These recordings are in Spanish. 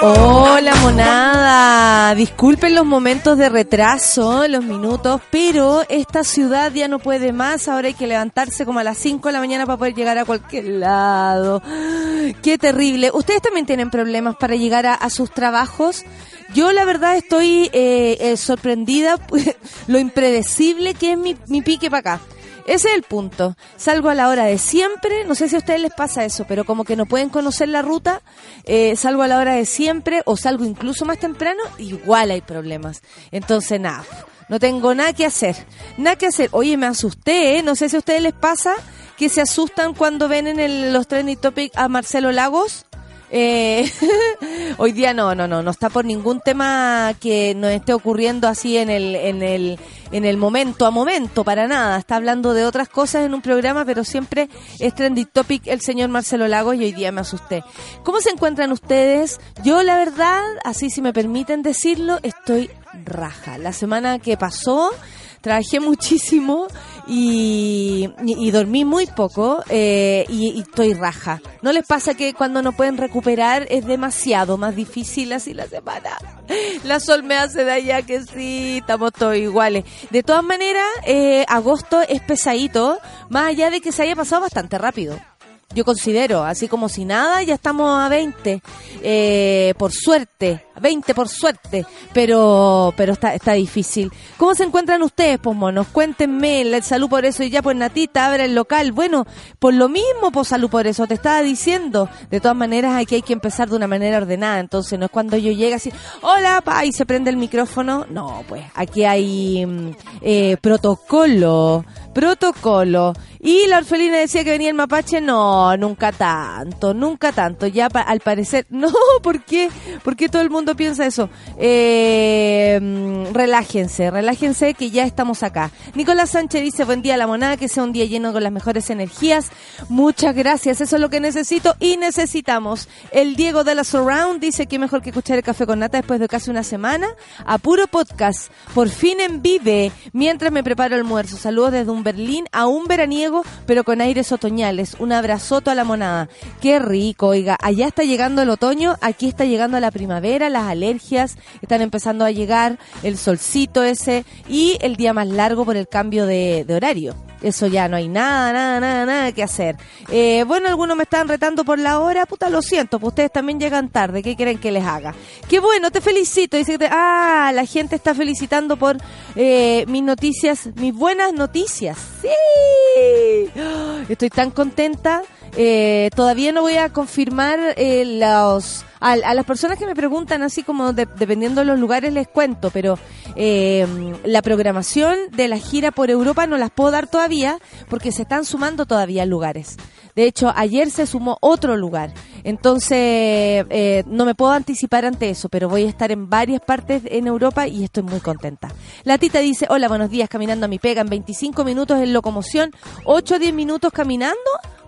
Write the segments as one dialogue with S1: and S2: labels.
S1: Hola monada, disculpen los momentos de retraso, los minutos, pero esta ciudad ya no puede más, ahora hay que levantarse como a las 5 de la mañana para poder llegar a cualquier lado. Qué terrible. ¿Ustedes también tienen problemas para llegar a, sus trabajos? Yo la verdad estoy eh, eh, sorprendida lo impredecible que es mi, mi pique para acá. Ese es el punto. Salgo a la hora de siempre, no sé si a ustedes les pasa eso, pero como que no pueden conocer la ruta, eh, salgo a la hora de siempre o salgo incluso más temprano, igual hay problemas. Entonces, nada, no tengo nada que hacer. Nada que hacer. Oye, me asusté, ¿eh? No sé si a ustedes les pasa que se asustan cuando ven en el, los trending topics a Marcelo Lagos. Eh, hoy día no, no, no, no está por ningún tema que nos esté ocurriendo así en el, en el, en el momento a momento, para nada. Está hablando de otras cosas en un programa, pero siempre es trending topic el señor Marcelo Lagos y hoy día me asusté. ¿Cómo se encuentran ustedes? Yo, la verdad, así si me permiten decirlo, estoy raja. La semana que pasó, trabajé muchísimo y, y, dormí muy poco eh, y, estoy raja. ¿No les pasa que cuando no pueden recuperar es demasiado más difícil así la semana? La sol me hace de allá que sí, estamos todos iguales. De todas maneras, eh, agosto es pesadito, más allá de que se haya pasado bastante rápido yo considero, así como si nada, ya estamos a 20, eh, por suerte, 20 por suerte, pero pero está está difícil. ¿Cómo se encuentran ustedes, pues monos? Cuéntenme, el salud por eso y ya pues Natita, abre el local. Bueno, por lo mismo, pues salud por eso, te estaba diciendo. De todas maneras, aquí hay que empezar de una manera ordenada, entonces no es cuando yo llegue así, hola, pa, y se prende el micrófono. No, pues aquí hay mm, eh, protocolo, protocolo. Y la orfelina decía que venía el mapache, no, nunca tanto, nunca tanto. Ya al parecer, no, ¿por qué? ¿Por qué todo el mundo piensa eso? Eh, mm, relájense, relájense que ya estamos acá. Nicolás Sánchez dice, buen día la monada, que sea un día lleno con las mejores energías. Muchas gracias, eso es lo que necesito y necesitamos. El Diego de la Surround dice que mejor que escuchar el café con nata después de casi una semana. A puro podcast, por fin en vive, mientras me preparo el almuerzo. Saludos desde un Berlín a un veraniego pero con aires otoñales. Un abrazoto a la monada. Qué rico, oiga. Allá está llegando el otoño, aquí está llegando la primavera, las alergias están empezando a llegar, el solcito ese y el día más largo por el cambio de horario. Eso ya no hay nada, nada, nada, nada que hacer. Eh, bueno, algunos me están retando por la hora. Puta, lo siento, pues ustedes también llegan tarde. ¿Qué quieren que les haga? Qué bueno, te felicito. Dice que ah, la gente está felicitando por eh, mis noticias, mis buenas noticias. Sí. Estoy tan contenta. Eh, todavía no voy a confirmar eh, los a, las personas que me preguntan así como dependiendo de los lugares les cuento, pero eh, la programación de la gira por Europa no las puedo dar todavía porque se están sumando todavía lugares. De hecho, ayer se sumó otro lugar. Entonces, eh, no me puedo anticipar ante eso, pero voy a estar en varias partes en Europa y estoy muy contenta. La tita dice, hola, buenos días, caminando a mi pega en 25 minutos en locomoción, 8 o 10 minutos caminando.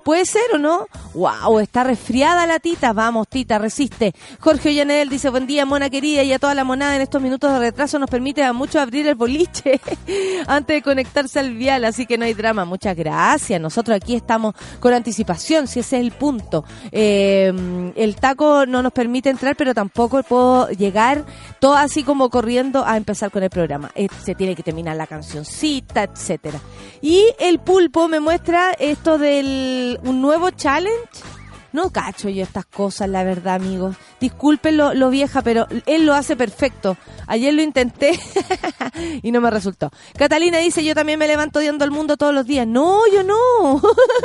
S1: ¿Puede ser o no? ¡Wow! Está resfriada la tita. Vamos, tita, resiste. Jorge Ollanel dice, buen día, mona querida, y a toda la monada en estos minutos de retraso nos permite a muchos abrir el boliche antes de conectarse al vial, así que no hay drama. Muchas gracias. Nosotros aquí estamos con anticipación, si ese es el punto. Eh, el taco no nos permite entrar, pero tampoco puedo llegar todo así como corriendo a empezar con el programa. Eh, se tiene que terminar la cancioncita, etcétera. Y el pulpo me muestra esto del un nuevo challenge No cacho yo estas cosas, la verdad, amigos. Disculpen lo, vieja, pero él lo hace perfecto. Ayer lo intenté y no me resultó. Catalina dice, yo también me levanto odiando al mundo todos los días. No, yo no.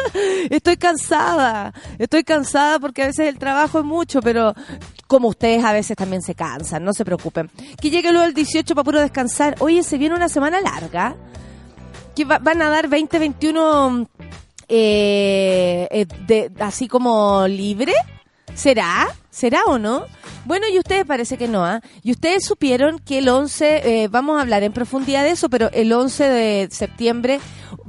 S1: Estoy cansada. Estoy cansada porque a veces el trabajo es mucho, pero como ustedes a veces también se cansan, no se preocupen. Que llegue luego el 18 para puro descansar. Oye, se viene una semana larga. Que va- van a dar 20, 21 eh, eh, de, así como libre. ¿Será? ¿Será o no? Bueno, y ustedes parece que no, ¿ah? Y ustedes supieron que el 11, eh, vamos a hablar en profundidad de eso, pero el 11 de septiembre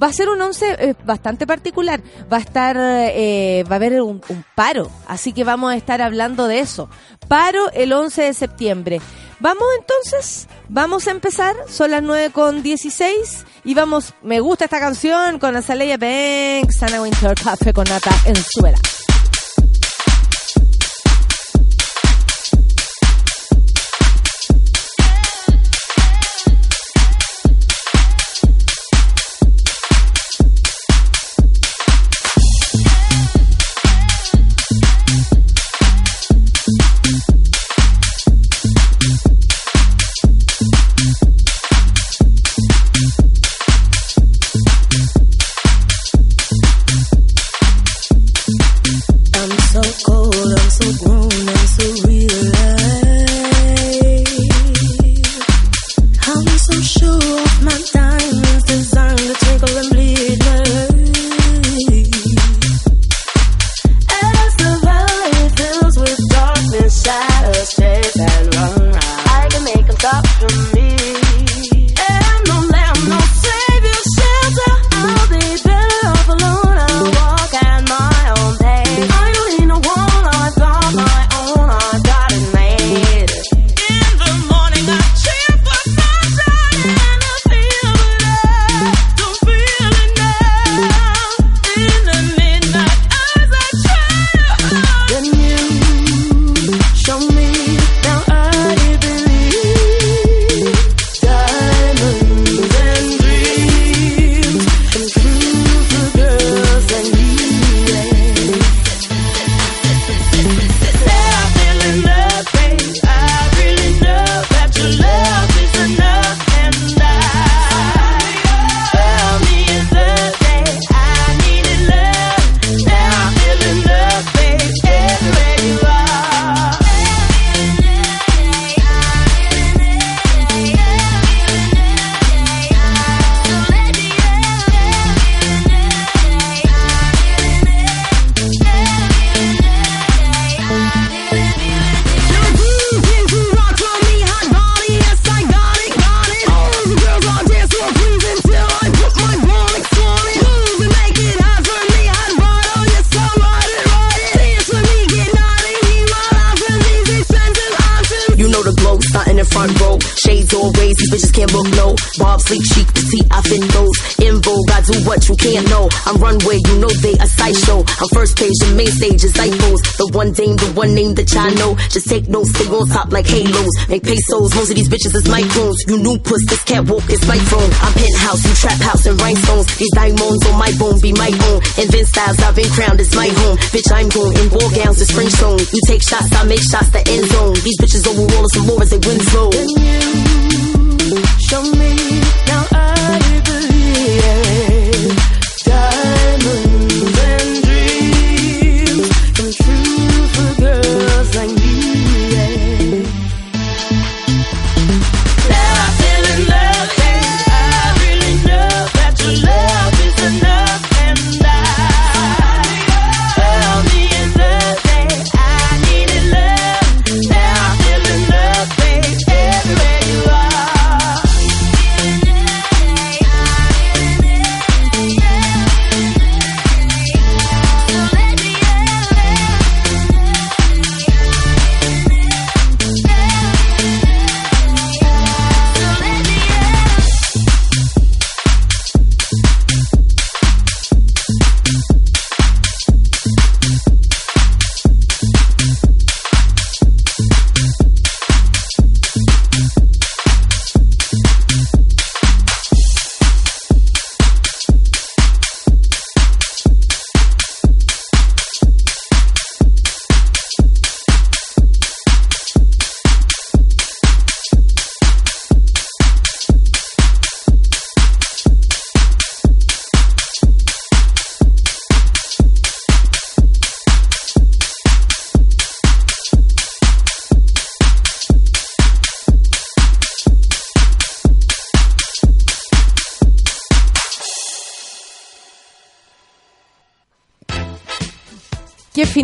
S1: va a ser un 11 eh, bastante particular. Va a estar, eh, va a haber un, paro, así que vamos a estar hablando de eso. Paro el 11 de septiembre. Vamos entonces, vamos a empezar, son las 9 con 16 y vamos, me gusta esta canción con Azalea Banks, Sana Winter, Café con Nata en Suela.
S2: Dame, the one name that y'all know. Just take notes, stay on top like halos. Make pesos, most of these bitches is microns. You new puss, this cat walk, is my phone. I'm penthouse, you trap house and rhinestones. These diamonds on my bone be my own. Invent styles, I've been crowned, it's my home. Bitch, I'm going in ball gowns, it's French zone. You take shots, I make shots, the end zone. These bitches over wall some more as they win slow.
S3: Show me now I believe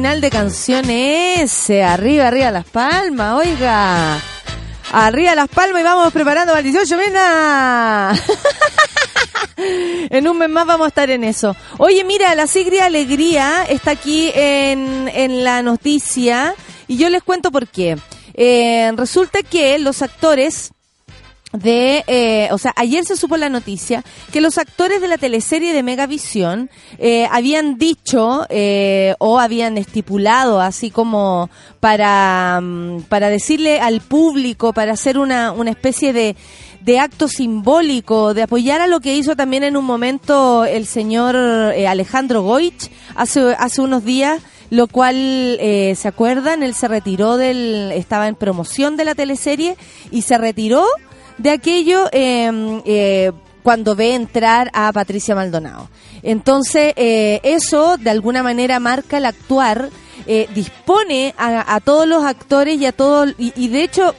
S1: final de canción es ese. Arriba, arriba las palmas, oiga. Arriba las palmas y vamos preparando para el 18, ¡Mena! en un mes más vamos a estar en eso. Oye, mira, la Sigria Alegría está aquí en, en la noticia y yo les cuento por qué. Eh, resulta que los actores de, eh, o sea, ayer se supo la noticia que los actores de la teleserie de Megavisión eh, habían dicho eh, o habían estipulado así como para, mm, para decirle al público, para hacer una, una especie de, de acto simbólico, de apoyar a lo que hizo también en un momento el señor eh, Alejandro Goich hace, hace unos días lo cual, eh, ¿se acuerdan? Él se retiró del, estaba en promoción de la teleserie y se retiró de aquello em, eh, cuando ve entrar a Patricia Maldonado. Entonces, eh, eso de alguna manera marca el actuar, eh, dispone a, a todos los actores y a todos, y, de hecho,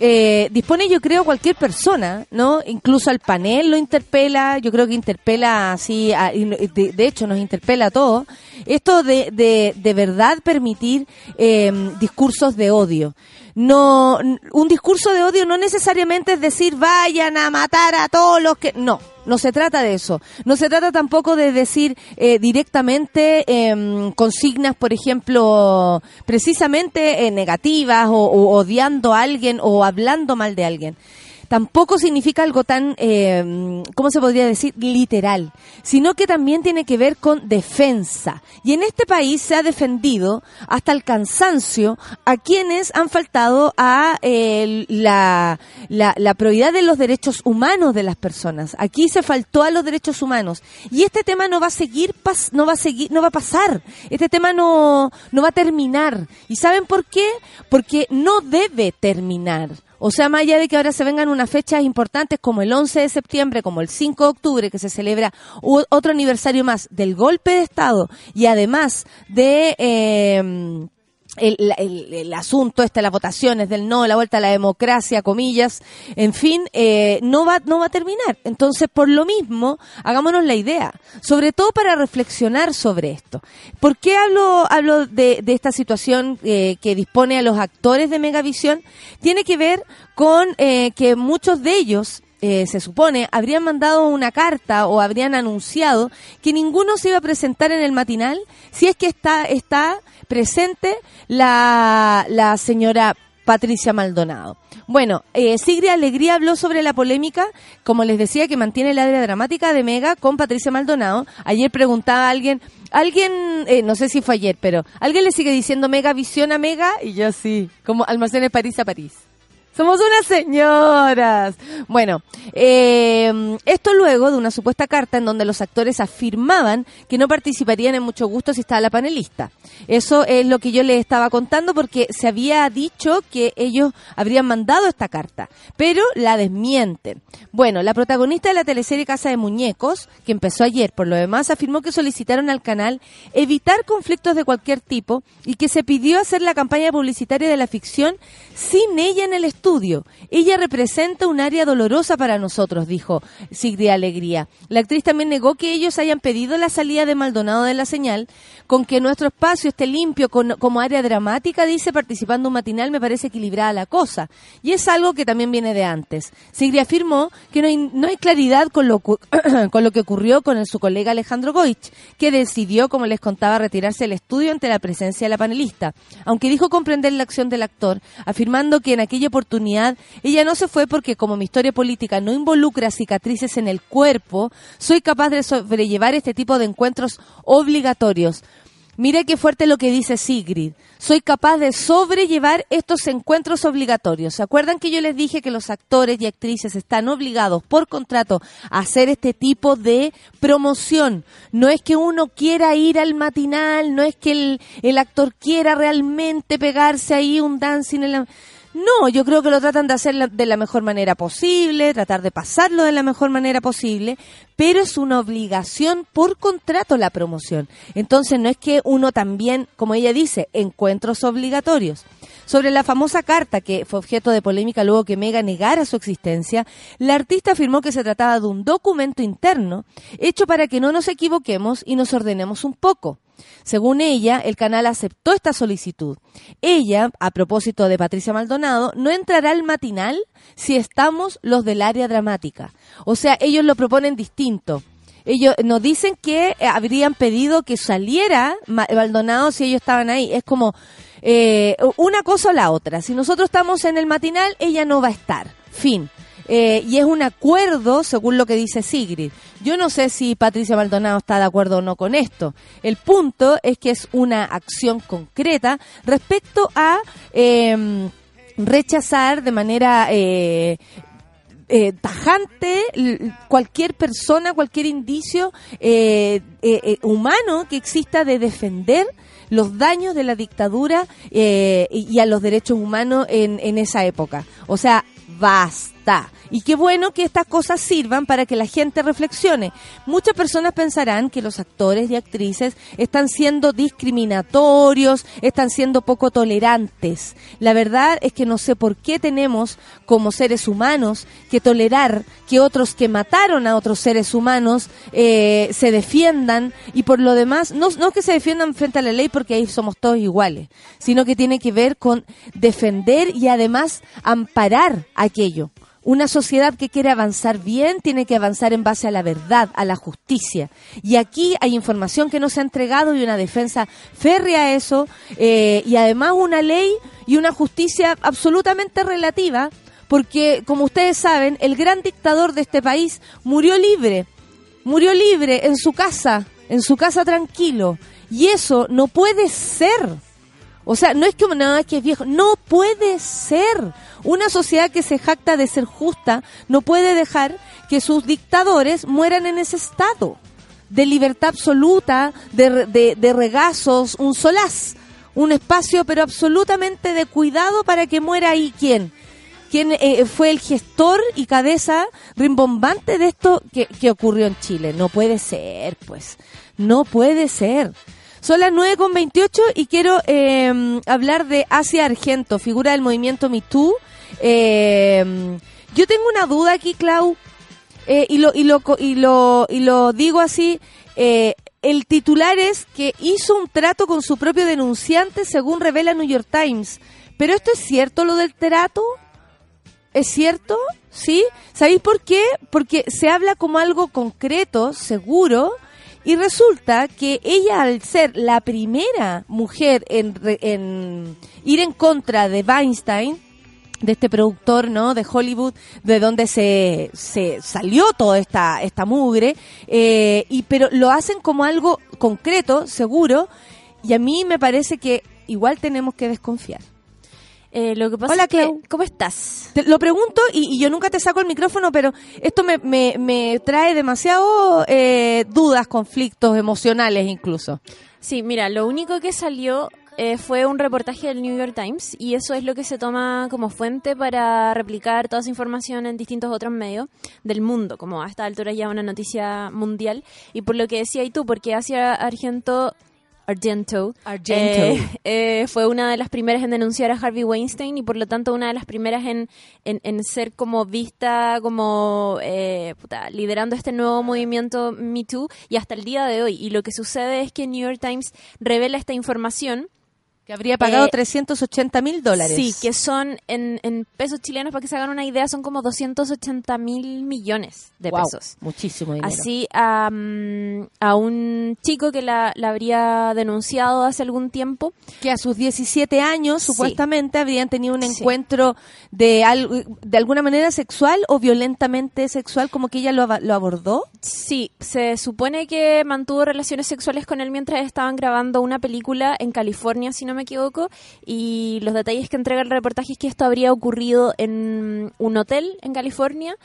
S1: eh, dispone yo creo cualquier persona, ¿no? Incluso al panel lo interpela, yo creo que interpela así, a- de, de hecho nos interpela a todos, esto de, de, de verdad permitir eh, discursos de odio. No, un discurso de odio no necesariamente es decir vayan a matar a todos los que, no. No se trata de eso. No se trata tampoco de decir eh, directamente em, consignas, por ejemplo, precisamente eh, negativas o odiando a alguien o hablando mal de alguien. Tampoco significa algo tan, eh, ¿cómo se podría decir? Literal, sino que también tiene que ver con defensa. Y en este país se ha defendido hasta el cansancio a quienes han faltado a eh, la, la, la prioridad de los derechos humanos de las personas. Aquí se faltó a los derechos humanos. Y este tema no va a seguir, pas- no va a seguir, no va a pasar. Este tema no, no va a terminar. ¿Y saben por qué? Porque no debe terminar. O sea, más allá de que ahora se vengan unas fechas importantes como el 11 de septiembre, como el 5 de octubre, que se celebra otro aniversario más del golpe de Estado y además de... eh, el, el- el asunto este, las votaciones del no, la vuelta a la democracia, comillas, en fin, eh, no va, no va a terminar. Entonces, por lo mismo, hagámonos la idea, sobre todo para reflexionar sobre esto. ¿Por qué hablo, hablo de, de esta situación eh, que dispone a los actores de Megavisión? Tiene que ver con eh, que muchos de ellos, eh, se supone, habrían mandado una carta o habrían anunciado que ninguno se iba a presentar en el matinal si es que está, está presente la, la señora Patricia Maldonado. Bueno, eh, Sigrid Alegría habló sobre la polémica, como les decía, que mantiene el área dramática de Mega con Patricia Maldonado. Ayer preguntaba a alguien, alguien, eh, no sé si fue ayer, pero alguien le sigue diciendo Mega Visión a Mega y yo sí, como almacenes París a París. Somos unas señoras. Bueno, eh, esto luego de una supuesta carta en donde los actores afirmaban que no participarían en Mucho Gusto si estaba la panelista. Eso es lo que yo les estaba contando porque se había dicho que ellos habrían mandado esta carta, pero la desmienten. Bueno, la protagonista de la teleserie Casa de Muñecos, que empezó ayer, por lo demás, afirmó que solicitaron al canal evitar conflictos de cualquier tipo y que se pidió hacer la campaña publicitaria de la ficción sin ella en el estudio. Ella representa un área dolorosa para nosotros, dijo Sigrid Alegría. La actriz también negó que ellos hayan pedido la salida de Maldonado de la señal, con que nuestro espacio esté limpio con- como área dramática, dice, participando un matinal me parece equilibrada la cosa. Y es algo que también viene de antes. Sigrid afirmó que no hay, no hay claridad con lo, con lo que ocurrió con el- su colega Alejandro Goich, que decidió, como les contaba, retirarse del estudio ante la presencia de la panelista. Aunque dijo comprender la acción del actor, afirmando que en aquella oportunidad ella no se fue porque como mi historia política no involucra cicatrices en el cuerpo, soy capaz de sobrellevar este tipo de encuentros obligatorios. Mire qué fuerte lo que dice Sigrid. Soy capaz de sobrellevar estos encuentros obligatorios. ¿Se acuerdan que yo les dije que los actores y actrices están obligados por contrato a hacer este tipo de promoción? No es que uno quiera ir al matinal, no es que el, el actor quiera realmente pegarse ahí un dancing en la... No, yo creo que lo tratan de hacer de la mejor manera posible, tratar de pasarlo de la mejor manera posible, pero es una obligación por contrato la promoción. Entonces no es que uno también, como ella dice, encuentros obligatorios. Sobre la famosa carta que fue objeto de polémica luego que Mega negara su existencia, la artista afirmó que se trataba de un documento interno hecho para que no nos equivoquemos y nos ordenemos un poco. Según ella, el canal aceptó esta solicitud. Ella, a propósito de Patricia Maldonado, no entrará al matinal si estamos los del área dramática. O sea, ellos lo proponen distinto. Ellos nos dicen que eh, habrían pedido que saliera Ma- Maldonado si ellos estaban ahí. Es como eh, una cosa o la otra. Si nosotros estamos en el matinal, ella no va a estar. Fin. Eh, y es un acuerdo según lo que dice Sigrid. Yo no sé si Patricia Maldonado está de acuerdo o no con esto. El punto es que es una acción concreta respecto a eh, rechazar de manera eh, eh, tajante cualquier persona, cualquier indicio eh, eh, eh, humano que exista de defender los daños de la dictadura y y a los derechos humanos en, en esa época. O sea, basta. Y qué bueno que estas cosas sirvan para que la gente reflexione. Muchas personas pensarán que los actores y actrices están siendo discriminatorios, están siendo poco tolerantes. La verdad es que no sé por qué tenemos como seres humanos que tolerar que otros que mataron a otros seres humanos eh, se defiendan y por lo demás, no, no que se defiendan frente a la ley porque ahí somos todos iguales, sino que tiene que ver con defender y además amparar aquello. Una sociedad que quiere avanzar bien tiene que avanzar en base a la verdad, a la justicia. Y aquí hay información que no se ha entregado y una defensa férrea a eso, eh, y además una ley y una justicia absolutamente relativa, porque como ustedes saben, el gran dictador de este país murió libre, murió libre en su casa, en su casa tranquilo. Y eso no puede ser. O sea, no es que no, es que es viejo, no puede ser. Una sociedad que se jacta de ser justa no puede dejar que sus dictadores mueran en ese estado de libertad absoluta, de, de, de regazos, un solaz, un espacio pero absolutamente de cuidado para que muera ahí quién. ¿Quién eh, fue el gestor y cabeza rimbombante de esto que, que ocurrió en Chile? No puede ser, pues. No puede ser. Son las 9 con 28 y quiero eh, hablar de Asia Argento, figura del movimiento Me Too. Eh, yo tengo una duda aquí, Clau, eh, y, lo, y, lo, y, lo, y lo digo así. eh, el titular es que hizo un trato con su propio denunciante, según revela New York Times. ¿Pero esto es cierto, lo del trato? ¿Es cierto? ¿Sí? ¿Sabéis por qué? Porque se habla como algo concreto, seguro, y resulta que ella, al ser la primera mujer en, en ir en contra de Weinstein, de este productor, ¿no? De Hollywood, de donde se, se salió toda esta, esta mugre, eh, y, pero lo hacen como algo concreto, seguro, y a mí me parece que igual tenemos que desconfiar.
S4: Eh, lo que pasa
S1: Hola,
S4: es que,
S1: Clau.
S4: ¿cómo estás?
S1: Te lo pregunto y, y yo nunca te saco el micrófono, pero esto me, me, me trae demasiado eh, dudas, conflictos emocionales incluso.
S4: Sí, mira, lo único que salió eh, fue un reportaje del New York Times y eso es lo que se toma como fuente para replicar toda esa información en distintos otros medios del mundo, como a esta altura ya una noticia mundial. Y por lo que decía y tú, porque Asia Argento... Argento,
S1: Argento.
S4: eh, eh, fue una de las primeras en denunciar a Harvey Weinstein y por lo tanto una de las primeras en, en, en ser como vista como eh, puta, liderando este nuevo movimiento Me Too y hasta el día de hoy. Y lo que sucede es que New York Times revela esta información.
S1: Que habría pagado
S4: Eh,
S1: 380 mil dólares.
S4: Sí, que son en, en pesos chilenos, para que se hagan una idea, son como 280 mil millones de pesos.
S1: Muchísimo dinero.
S4: Así a, mm, a un chico que la, la habría denunciado hace algún tiempo.
S1: que a sus 17 años,
S4: Sí.
S1: supuestamente, habrían tenido un
S4: Sí.
S1: encuentro de, al- de alguna manera sexual o violentamente sexual, como que ella lo, lo abordó.
S4: Sí, se supone que mantuvo relaciones sexuales con él mientras estaban grabando una película en California, si no me equivoco, y los detalles que entrega el reportaje es que esto habría ocurrido en un hotel en California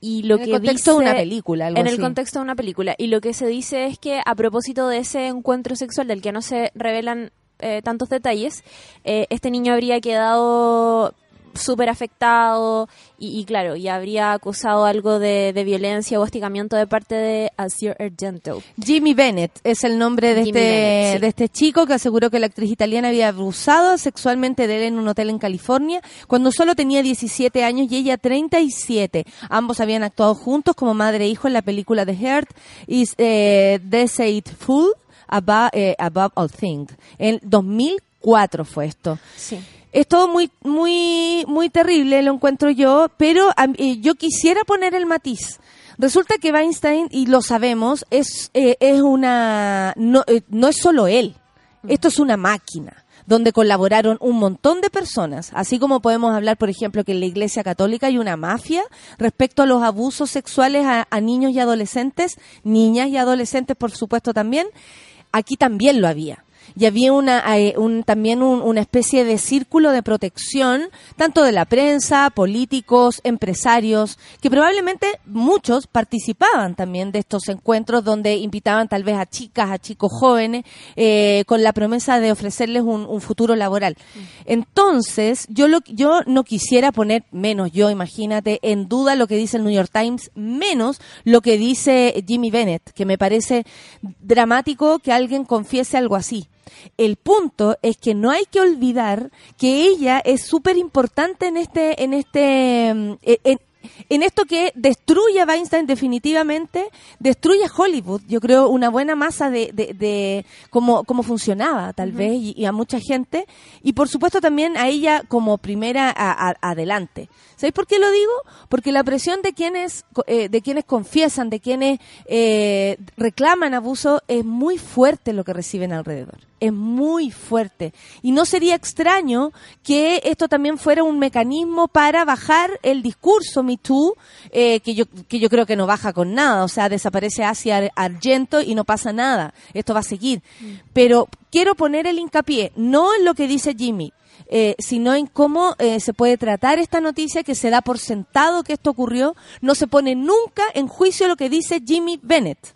S4: y lo
S1: en
S4: que
S1: el contexto
S4: dice
S1: de una película. algo
S4: en el
S1: así.
S4: contexto de una película y lo que se dice es que a propósito de ese encuentro sexual del que no se revelan eh, tantos detalles, eh, este niño habría quedado súper afectado y, y claro, y habría acusado algo de, de violencia o hostigamiento de parte de Asia Argento.
S1: Jimmy Bennett es el nombre de
S4: Jimmy
S1: este,
S4: Bennett, sí.
S1: de este chico que aseguró que la actriz italiana había abusado sexualmente de él en un hotel en California cuando solo tenía 17 años y ella 37. Ambos habían actuado juntos como madre e hijo en la película The Heart is eh, Deceitful Above, eh, Above All Things. En 2004 fue esto.
S4: Sí.
S1: Es todo muy, muy, muy terrible, lo encuentro yo, pero eh, yo quisiera poner el matiz. Resulta que Weinstein, y lo sabemos, es, eh, es una, no, eh, no es solo él. Esto es una máquina donde colaboraron un montón de personas, así como podemos hablar, por ejemplo, que en la Iglesia Católica hay una mafia respecto a los abusos sexuales a, a niños y adolescentes, niñas y adolescentes, por supuesto, también. Aquí también lo había y había una eh, un- también un- una especie de círculo de protección tanto de la prensa, políticos, empresarios, que probablemente muchos participaban también de estos encuentros donde invitaban tal vez a chicas, a chicos jóvenes, eh, con la promesa de ofrecerles un, un futuro laboral. Entonces, yo lo yo no quisiera poner menos yo, imagínate, en duda lo que dice el New York Times, menos lo que dice Jimmy Bennett, que me parece dramático que alguien confiese algo así. El punto es que no hay que olvidar que ella es súper importante en este, en este, mm, en, en esto que destruye a Weinstein definitivamente, destruye a Hollywood, yo creo, una buena masa de, de, de cómo, cómo funcionaba, tal vez, y, y a mucha gente, y por supuesto también a ella como primera a- a- adelante. ¿Sabéis por qué lo digo? Porque la presión de quienes, eh, de quienes confiesan, de quienes eh, reclaman abuso, es muy fuerte lo que reciben alrededor. Es muy fuerte. Y no sería extraño que esto también fuera un mecanismo para bajar el discurso Me Too, eh, que, yo, que yo creo que no baja con nada. O sea, desaparece hacia Argento y no pasa nada. Esto va a seguir. Pero quiero poner el hincapié, no en lo que dice Jimmy, eh, sino en cómo eh, se puede tratar esta noticia que se da por sentado que esto ocurrió. No se pone nunca en juicio lo que dice Jimmy Bennett.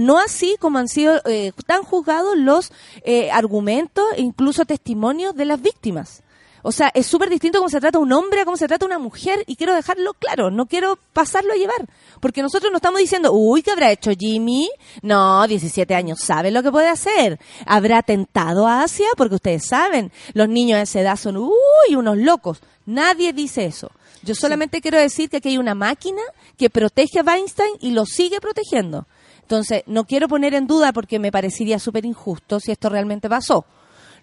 S1: No así como han sido eh, tan juzgados los eh, argumentos e incluso testimonios de las víctimas. O sea, es súper distinto cómo se trata un hombre a cómo se trata una mujer y quiero dejarlo claro, no quiero pasarlo a llevar. Porque nosotros no estamos diciendo, uy, ¿qué habrá hecho Jimmy? No, 17 años, sabe lo que puede hacer. ¿Habrá tentado a Asia? Porque ustedes saben, los niños de esa edad son, uy, unos locos. Nadie dice eso. Yo solamente quiero decir que aquí hay una máquina que protege a Weinstein y lo sigue protegiendo. Entonces, no quiero poner en duda porque me parecería súper injusto si esto realmente pasó.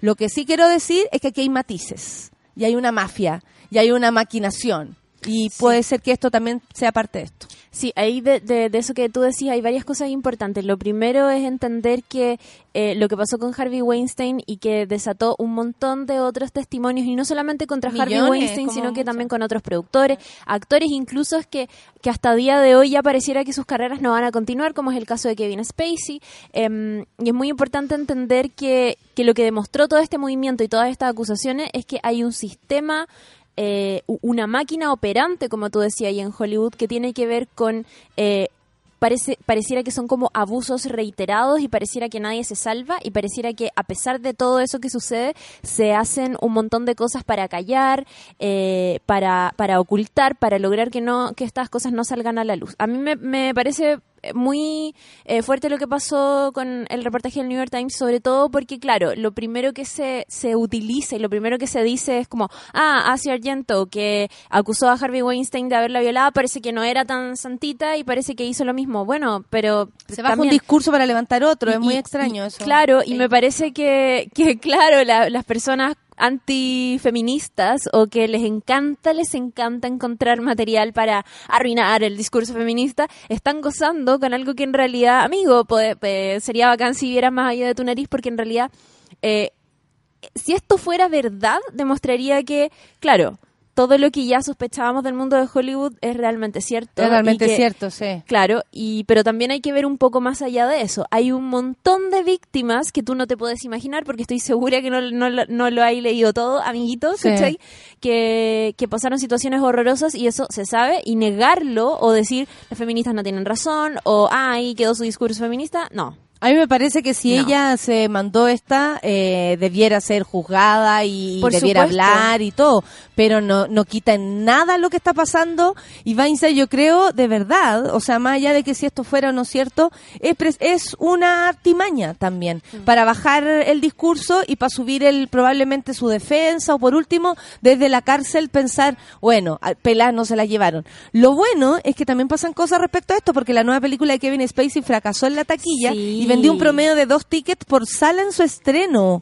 S1: Lo que sí quiero decir es que aquí hay matices, y hay una mafia, y hay una maquinación, y puede ser que esto también sea parte de esto.
S4: Sí, ahí de, de- de eso que tú decías hay varias cosas importantes. Lo primero es entender que eh, lo que pasó con Harvey Weinstein y que desató un montón de otros testimonios, y no solamente contra Harvey Weinstein, sino que también con otros productores, actores, incluso es que, que hasta día de hoy ya pareciera que sus carreras no van a continuar, como es el caso de Kevin Spacey. Em, y es muy importante entender que, que lo que demostró todo este movimiento y todas estas acusaciones es que hay un sistema eh, una máquina operante, como tú decías ahí en Hollywood, que tiene que ver con... eh, Parece, pareciera que son como abusos reiterados y pareciera que nadie se salva y pareciera que a pesar de todo eso que sucede se hacen un montón de cosas para callar, eh, para, para ocultar, para lograr que no que estas cosas no salgan a la luz. A mí me, me parece muy eh, fuerte lo que pasó con el reportaje del New York Times, sobre todo porque, claro, lo primero que se, se utiliza y lo primero que se dice es como, ah, Asia Argento, que acusó a Harvey Weinstein de haberla violado, parece que no era tan santita y parece que hizo lo mismo. Bueno, pero...
S1: Se baja un discurso para levantar otro, es muy
S4: y-
S1: extraño
S4: y-
S1: eso.
S4: Claro,
S1: Sí.
S4: y me parece que, que claro, la- las personas antifeministas o que les encanta, les encanta encontrar material para arruinar el discurso feminista, están gozando con algo que en realidad, amigo, puede- sería bacán si vieras más allá de tu nariz porque en realidad, eh, si esto fuera verdad, demostraría que, claro, todo lo que ya sospechábamos del mundo de Hollywood es realmente cierto.
S1: Es realmente
S4: que-
S1: cierto, sí.
S4: Claro, y pero también hay que ver un poco más allá de eso. Hay un montón de víctimas que tú no te puedes imaginar, porque estoy segura que no, no, lo- no lo hay leído todo, amiguitos,
S1: Sí.
S4: ¿cachai? Que, que pasaron situaciones horrorosas y eso se sabe, y negarlo o decir las feministas no tienen razón, o ahí quedó su discurso feminista, no.
S1: A mí me parece que si
S4: No.
S1: ella se mandó esta, eh, debiera ser juzgada y
S4: Por
S1: debiera
S4: supuesto.
S1: hablar y todo, pero no, no quita en nada lo que está pasando. Y Weinstein, yo creo, de verdad, o sea, más allá de que si esto fuera o no cierto, es, es una artimaña también
S4: Mm.
S1: para bajar el discurso y para subir el probablemente su defensa o por último, desde la cárcel pensar, bueno, pelas no se la llevaron. Lo bueno es que también pasan cosas respecto a esto, porque la nueva película de Kevin Spacey fracasó en la taquilla
S4: Sí.
S1: y vendió un promedio de dos tickets por sala en su estreno.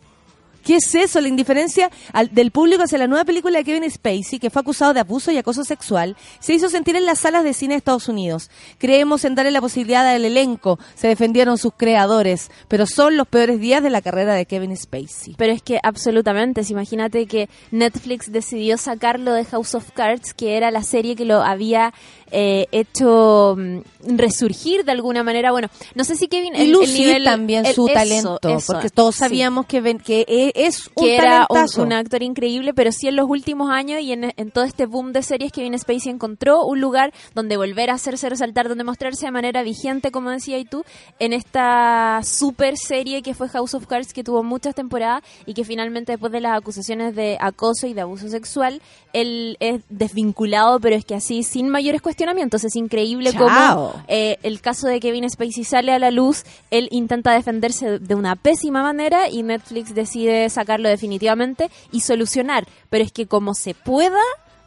S1: ¿Qué es eso? La indiferencia al- del público hacia la nueva película de Kevin Spacey, que fue acusado de abuso y acoso sexual, se hizo sentir en las salas de cine de Estados Unidos. Creemos en darle la posibilidad al elenco, se defendieron sus creadores, pero son los peores días de la carrera de Kevin Spacey.
S4: Pero es que absolutamente, si imagínate que Netflix decidió sacarlo de House of Cards, que era la serie que lo había eh, hecho mm, resurgir de alguna manera. Bueno, no sé si Kevin...
S1: Y
S4: el- nivel-
S1: también
S4: el-
S1: su talento,
S4: eso,
S1: porque todos
S4: sí.
S1: sabíamos que, ven- que es un
S4: que era un, actor increíble, pero sí en los últimos años y en, en todo este boom de series Kevin Spacey encontró un lugar donde volver a hacerse resaltar, donde mostrarse de manera vigente, como decía y tú, en esta super serie que fue House of Cards, que tuvo muchas temporadas y que finalmente después de las acusaciones de acoso y de abuso sexual, él es desvinculado, pero es que así, sin mayores cuestionamientos, es increíble
S1: Chao.
S4: cómo eh, el caso de Kevin Spacey sale a la luz, él intenta defenderse de una pésima manera y Netflix decide sacarlo definitivamente y solucionar. Pero es que como se pueda,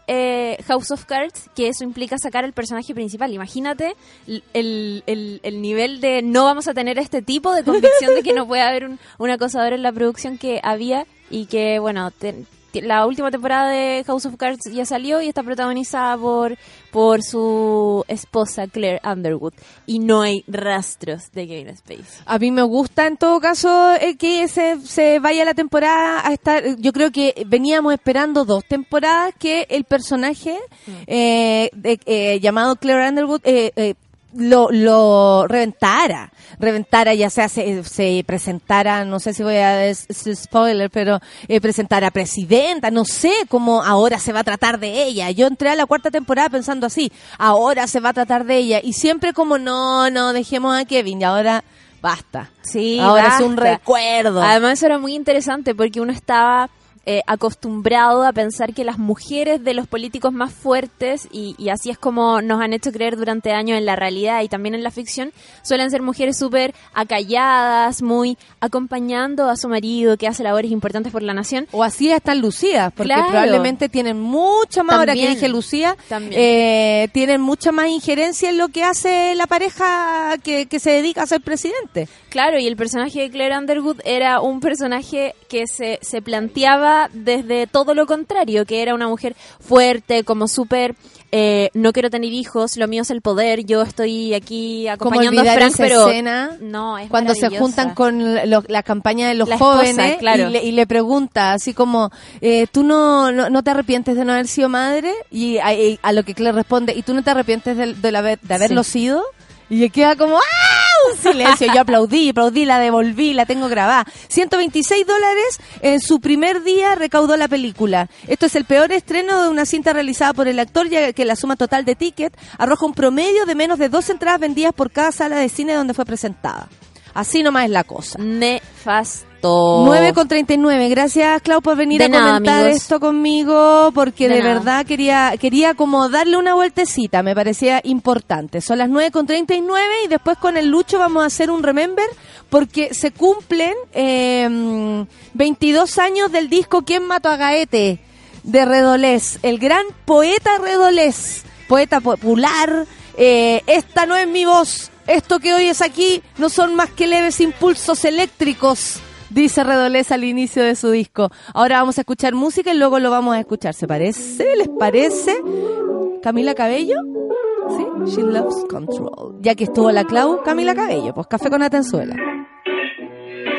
S4: eh, House of Cards, que eso implica sacar al personaje principal. Imagínate el, el- el- el nivel de no vamos a tener este tipo de convicción de que no puede haber un, un acosador en la producción que había y que, bueno, te- la última temporada de House of Cards ya salió y está protagonizada por, por su esposa Claire Underwood. Y no hay rastros de Kevin Spacey.
S1: A mí me gusta en todo caso eh, que se, se vaya la temporada a estar. Yo creo que veníamos esperando dos temporadas que el personaje eh, de- eh, llamado Claire Underwood eh, eh, lo, lo reventara. Reventara, ya sea se, se presentara, no sé si voy a es, es spoiler, pero eh, presentara presidenta, no sé cómo ahora se va a tratar de ella. Yo entré a la cuarta temporada pensando así, ahora se va a tratar de ella. Y siempre como, no, no, dejemos a Kevin y ahora basta.
S4: Sí,
S1: Ahora es un recuerdo.
S4: Además eso era muy interesante porque uno estaba eh, acostumbrado a pensar que las mujeres de los políticos más fuertes, y, y así es como nos han hecho creer durante años en la realidad y también en la ficción, suelen ser mujeres súper acalladas, muy acompañando a su marido que hace labores importantes por la nación.
S1: O así están lucidas, porque
S4: Claro.
S1: probablemente tienen mucha más, ahora que dije Lucía, eh, tienen mucha más injerencia en lo que hace la pareja que, que se dedica a ser presidente.
S4: Claro, y el personaje de Claire Underwood era un personaje que se, se planteaba desde todo lo contrario, que era una mujer fuerte, como súper, eh, no quiero tener hijos, lo mío es el poder, yo estoy aquí acompañando a Frank,
S1: esa
S4: pero
S1: escena
S4: no, es
S1: cuando se juntan con lo- la campaña de los
S4: La esposa,
S1: jóvenes
S4: claro.
S1: y, le, y le pregunta así como, eh, ¿tú no, no, no te arrepientes de no haber sido madre? Y a, lo que Claire responde, ¿y tú no te arrepientes de, de haber- de haberlo sido? Y le queda como, ¡ah! Un silencio. Yo aplaudí, aplaudí, la devolví, la tengo grabada. 126 dólares en su primer día recaudó la película. Esto es el peor estreno de una cinta realizada por el actor, ya que la suma total de tickets arroja un promedio de menos de dos entradas vendidas por cada sala de cine donde fue presentada. Así nomás es la cosa.
S4: Nefasto.
S1: 9 con 39. Gracias, Clau, por venir
S4: De
S1: a
S4: nada,
S1: comentar
S4: amigos.
S1: esto conmigo, porque de, verdad quería quería como darle una vueltecita, me parecía importante. Son las 9 con 39 y después con el Lucho vamos a hacer un remember, porque se cumplen eh, 22 años del disco ¿Quién mató a Gaete? de Redolés, el gran poeta Redolés, poeta popular. eh, esta no es mi voz, esto que oyes aquí no son más que leves impulsos eléctricos, dice Redolés al inicio de su disco. Ahora vamos a escuchar música y luego lo vamos a escuchar. ¿Se parece? ¿Les parece? Camila Cabello. Sí, She Loves Control. Ya que estuvo la Clau, Camila Cabello, pues café con Atenzuela.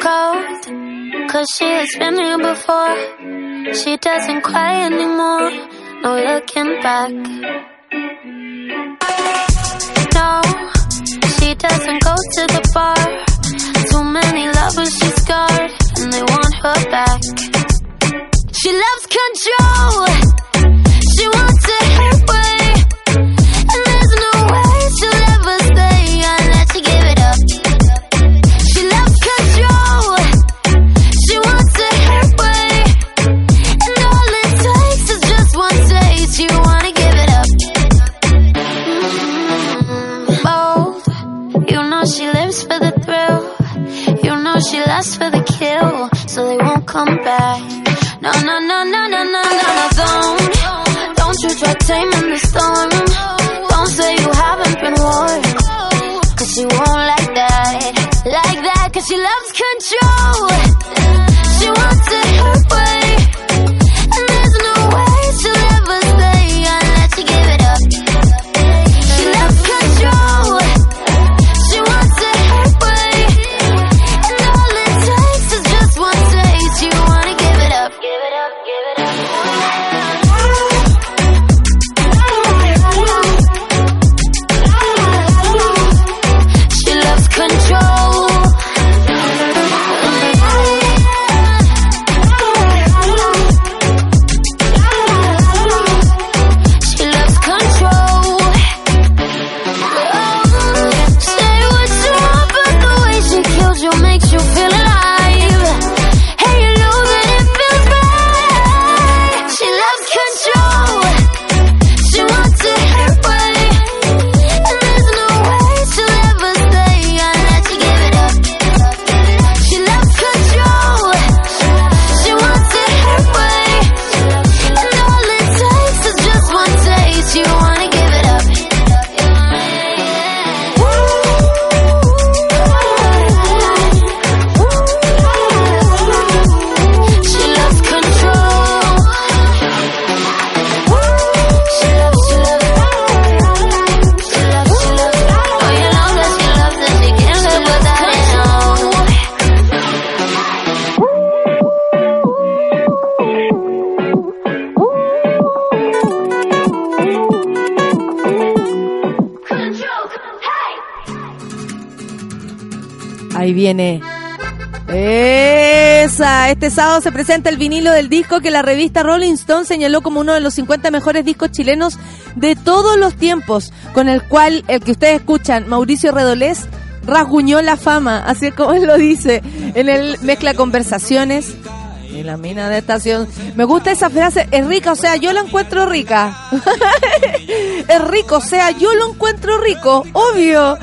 S5: cold she has been here before She doesn't cry anymore No looking back No She doesn't go to the bar Too many lovers she scarred And they want her back. She loves control. She wants lasts for the kill. So they won't come back. No, no, no, no, no, no, no, no, don't. Don't you try taming the storm. Don't say you haven't been warned. Cause she won't like that, like that. she loves control.
S1: Ahí viene. Esa, este sábado se presenta el vinilo del disco que la revista Rolling Stone señaló como uno de los 50 mejores discos chilenos de todos los tiempos, con el cual el que ustedes escuchan, Mauricio Redolés, rasguñó la fama, así es como él lo dice, en el mezcla conversaciones. Y la mina de estación. Me gusta esa frase, es rica, o sea, yo la encuentro rica. es rico, o sea, yo lo encuentro rico, obvio.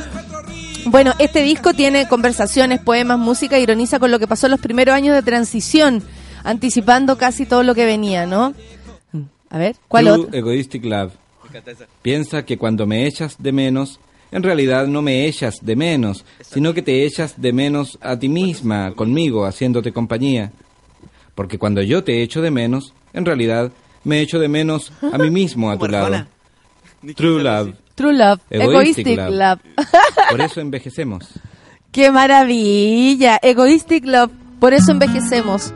S1: Bueno, este disco tiene conversaciones, poemas, música, ironiza con lo que pasó en los primeros años de transición, anticipando casi todo lo que venía, ¿no? A ver, ¿cuál
S6: True
S1: otro?
S6: Egoistic Love. Piensa que cuando me echas de menos, en realidad no me echas de menos, sino que te echas de menos a ti misma, conmigo, haciéndote compañía. Porque cuando yo te echo de menos, en realidad me echo de menos a mí mismo a tu lado. True Love.
S1: True Love,
S6: Egoistic
S1: Egoistic
S6: Love.
S1: Love.
S6: Por eso envejecemos.
S1: ¡Qué maravilla! Egoistic Love, por eso envejecemos.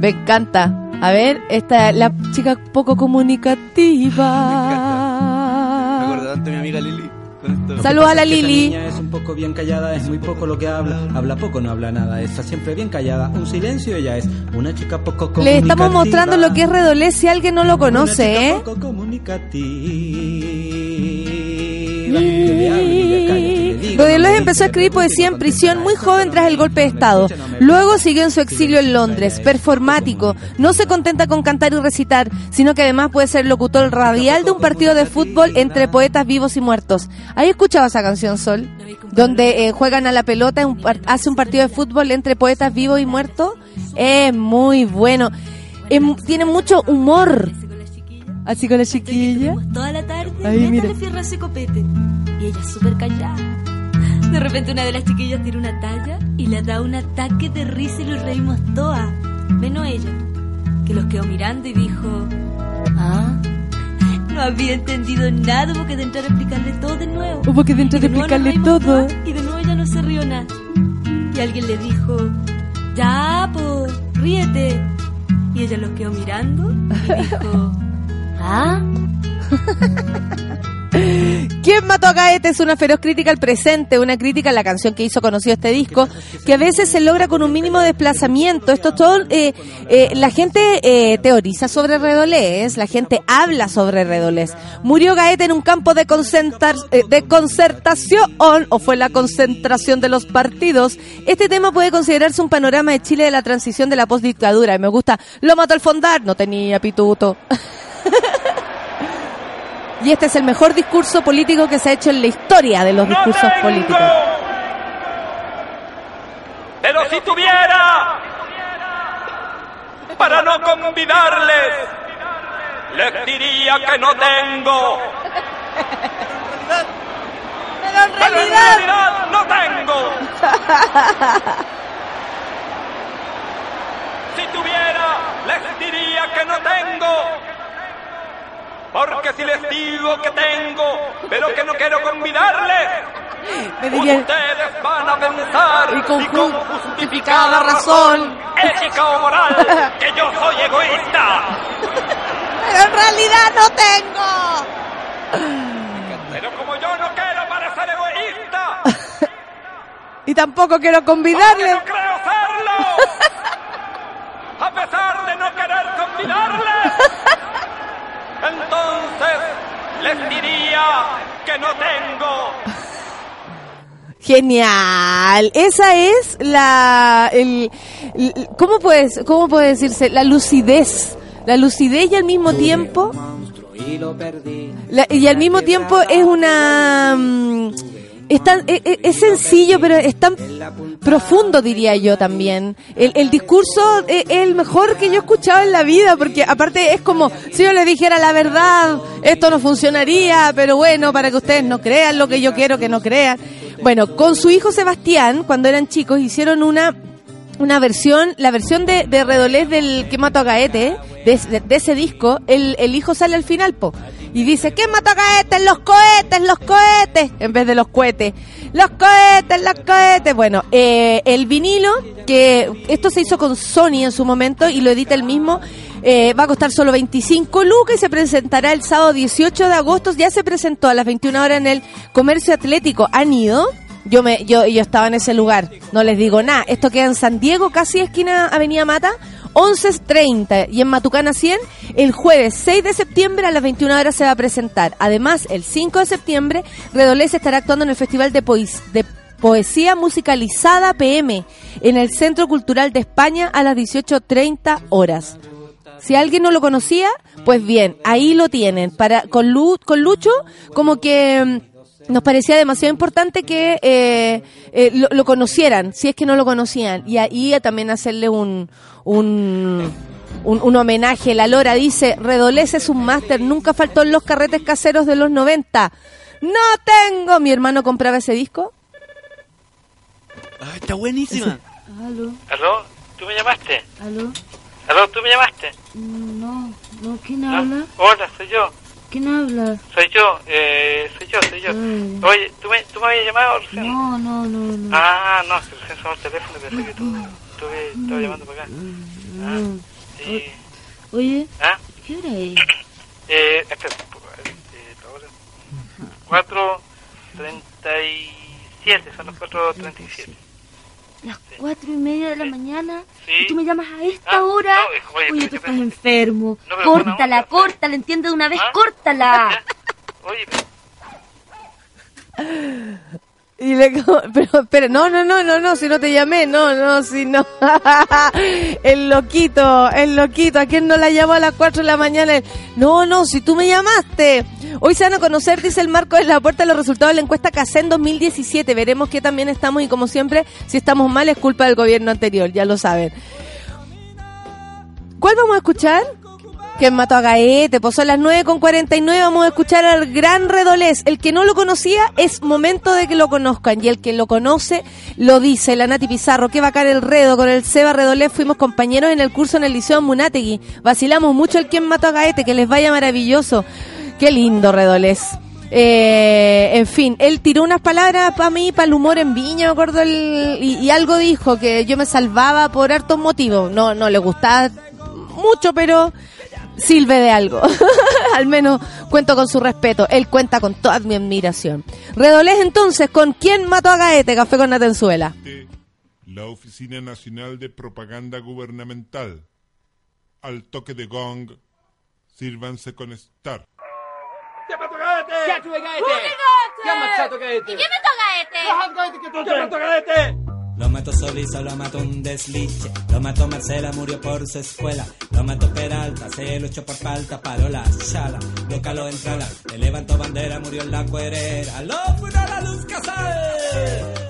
S1: Me encanta. A ver, esta la chica poco comunicativa.
S7: Recuerdo tanto a mi amiga Lili.
S1: Saludos a la Lili.
S8: niña es un poco bien callada, es muy poco lo que habla, habla poco, no habla nada, está siempre bien callada, un silencio ella es una chica poco
S1: Le estamos
S8: comunicativa.
S1: mostrando lo que es Redolés si alguien no lo
S8: Una
S1: conoce,
S8: chica
S1: ¿eh?
S8: poco comunicativa.
S1: Rodríguez empezó a escribir poesía en prisión muy joven tras el golpe de Estado. Luego siguió en su exilio en Londres, performático. No se contenta con cantar y recitar, sino que además puede ser locutor radial de un partido de fútbol entre poetas vivos y muertos. ¿Has escuchado esa canción, Sol? Donde eh, juegan a la pelota, en un par- hace un partido de fútbol entre poetas vivos y muertos. Es muy bueno. Em- tiene mucho humor. Así con la chiquilla.
S9: toda la tarde
S1: Ahí,
S9: Ahí,
S1: mira.
S9: le fierra ese copete. Y ella súper callada. De repente una de las chiquillas tira una talla y le da un ataque de risa y nos reímos todas. Menos ella, que los quedó mirando y dijo... Ah, no había entendido nada, hubo que de entrar a explicarle todo de nuevo.
S1: Hubo que de entrar a explicarle todo.
S9: todas, Y de nuevo ella no se rió nada. Y alguien le dijo... Ya, po, ríete. Y ella los quedó mirando y dijo... Ah...
S1: ¿Quién mató a Gaete? Es una feroz crítica al presente, una crítica a la canción que hizo conocido este disco, que a veces se logra con un mínimo de desplazamiento. Esto todo, eh, eh, la gente eh, teoriza sobre Redolés, la gente habla sobre Redolés. Murió Gaete en un campo de, concertación, o fue la concentración de los partidos. Este tema puede considerarse un panorama de Chile de la transición de la postdictadura. Me gusta, lo mató el fondar, no tenía pituto. Y este es el mejor discurso político que se ha hecho en la historia de los discursos políticos.
S10: Pero si tuviera, para no convidarles, les diría que no tengo.
S1: Pero en realidad...
S10: no tengo. Si tuviera, les diría que no tengo. Porque si les digo que tengo, pero que no quiero convidarles,
S1: Me dirían-
S10: ustedes van a pensar
S1: Y con ju-
S10: justificada razón, ética o moral, que yo soy egoísta.
S1: Pero en realidad no tengo.
S10: Pero como yo no quiero parecer egoísta,
S1: Y tampoco quiero convidarle.
S10: no creo serlo. A pesar de no querer convidarles, entonces les diría que no tengo.
S1: Genial. Esa es la el, el- ¿cómo puedes cómo puede decirse? La lucidez. La lucidez y al mismo tiempo
S8: Y lo perdí.
S1: la- y al mismo tiempo es una es, tan- es, es- es sencillo pero es tan profundo diría yo también el, el discurso es, el mejor que yo he escuchado en la vida porque aparte es como si yo les dijera la verdad esto no funcionaría pero bueno para que ustedes no crean lo que yo quiero que no crean bueno con su hijo Sebastián cuando eran chicos hicieron una una versión, la versión de, de Redolés del que mató a Gaete, de, de- de ese disco, el, el hijo sale al final, po. Y dice, ¿quién mató a Gaete? Los cohetes, los cohetes, en vez de los cohetes. Los cohetes, los cohetes. Bueno, eh, el vinilo, que esto se hizo con Sony en su momento y lo edita el mismo, eh, va a costar solo 25 lucas y se presentará el sábado 18 de agosto. Ya se presentó a las 21 horas en el Comercio Atlético. ¿Han ido? Yo me, yo, yo estaba en ese lugar, no les digo nada. Esto queda en San Diego, casi esquina Avenida Mata, 11.30 y en Matucana 100, el jueves 6 de septiembre a las 21 horas se va a presentar. Además, el 5 de septiembre, Redolés estará actuando en el Festival de, Poes- de Poesía Musicalizada PM en el Centro Cultural de España a las 18.30 horas. Si alguien no lo conocía, pues bien, ahí lo tienen. Para con, Lu- con Lucho, como que mm, nos parecía demasiado importante que eh, eh, lo conocieran, si es que no lo conocían. Y ahí también hacerle un, un, un, un homenaje. La Lora dice, Redolés es un máster, nunca faltó en los carretes caseros de los 90. No tengo. Mi hermano compraba ese disco.
S7: Ah, está buenísima.
S9: Aló,
S11: ¿Aló? ¿Tú me llamaste?
S9: aló.
S11: ¿Aló? ¿Tú me llamaste?
S9: No, no, ¿quién
S11: ¿Ah?
S9: habla?
S11: Hola, soy yo.
S9: ¿Quién habla?
S11: Soy yo. Eh, soy yo, soy yo.
S9: Ay.
S11: Oye, ¿tú me, ¿tú me habías llamado recién?
S9: No, no, no, no.
S11: Ah, no, si recién sonó el teléfono pensé que tú, tú me estabas llamando para acá. Ah,
S9: no.
S11: sí.
S9: Oye,
S11: ¿Ah?
S9: ¿qué hora es?
S11: Eh, espera Eh, la hora. 4.37, son las 4.37.
S9: Las cuatro y media de la mañana.
S11: Sí.
S9: ¿Y tú me llamas a esta
S11: Ah,
S9: hora?
S11: no, oye,
S9: Oye,
S11: pero
S9: tú estás enfermo.
S11: No, pero
S9: córtala,
S11: onda,
S9: córtala, entiende de una vez,
S11: ¿Ah?
S9: córtala.
S11: Oye,
S1: Y le, pero, espera, no, no, no, no, no, si no te llamé, no, no, si no. el loquito, el loquito, ¿a quién no la llamó a las 4 de la mañana? No, no, si tú me llamaste. Hoy se van a conocer, dice el Marco, en la puerta los resultados de la encuesta CACEN 2017. Veremos que también estamos y como siempre, si estamos mal es culpa del gobierno anterior, ya lo saben. ¿Cuál vamos a escuchar? Que mató a Gaete, pues son las 9 con 49, vamos a escuchar al gran Redolés. El que no lo conocía es momento de que lo conozcan y el que lo conoce lo dice, la Nati Pizarro, qué bacán el Redo, con el Seba Redolés fuimos compañeros en el curso en el Liceo Munategui. Vacilamos mucho el quien mató a Gaete, que les vaya maravilloso. Qué lindo Redolés. Eh, en fin, él tiró unas palabras para mí, para el humor en Viña, me acuerdo, el- y, y algo dijo, que yo me salvaba por hartos motivos. No, no le gustaba mucho, pero sirve de algo. Al menos cuento con su respeto. Él cuenta con toda mi admiración. Redolés entonces, ¿con quién mató a Gaete? Café con Natenzuela.
S12: La Oficina Nacional de Propaganda Gubernamental. Al toque de gong, sírvanse con estar.
S10: ¡Ya mató Gaete!
S13: ¡Ya tuve Gaete!
S10: ¡Ya machato Gaete!
S13: ¿Y quién mató a Gaete?
S10: ¡Ya mató Gaete!
S8: Lo mató Solisa, lo mató un desliche. Lo mató Marcela, murió por su escuela. Lo mató Peralta, se lo echó por falta, paró la chala. Lo en levantó bandera, murió en la cuerera. Lo fue la luz casal,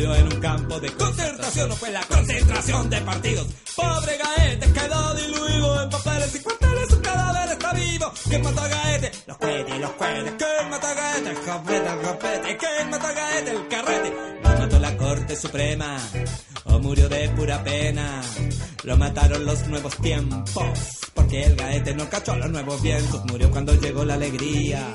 S8: En un campo de concentración, no fue la concentración de partidos. Pobre Gaete quedó diluido en papeles y cuarteles, su cadáver está vivo. ¿Quién mató a Gaete? Los cohetes, los cohetes. ¿Quién mató a Gaete? el copete, el copete. ¿Quién mató a Gaete? El carrete. Lo mató la Corte Suprema. O murió de pura pena. Lo mataron los nuevos tiempos. Porque el gaete no cachó los nuevos vientos. Murió cuando llegó la alegría.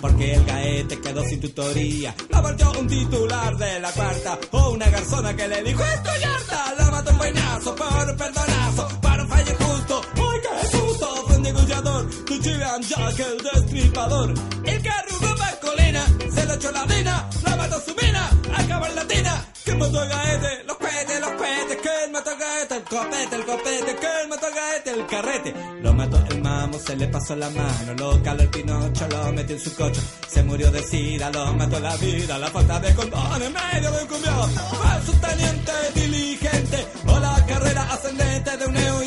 S8: Porque el gaete quedó sin tutoría. Lo volvió un titular de la cuarta. O una garzona que le dijo: Estoy harta. La mató un buenazo por un perdonazo. Para un fallo injusto. ¡Ay, qué susto! Fue un degollador. Tu Chilean Jack, el destripador. El que Se lo echó la dina. La mató su mina. Acabó en latina. ¿Quién mató a gaete? Los cohetes, los cohetes. ¿Quién mató a gaete? El copete, el copete. ¿Quién mató a gaete? El carrete. Lo mató el mamo, se le pasó la mano. Lo caló el pinocho, lo metió en su coche. Se murió de sida, lo mató la vida. La falta de condón en medio de un cumbión. Fue su teniente diligente. O la carrera ascendente de un de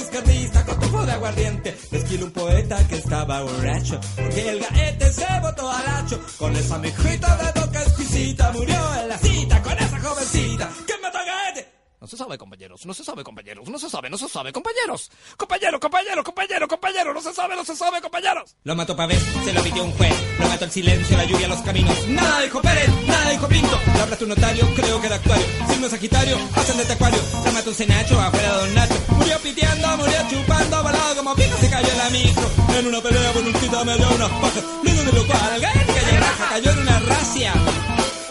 S8: aguardiente. Le esquiló un poeta que estaba borracho. Porque el gaete se botó al hacho. Con esa mijita de boca exquisita. Murió en la cita con esa jovencita. ¿Quién mató a gaete?
S14: No se sabe, compañeros, no se sabe, compañeros, no se sabe, no se sabe, compañeros. Compañero, compañero, compañero, compañero, no se sabe, no se sabe, compañeros.
S8: Lo mató Pavés, se lo pidió un juez. Lo mató el silencio, la lluvia, los caminos. Nada dijo Pérez, nada dijo Pinto. Lo hablaste un notario, creo que era actuario. Signo Sagitario, hacen de acuario. Lo mató un cenacho, afuera de Don Nacho. Murió piteando, murió chupando, balado como pico, se cayó en la micro. En una pelea con un tita me dio unas pajas. Luego de lo cual, el gallo raja, cayó en una racia.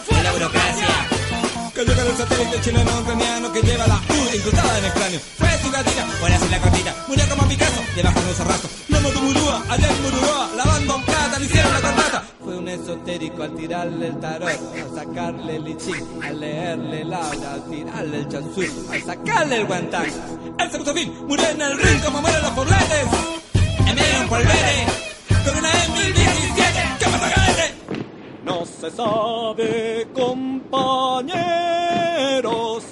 S8: Fue la burocracia. Cayó con el satélite chileno ucraniano que lleva la U incrustada en el cráneo. Fue su gatita, buena sin la cortita. Murió como Picasso, debajo de un cerrazo. Lo mató Murúa, allá en Mururoa, lavando en plata, le hicieron la contrata. Fue un esotérico al tirarle el tarot, al sacarle el lichín, al leerle el aura, al tirarle el chansú, al sacarle el guantán. Puso fin, murió en el ring como mueren los pobletes. En medio de un polvere, con una M1017,
S14: No se sabe, compañeros.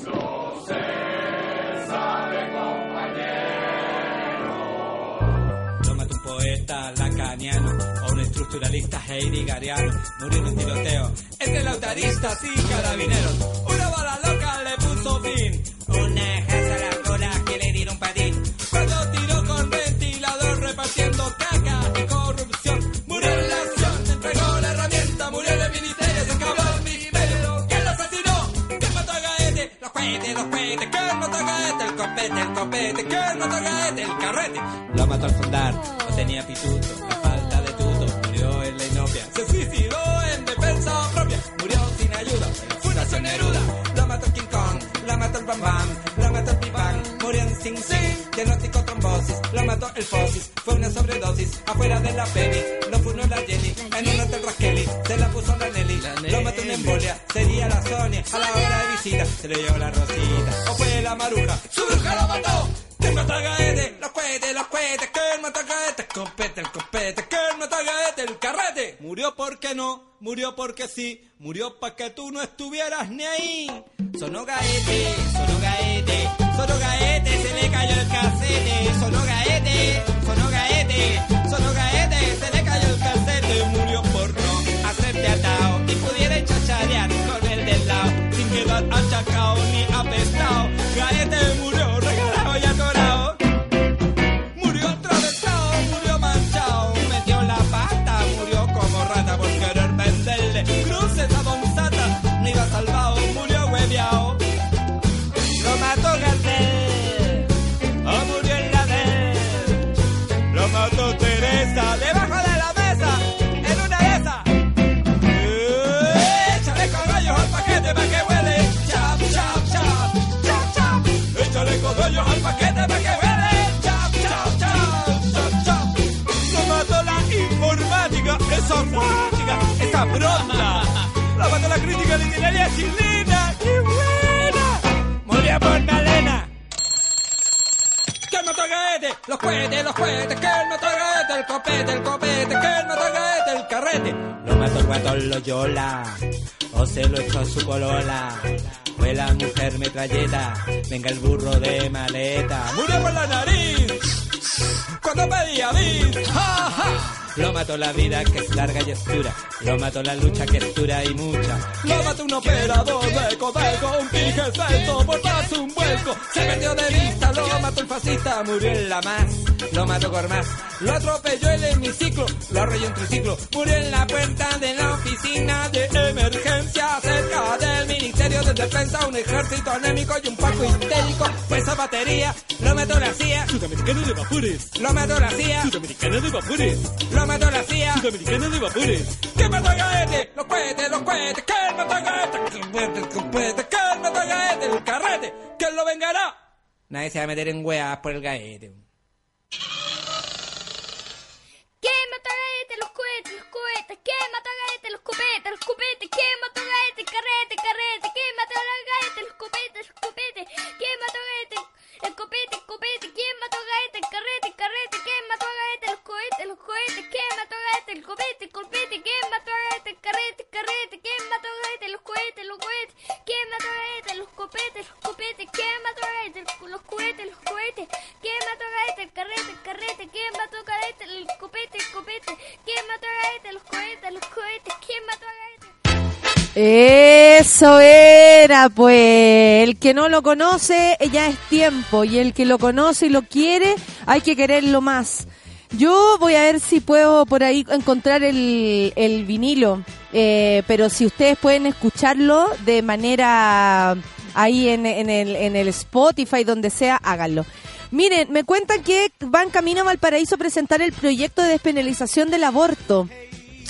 S14: No se sabe, compañeros.
S8: Lo mató un poeta lacaniano o un estructuralista heideggeriano. Murió en un tiroteo entre lautaristas y carabineros. Una bala loca le puso fin. Una jaza Lo mató al fundar, no tenía pituto. La falta de tuto, murió en la inopia. Se suicidó en defensa propia. Murió sin ayuda. Fundación Neruda. Lo mató el King Kong. Lo mató el Bam Bam. Lo mató el Bang. Murió en Sing Sing. Diagnóstico trombosis. Lo mató el Fosis. Fue una sobredosis. Afuera de la peli. Lo funó la Jenny. En un hotel Raqueli. Se la puso la Nelly. Lo mató una embolia. Sería la Sonia. A la hora de visita. Se le llevó la Rosita. O fue la Maruja. Porque no. Murió porque sí. Murió para que tú no estuvieras ni ahí. Sonó Gaete, sonó Gaete. Sonó Gaete, se le cayó el casete. Sonó Gaete. Sonó Gaete, esa pronta. Lo mató la crítica literaria chilena. ¡Qué buena! Murió por Malena. ¿Quién mató a Gaete? Los cohetes, los cohetes. ¿Quién mató a Gaete? El copete, el copete. ¿Quién mató a Gaete? El carrete. Lo mató el guatón Loyola. O se lo echó a su colola. Fue la mujer metralleta. Venga el burro de maleta. Murió por la nariz. Cuando pedía bis. ¡Ja, ja! Lo mató la vida que es larga y oscura. Lo mató la lucha que es dura y mucha. Lo mató un operador de codeco, un pije celto por un vuelco. Se perdió de vista, lo mató el fascista, murió en la más lo mató Gormaz. Lo atropelló el hemiciclo, lo arrolló en triciclo. Murió en la puerta de la oficina de emergencia cerca del Ministerio de
S15: Defensa. Un ejército anémico y un paco histérico. Pues Fue batería, lo mató la CIA.
S16: Sudamericana de vapores.
S15: Lo mató la CIA.
S16: Sudamericana de vapores.
S15: Lo mató la CIA.
S16: Sudamericana de vapores.
S15: ¿Quién mató a Gaete? Los cohetes, los cohetes. ¿Quién mató a Gaete? ¿Quién mató a Gaete? Este, este, el carrete. ¿Quién lo vengará? Nadie se va a meter en weas por el gaete.
S13: ¿Quién mató a Gaete? Los cohetes, los cohetes. ¿Quién mató a Gaete? Los copetes, los copetes. ¿Quién mató a Gaete? Carrete, carrete. ¿Quién mató a Gaete? Los copetes, los copetes. ¿Quién mató a Gaete? El copete, el copete. ¿Quién mató a Gaete? Carrete, carrete. ¿Quién mató Gaete? Los cohetes. ¿Quién mató a Gaete? El copete, el copete. ¿Quién mató a Gaete? El carrete, el carrete. ¿Quién mató a Gaete? Los cohetes, los cohetes. ¿Quién mató a Gaete? Los copetes, los copetes. ¿Quién mató a Gaete? Los cohetes, los cohetes. ¿Quién mató a Gaete? El carrete, el carrete. ¿Quién mató a Gaete? El copete, el copete. ¿Quién mató? Los cohetes, los cohetes. ¿Quién mató?
S1: Eso era, pues. El que no lo conoce, eh, ya es tiempo. Y el que lo conoce y lo quiere, hay que quererlo más. Yo voy a ver si puedo por ahí encontrar el, el vinilo. Eh, pero si ustedes pueden escucharlo de manera ahí en, en el, en el Spotify, donde sea, háganlo. Miren, me cuentan que van camino a Valparaíso a presentar el proyecto de despenalización del aborto.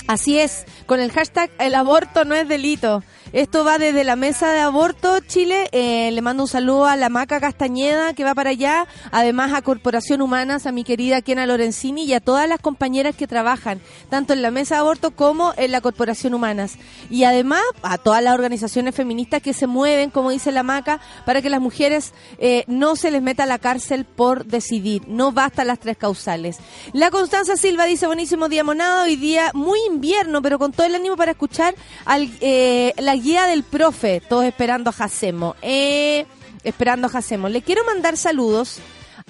S1: Así es, con el hashtag el aborto no es delito. Esto va desde la mesa de aborto Chile. Eh, le mando un saludo a la Maca Castañeda que va para allá. Además a Corporación Humanas, a mi querida Kena Lorenzini y a todas las compañeras que trabajan, tanto en la mesa de aborto como en la Corporación Humanas. Y además a todas las organizaciones feministas que se mueven, como dice la Maca, para que las mujeres eh, no se les meta a la cárcel por decidir. No bastan las tres causales. La Constanza Silva dice, buenísimo día monado, hoy día muy invierno, pero con todo el ánimo para escuchar al, eh, la guía del profe, todos esperando a Jacemo. Eh, esperando a Jacemo. Le quiero mandar saludos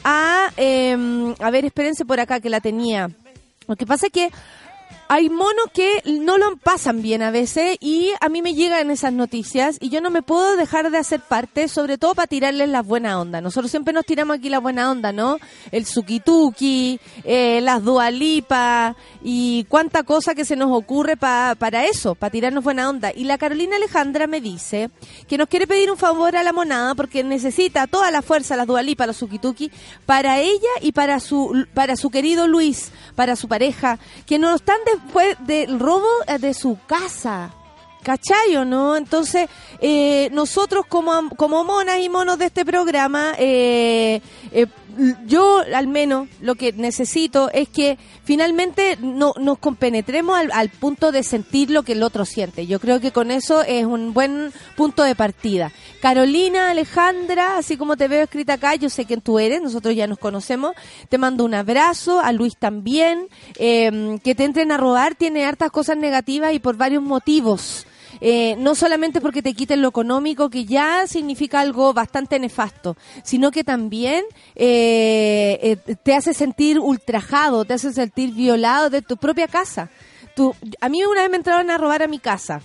S1: a, eh, a ver, espérense por acá que la tenía. Lo que pasa es que hay monos que no lo pasan bien a veces y a mí me llegan esas noticias y yo no me puedo dejar de hacer parte, sobre todo para tirarles la buena onda. Nosotros siempre nos tiramos aquí la buena onda, ¿no? El suki-tuki, eh, las dualipas y cuánta cosa que se nos ocurre pa- para eso, para tirarnos buena onda. Y la Carolina Alejandra me dice que nos quiere pedir un favor a la monada porque necesita toda la fuerza, las dualipas, los suki-tuki, para ella y para su, para su querido Luis, para su pareja, que no están después del robo eh, de su casa. ¿Cachayo, no? Entonces, eh, nosotros como, como monas y monos de este programa, eh, eh, yo al menos lo que necesito es que finalmente no, nos compenetremos al, punto de sentir lo que el otro siente. Yo creo que con eso es un buen punto de partida. Carolina, Alejandra, así como te veo escrita acá, yo sé quién tú eres, nosotros ya nos conocemos. Te mando un abrazo, a Luis también. eh, que te entren a robar tiene hartas cosas negativas y por varios motivos. Eh, no solamente porque te quiten lo económico, que ya significa algo bastante nefasto, sino que también eh, eh, te hace sentir ultrajado, te hace sentir violado de tu propia casa. Tú, a mí una vez me entraron a robar a mi casa.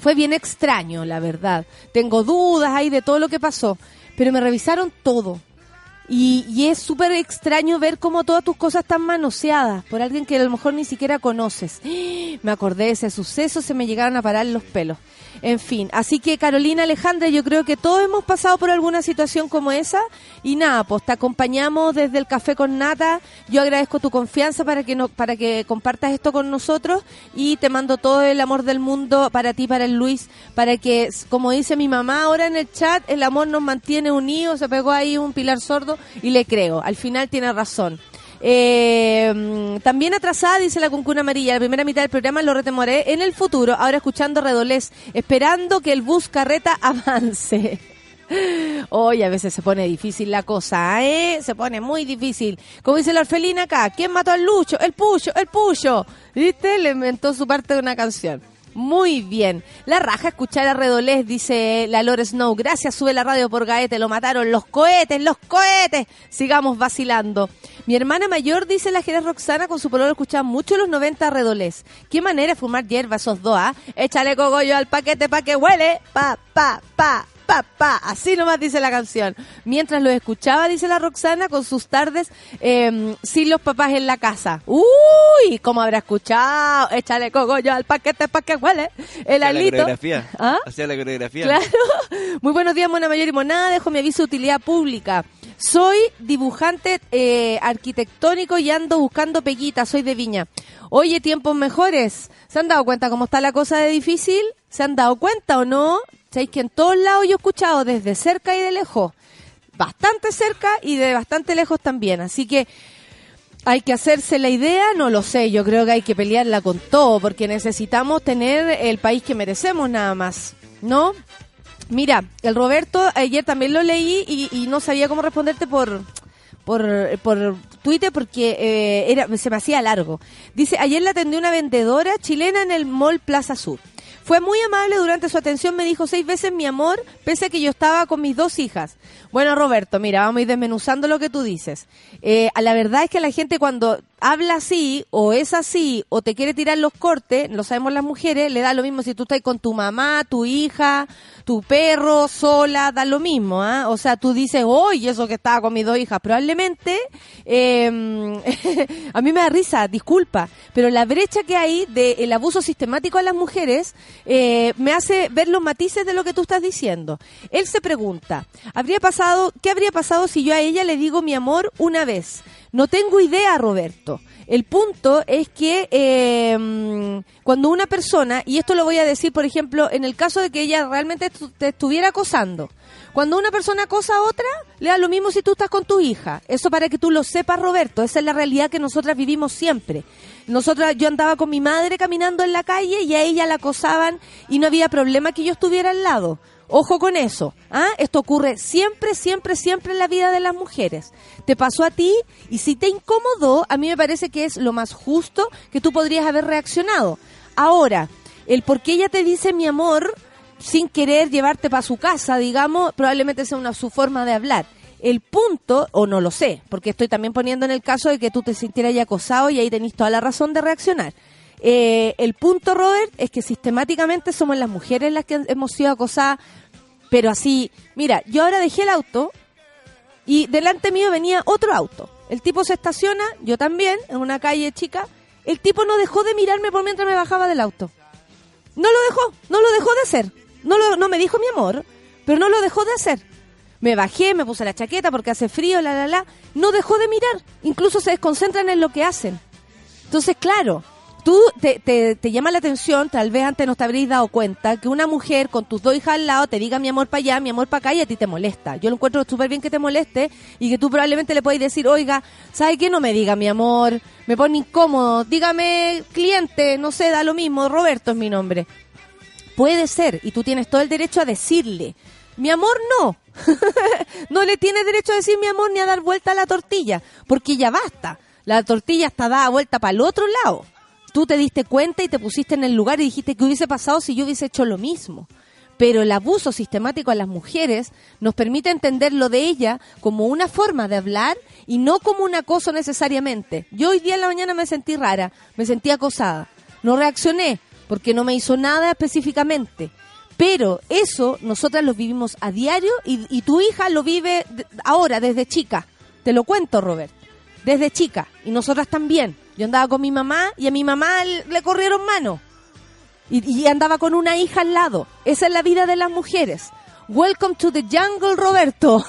S1: Fue bien extraño, la verdad. Tengo dudas ahí de todo lo que pasó, pero me revisaron todo. Y, y es súper extraño ver cómo todas tus cosas están manoseadas por alguien que a lo mejor ni siquiera conoces. Me acordé de ese suceso, se me llegaron a parar los pelos. En fin, así que Carolina Alejandra, yo creo que todos hemos pasado por alguna situación como esa. Y nada, pues te acompañamos desde el Café con Nata. Yo agradezco tu confianza para que, no, para que compartas esto con nosotros. Y te mando todo el amor del mundo para ti, para el Luis, para que, como dice mi mamá ahora en el chat, el amor nos mantiene unidos. Se pegó ahí un pilar sordo y le creo. Al final tiene razón. Eh, también atrasada, dice la cuncuna amarilla, la primera mitad del programa lo retemoré en el futuro, ahora escuchando Redolés, esperando que el bus carreta avance. Hoy a veces se pone difícil la cosa, ¿eh? Se pone muy difícil. Como dice la orfelina acá, ¿quién mató al Lucho? El Pucho, el Pucho. ¿Viste? Le inventó su parte de una canción. Muy bien. La raja escuchar a Redolés, dice la Lore Snow. Gracias, sube la radio por Gaete, lo mataron. Los cohetes, los cohetes. Sigamos vacilando. Mi hermana mayor, dice la Jerez Roxana, con su pololo escuchaba mucho los 90 a Redolés. Qué manera de fumar hierba esos dos, ¿ah? Échale cogollo al paquete pa' que huele. Pa, pa, pa. Papá. Así nomás dice la canción. Mientras lo escuchaba, dice la Roxana, con sus tardes eh, sin los papás en la casa. Uy, ¿cómo habrá escuchado? Échale cogollo al paquete para que huele. El
S7: Hacía la
S1: alito.
S7: coreografía.
S1: ¿Ah?
S7: Hacía la coreografía.
S1: Claro. Muy buenos días, Mona Mayor y Monada. Dejo mi aviso de utilidad pública. Soy dibujante eh, arquitectónico y ando buscando peguitas. Soy de Viña. Oye, tiempos mejores. ¿Se han dado cuenta cómo está la cosa de difícil? ¿Se han dado cuenta o no? Sabéis que en todos lados yo he escuchado desde cerca y de lejos. Bastante cerca y de bastante lejos también. Así que hay que hacerse la idea, no lo sé, yo creo que hay que pelearla con todo, porque necesitamos tener el país que merecemos nada más, ¿no? Mira, el Roberto, ayer también lo leí y, no sabía cómo responderte por, por, por Twitter porque eh, era, se me hacía largo. Dice, ayer la atendió una vendedora chilena en el Mall Plaza Sur. Fue muy amable durante su atención, me dijo seis veces mi amor, pese a que yo estaba con mis dos hijas. Bueno, Roberto, mira, vamos a ir desmenuzando lo que tú dices. Eh, la verdad es que la gente cuando habla así, o es así, o te quiere tirar los cortes, lo sabemos las mujeres, le da lo mismo si tú estás con tu mamá, tu hija, tu perro, sola, da lo mismo, ¿ah? O sea, tú dices, oye, eso que estaba con mis dos hijas, probablemente, eh, a mí me da risa, disculpa, pero la brecha que hay del abuso sistemático a las mujeres eh, me hace ver los matices de lo que tú estás diciendo. Él se pregunta, ¿habría pasado, ¿qué habría pasado si yo a ella le digo mi amor una vez? No tengo idea, Roberto. El punto es que eh, cuando una persona, y esto lo voy a decir, por ejemplo, en el caso de que ella realmente te estuviera acosando, cuando una persona acosa a otra, le da lo mismo si tú estás con tu hija. Eso para que tú lo sepas, Roberto. Esa es la realidad que nosotras vivimos siempre. Nosotras, yo andaba con mi madre caminando en la calle y a ella la acosaban y no había problema que yo estuviera al lado. Ojo con eso. ¿ah? Esto ocurre siempre, siempre, siempre en la vida de las mujeres. Te pasó a ti y si te incomodó, a mí me parece que es lo más justo que tú podrías haber reaccionado. Ahora, el por qué ella te dice mi amor sin querer llevarte para su casa, digamos, probablemente sea una su forma de hablar. El punto, o no lo sé, porque estoy también poniendo en el caso de que tú te sintieras ya acosado y ahí tenés toda la razón de reaccionar. Eh, el punto, Robert, es que sistemáticamente somos las mujeres las que hemos sido acosadas, pero así, mira, yo ahora dejé el auto y delante mío venía otro auto. El tipo se estaciona, yo también, en una calle chica. El tipo no dejó de mirarme por mientras me bajaba del auto. No lo dejó, no lo dejó de hacer. No, lo, no me dijo mi amor, pero no lo dejó de hacer. Me bajé, me puse la chaqueta porque hace frío, la, la, la. No dejó de mirar. Incluso se desconcentran en lo que hacen. Entonces, claro, tú te, te, llama la atención, tal vez antes no te habréis dado cuenta, que una mujer con tus dos hijas al lado te diga mi amor para allá, mi amor para acá y a ti te molesta. Yo lo encuentro súper bien que te moleste y que tú probablemente le puedes decir, oiga, ¿sabe qué? No me diga mi amor, me pone incómodo, dígame cliente, no sé, da lo mismo, Roberto es mi nombre. Puede ser, y tú tienes todo el derecho a decirle. Mi amor no. no le tienes derecho a decir mi amor ni a dar vuelta a la tortilla, porque ya basta. La tortilla está dada vuelta para el otro lado. Tú te diste cuenta y te pusiste en el lugar y dijiste que hubiese pasado si yo hubiese hecho lo mismo. Pero el abuso sistemático a las mujeres nos permite entender lo de ella como una forma de hablar y no como un acoso necesariamente. Yo hoy día en la mañana me sentí rara, me sentí acosada. No reaccioné porque no me hizo nada específicamente. Pero eso nosotras lo vivimos a diario y, y tu hija lo vive ahora, desde chica. Te lo cuento, Robert. Desde chica. Y nosotras también. Yo andaba con mi mamá y a mi mamá le, corrieron mano. Y, andaba con una hija al lado. Esa es la vida de las mujeres. Welcome to the jungle, Roberto.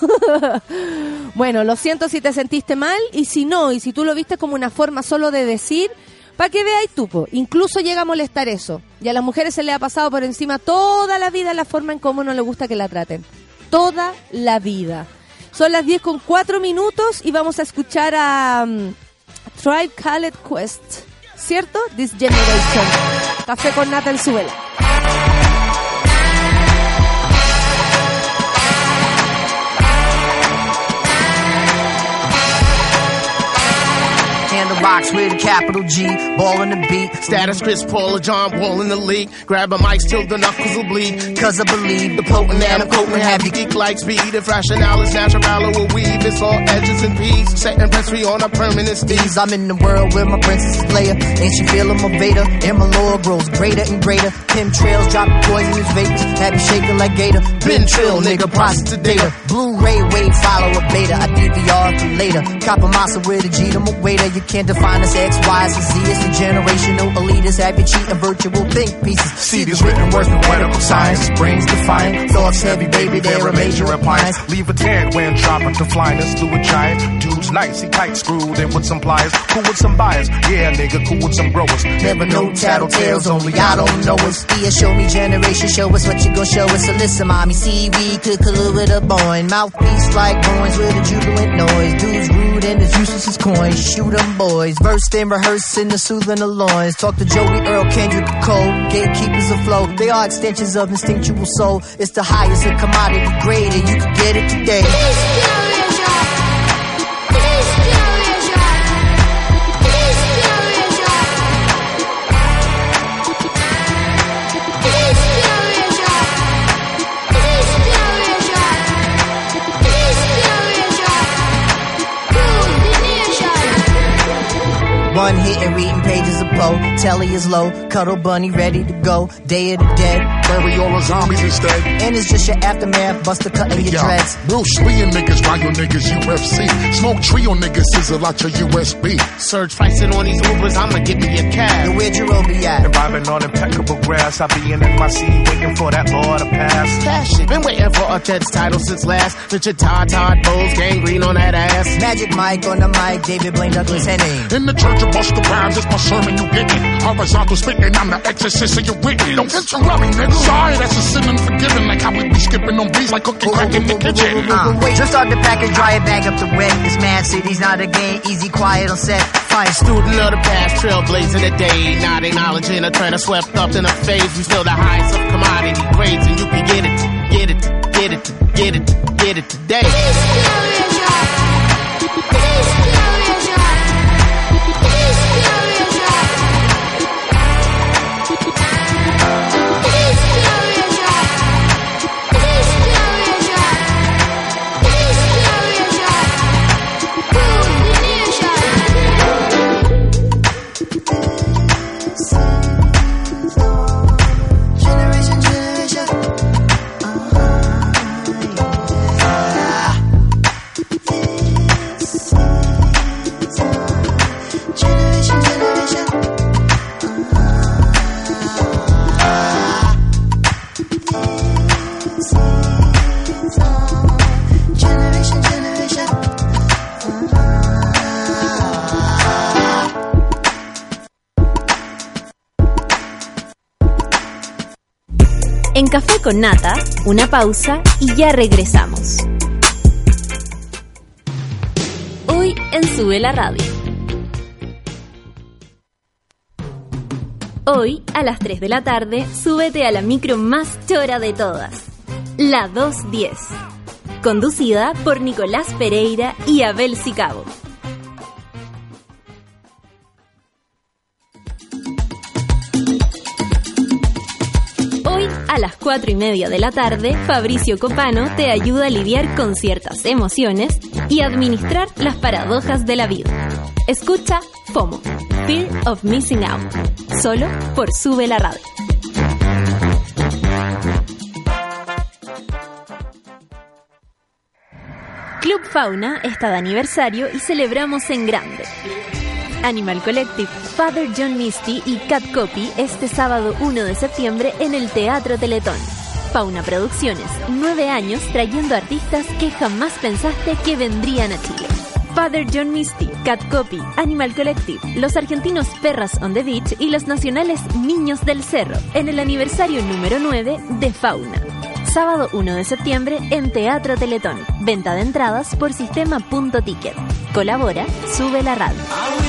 S1: bueno, lo siento si te sentiste mal y si no, y si tú lo viste como una forma solo de decir, para que veáis tú, po. incluso llega a molestar eso. Y a las mujeres se le ha pasado por encima toda la vida la forma en cómo no le gusta que la traten. Toda la vida. Son las 10 con 4 minutos y vamos a escuchar a um, Tribe Called Quest. ¿Cierto? This Generation. Café con nata en su vela.
S17: handle rocks with a capital G, ball in the beat.
S18: Status Chris Paul or John Wall in the league. Grab a mic till the knuckles will bleed.
S17: Cause I believe
S18: The potent and I'm coating have you geek like speed. If rationale is natural or weave, it's all edges and peas. Setting press free on a permanent steez.
S17: I'm in the world where my princess is Leia. And she feeling my Vader. And my lore grows greater and greater. Pim trails dropping poisonous vapors. Have you shaking like Gator.
S18: Been trill, nigga, process data.
S17: Blu-ray wave follow a beta. I DVR for later. Copper massa with a G to my waiter. You can't define us X, Y, and Z. It's the generational elitist. Happy cheating virtual think pieces.
S19: See these written words with medical science. Brains defiant. Thoughts heavy, baby, they're a major appliance. Leave a tan when dropping to flyness. Through a giant. Dude's nice, he tight screwed in with some pliers. Cool with some buyers. Yeah, nigga, cool with some growers.
S17: Never know tattletales, only I don't know us. Yeah, show me generation, show us what you gon' show us. So listen, mommy, see we could collude with a boy. Mouthpiece like coins with a jubilant noise. Dudes rude and as useless as coins. Shoot Shoot 'em boys. Versed and rehearsed in the soothing of loins. Talk to Joey Earl, Kendrick Cole. Gatekeepers afloat. They are extensions of instinctual soul. It's the highest of commodity grade and you can get it today. One hit and reading pages of Poe. Telly is low. Cuddle bunny ready to go. Day of the dead.
S19: Bury all the zombies instead.
S17: And it's just your aftermath. Buster cutting your dreads.
S19: Bruce Lee and niggas, ride your niggas UFC. Smoke trio niggas, sizzle out your USB.
S18: Surge pricing on these Ubers, I'ma give me a cab.
S17: Yo, where'd your Roby at?
S19: And vibing on impeccable grass. I be in my seat waiting for that law to pass.
S18: Cash it, been waiting for a Jets title since last. Richard Todd, Todd Bowles, gangrene on that ass.
S17: Magic Mike on the mic. David Blaine Douglas Henning.
S19: In the church of Buster Rhymes, it's my sermon you getting. Horizontal spitting, I'm the exorcist of your written. Don't interrupt me, nigga. Sorry, that's a sin unforgiven. Like how we be skipping on beats like cooking crack in the kitchen.
S17: Uh, just start the package, dry it, bag up the wet. This mad city's not a game, easy, quiet on set.
S18: Fine student of the past, trailblazing the day. Not acknowledging a trend I swept up in a phase. We still the highest of commodity grades, and you can get it, get it, get it, get it, get it today.
S4: Café con Nata, una pausa y ya regresamos. Hoy en Sube la Radio. Hoy, a las 3 de la tarde, súbete a la micro más chora de todas, la 210. Conducida por Nicolás Pereira y Abel Sicabo. 4 y media de la tarde, Fabricio Copano te ayuda a lidiar con ciertas emociones y administrar las paradojas de la vida. Escucha FOMO, Fear of Missing Out, solo por Sube la Radio. Club Fauna está de aniversario y celebramos en grande. Animal Collective, Father John Misty y Cat Copy este sábado 1 de septiembre en el Teatro Teletón. Fauna Producciones, nueve años trayendo artistas que jamás pensaste que vendrían a Chile. Father John Misty, Cat Copy, Animal Collective, los argentinos Perras on the Beach y los nacionales Niños del Cerro en el aniversario número 9 de Fauna. Sábado 1 de septiembre en Teatro Teletón. Venta de entradas por sistema.ticket. Colabora, sube la radio.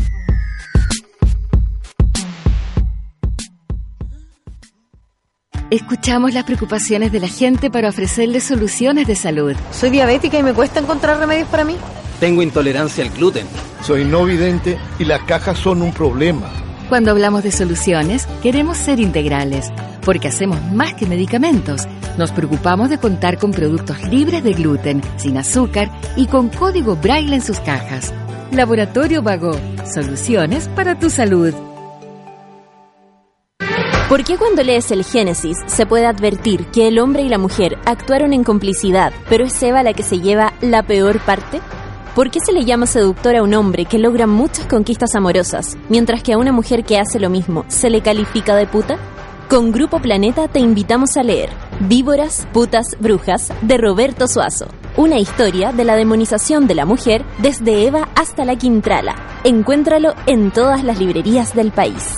S20: Escuchamos las preocupaciones de la gente para ofrecerles soluciones de salud.
S21: Soy diabética y me cuesta encontrar remedios para mí.
S22: Tengo intolerancia al gluten.
S23: Soy no vidente y las cajas son un problema.
S20: Cuando hablamos de soluciones, queremos ser integrales, porque hacemos más que medicamentos. Nos preocupamos de contar con productos libres de gluten, sin azúcar y con código braille en sus cajas. Laboratorio Vago, soluciones para tu salud.
S19: ¿Por qué cuando lees el Génesis se puede advertir que el hombre y la mujer actuaron en complicidad, pero es Eva la que se lleva la peor parte? ¿Por qué se le llama seductor a un hombre que logra muchas conquistas amorosas, mientras que a una mujer que hace lo mismo se le califica de puta? Con Grupo Planeta te invitamos a leer Víboras, Putas, Brujas de Roberto Suazo. Una historia de la demonización de la mujer desde Eva hasta la Quintrala. Encuéntralo en todas las librerías del país.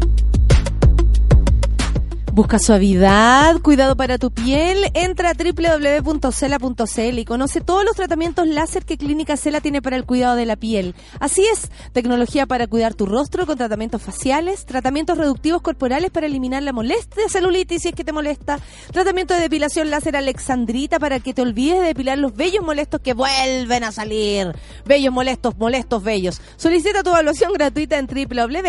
S1: Busca suavidad, cuidado para tu piel. Entra a www.cela.cl y conoce todos los tratamientos láser que Clínica Cela tiene para el cuidado de la piel. Así es, tecnología para cuidar tu rostro con tratamientos faciales, tratamientos reductivos corporales para eliminar la molestia celulitis si es que te molesta, tratamiento de depilación láser alexandrita para que te olvides de depilar los vellos molestos que vuelven a salir. Bellos molestos, molestos bellos. Solicita tu evaluación gratuita en www.cela.cl.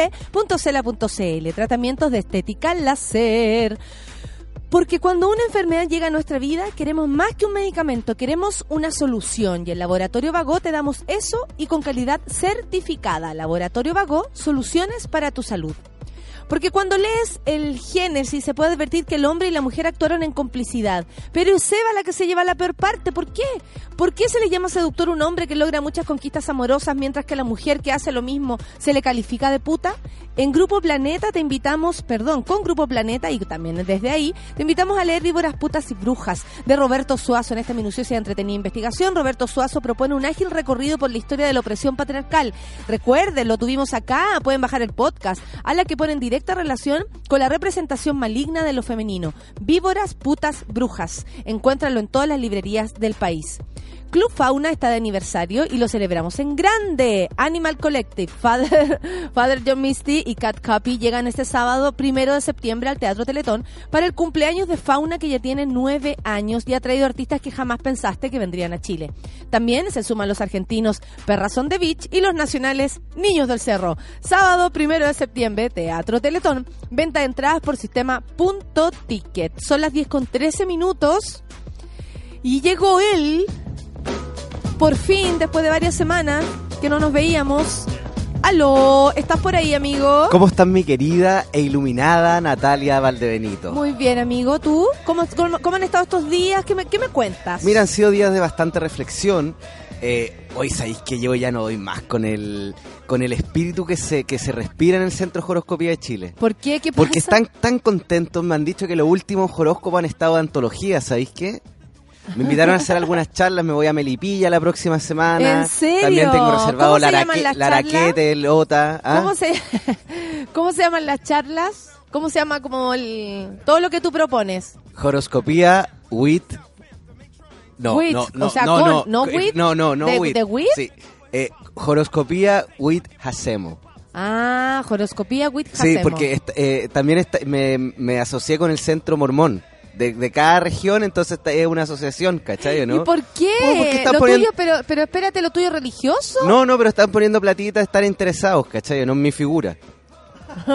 S1: Tratamientos de estética láser. Porque cuando una enfermedad llega a nuestra vida, queremos más que un medicamento, queremos una solución. Y en Laboratorio Vago te damos eso y con calidad certificada. Laboratorio Vago, soluciones para tu salud. Porque cuando lees el Génesis se puede advertir que el hombre y la mujer actuaron en complicidad. Pero es Eva la que se lleva la peor parte. ¿Por qué? ¿Por qué se le llama seductor un hombre que logra muchas conquistas amorosas mientras que la mujer que hace lo mismo se le califica de puta? En Grupo Planeta te invitamos, perdón, con Grupo Planeta y también desde ahí, te invitamos a leer Víboras, Putas y Brujas de Roberto Suazo. En esta minuciosa y entretenida investigación, Roberto Suazo propone un ágil recorrido por la historia de la opresión patriarcal. Recuerden, lo tuvimos acá, pueden bajar el podcast, a la que ponen directa relación con la representación maligna de lo femenino. Víboras, putas, brujas. Encuéntralo en todas las librerías del país. Club Fauna está de aniversario y lo celebramos en grande. Animal Collective, Father, Father John Misty y Cat Copy llegan este sábado primero de septiembre al Teatro Teletón para el cumpleaños de Fauna que ya tiene nueve años y ha traído artistas que jamás pensaste que vendrían a Chile. También se suman los argentinos Perrazón de Beach y los nacionales Niños del Cerro. Sábado primero de septiembre, Teatro Teletón. Venta de entradas por sistema punto ticket. Son las 10 con 13 minutos. Y llegó él, por fin, después de varias semanas que no nos veíamos. Aló, ¿estás por ahí, amigo?
S24: ¿Cómo estás mi querida e iluminada Natalia Valdebenito?
S1: Muy bien, amigo. ¿Tú? ¿Cómo, cómo, cómo han estado estos días? ¿Qué me, qué me cuentas?
S24: Mira, han sido días de bastante reflexión. Eh, hoy sabéis que yo ya no doy más con el con el espíritu que se que se respira en el Centro Horoscopía de Chile.
S1: ¿Por qué? ¿Qué pasa?
S24: Porque están tan contentos, me han dicho que los últimos horóscopos han estado de antología, ¿sabéis qué? Me invitaron a hacer algunas charlas, me voy a Melipilla la próxima semana.
S1: ¿En serio?
S24: También tengo reservado
S1: ¿Cómo se
S24: la,
S1: llaman
S24: araque-
S1: las
S24: la
S1: charlas?
S24: araquete, el ota. ¿ah?
S1: ¿Cómo se, ¿Cómo se llaman las charlas? ¿Cómo se llama como el, todo lo que tú propones?
S24: Horoscopía with... No,
S1: With,
S24: no, no,
S1: o sea,
S24: no,
S1: con,
S24: no,
S1: no
S24: eh,
S1: with,
S24: no, no, no
S1: de-
S24: with.
S1: de with?
S24: Sí, eh, horoscopía with Hacemo.
S1: Ah, horoscopía with
S24: Sí,
S1: Hacemo.
S24: porque est- eh, también está- me, me asocié con el centro mormón de, de cada región, entonces es una asociación, ¿cachai? ¿no?
S1: ¿Y por qué?
S24: Oh, porque están
S1: lo
S24: poniendo-
S1: tuyo, pero, pero espérate, ¿lo tuyo religioso?
S24: No, no, pero están poniendo platita, están interesados, ¿cachai? No en mi figura.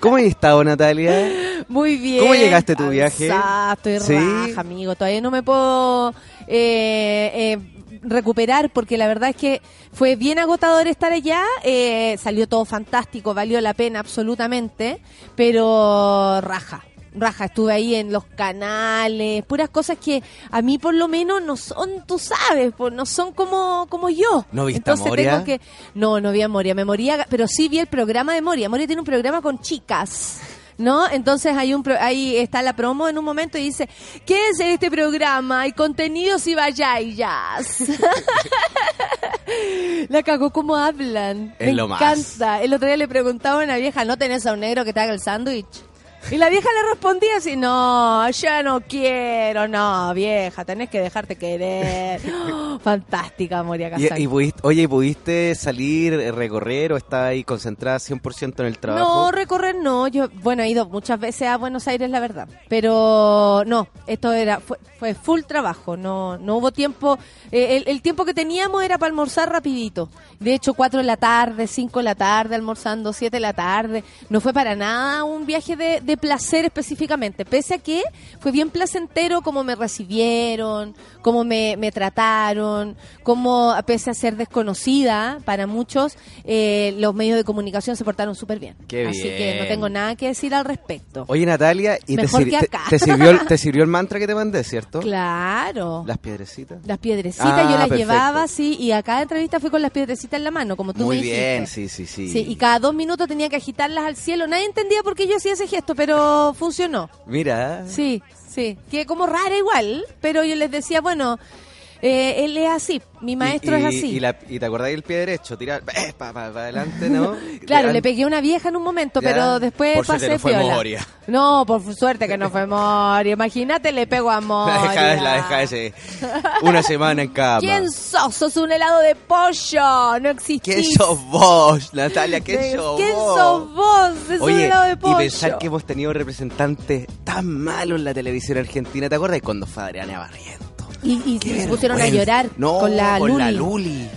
S24: ¿Cómo has estado, Natalia?
S1: Muy bien.
S24: ¿Cómo llegaste a tu viaje?
S1: Exacto, estoy
S24: Sí.
S1: raja, amigo. Todavía no me puedo eh, eh, recuperar porque la verdad es que fue bien agotador estar allá. eh, salió todo fantástico, valió la pena absolutamente, pero raja. Raja, estuve ahí en los canales, puras cosas que a mí por lo menos no son, tú sabes, no son como, como yo.
S24: ¿No viste a
S1: Entonces
S24: Moria?
S1: tengo que... No, no vi a Moria, me moría, pero sí vi el programa de Moria. Moria tiene un programa con chicas. ¿No? Entonces hay un pro- ahí está la promo en un momento y dice, ¿qué es este programa? Hay contenidos y vayayas. la cagó como hablan.
S24: Es
S1: Me
S24: lo más.
S1: encanta. El otro día le preguntaba a una vieja, ¿no tenés a un negro que te haga el sándwich? Y la vieja le respondía así, no, ya no quiero, no, vieja, tenés que dejarte querer. Fantástica, Moria Casal.
S24: y pudiste- oye, ¿y ¿pudiste salir, eh, recorrer o estás ahí concentrada 100% en el trabajo?
S1: No, recorrer no. Yo, bueno, he ido muchas veces a Buenos Aires, la verdad. Pero no, esto era fue, fue full trabajo. No no hubo tiempo. eh, el, el tiempo que teníamos era para almorzar rapidito. De hecho, 4 de la tarde, 5 de la tarde, almorzando 7 de la tarde. No fue para nada un viaje de, de placer específicamente. Pese a que fue bien placentero como me recibieron, cómo me, me trataron, cómo, pese a ser desconocida para muchos, eh, los medios de comunicación se portaron súper bien.
S24: Qué
S1: Así que no tengo nada que decir al respecto.
S24: Oye, Natalia, ¿y te, sir-
S1: que
S24: te-
S1: acá.
S24: te sirvió, el- te sirvió el mantra que te mandé, cierto?
S1: Claro.
S24: Las piedrecitas.
S1: Las piedrecitas
S24: Ah,
S1: yo las
S24: perfecto.
S1: llevaba así y a cada entrevista fui con las piedrecitas en la mano, como tú
S24: Muy
S1: me dijiste.
S24: bien, sí, sí, sí.
S1: Sí, y cada dos minutos tenía que agitarlas al cielo. Nadie entendía por qué yo hacía ese gesto, pero funcionó.
S24: Mira.
S1: Sí, sí. Que como rara igual, pero yo les decía, bueno, eh, él es así, mi maestro
S24: y,
S1: es así.
S24: Y, la- y te acordás del pie derecho, tirar eh, para adelante, ¿no?
S1: Claro,
S24: An-
S1: le pegué a una vieja en un momento,
S24: Ya.
S1: pero después
S24: Por suerte
S1: pasé
S24: no fue
S1: piola.
S24: Moria.
S1: No, por suerte que no fue Moria. Imagínate, le pego a
S24: La
S1: Moria.
S24: deja, la deja ese. Una semana en cama.
S1: ¿Quién sos? Sos un helado de pollo. No existís.
S24: ¿Quién sos vos, Natalia? ¿Quién
S1: ¿De-
S24: sos
S1: ¿Quién
S24: vos?
S1: sos vos? Es un
S24: Oye,
S1: helado de pollo.
S24: y pensar que hemos tenido representantes tan malos en la televisión argentina. ¿Te acuerdas cuando fue Adriana Barrientos?
S1: Y, y se pusieron a llorar
S24: No,
S1: con la
S24: con
S1: Luli.
S24: la Luli.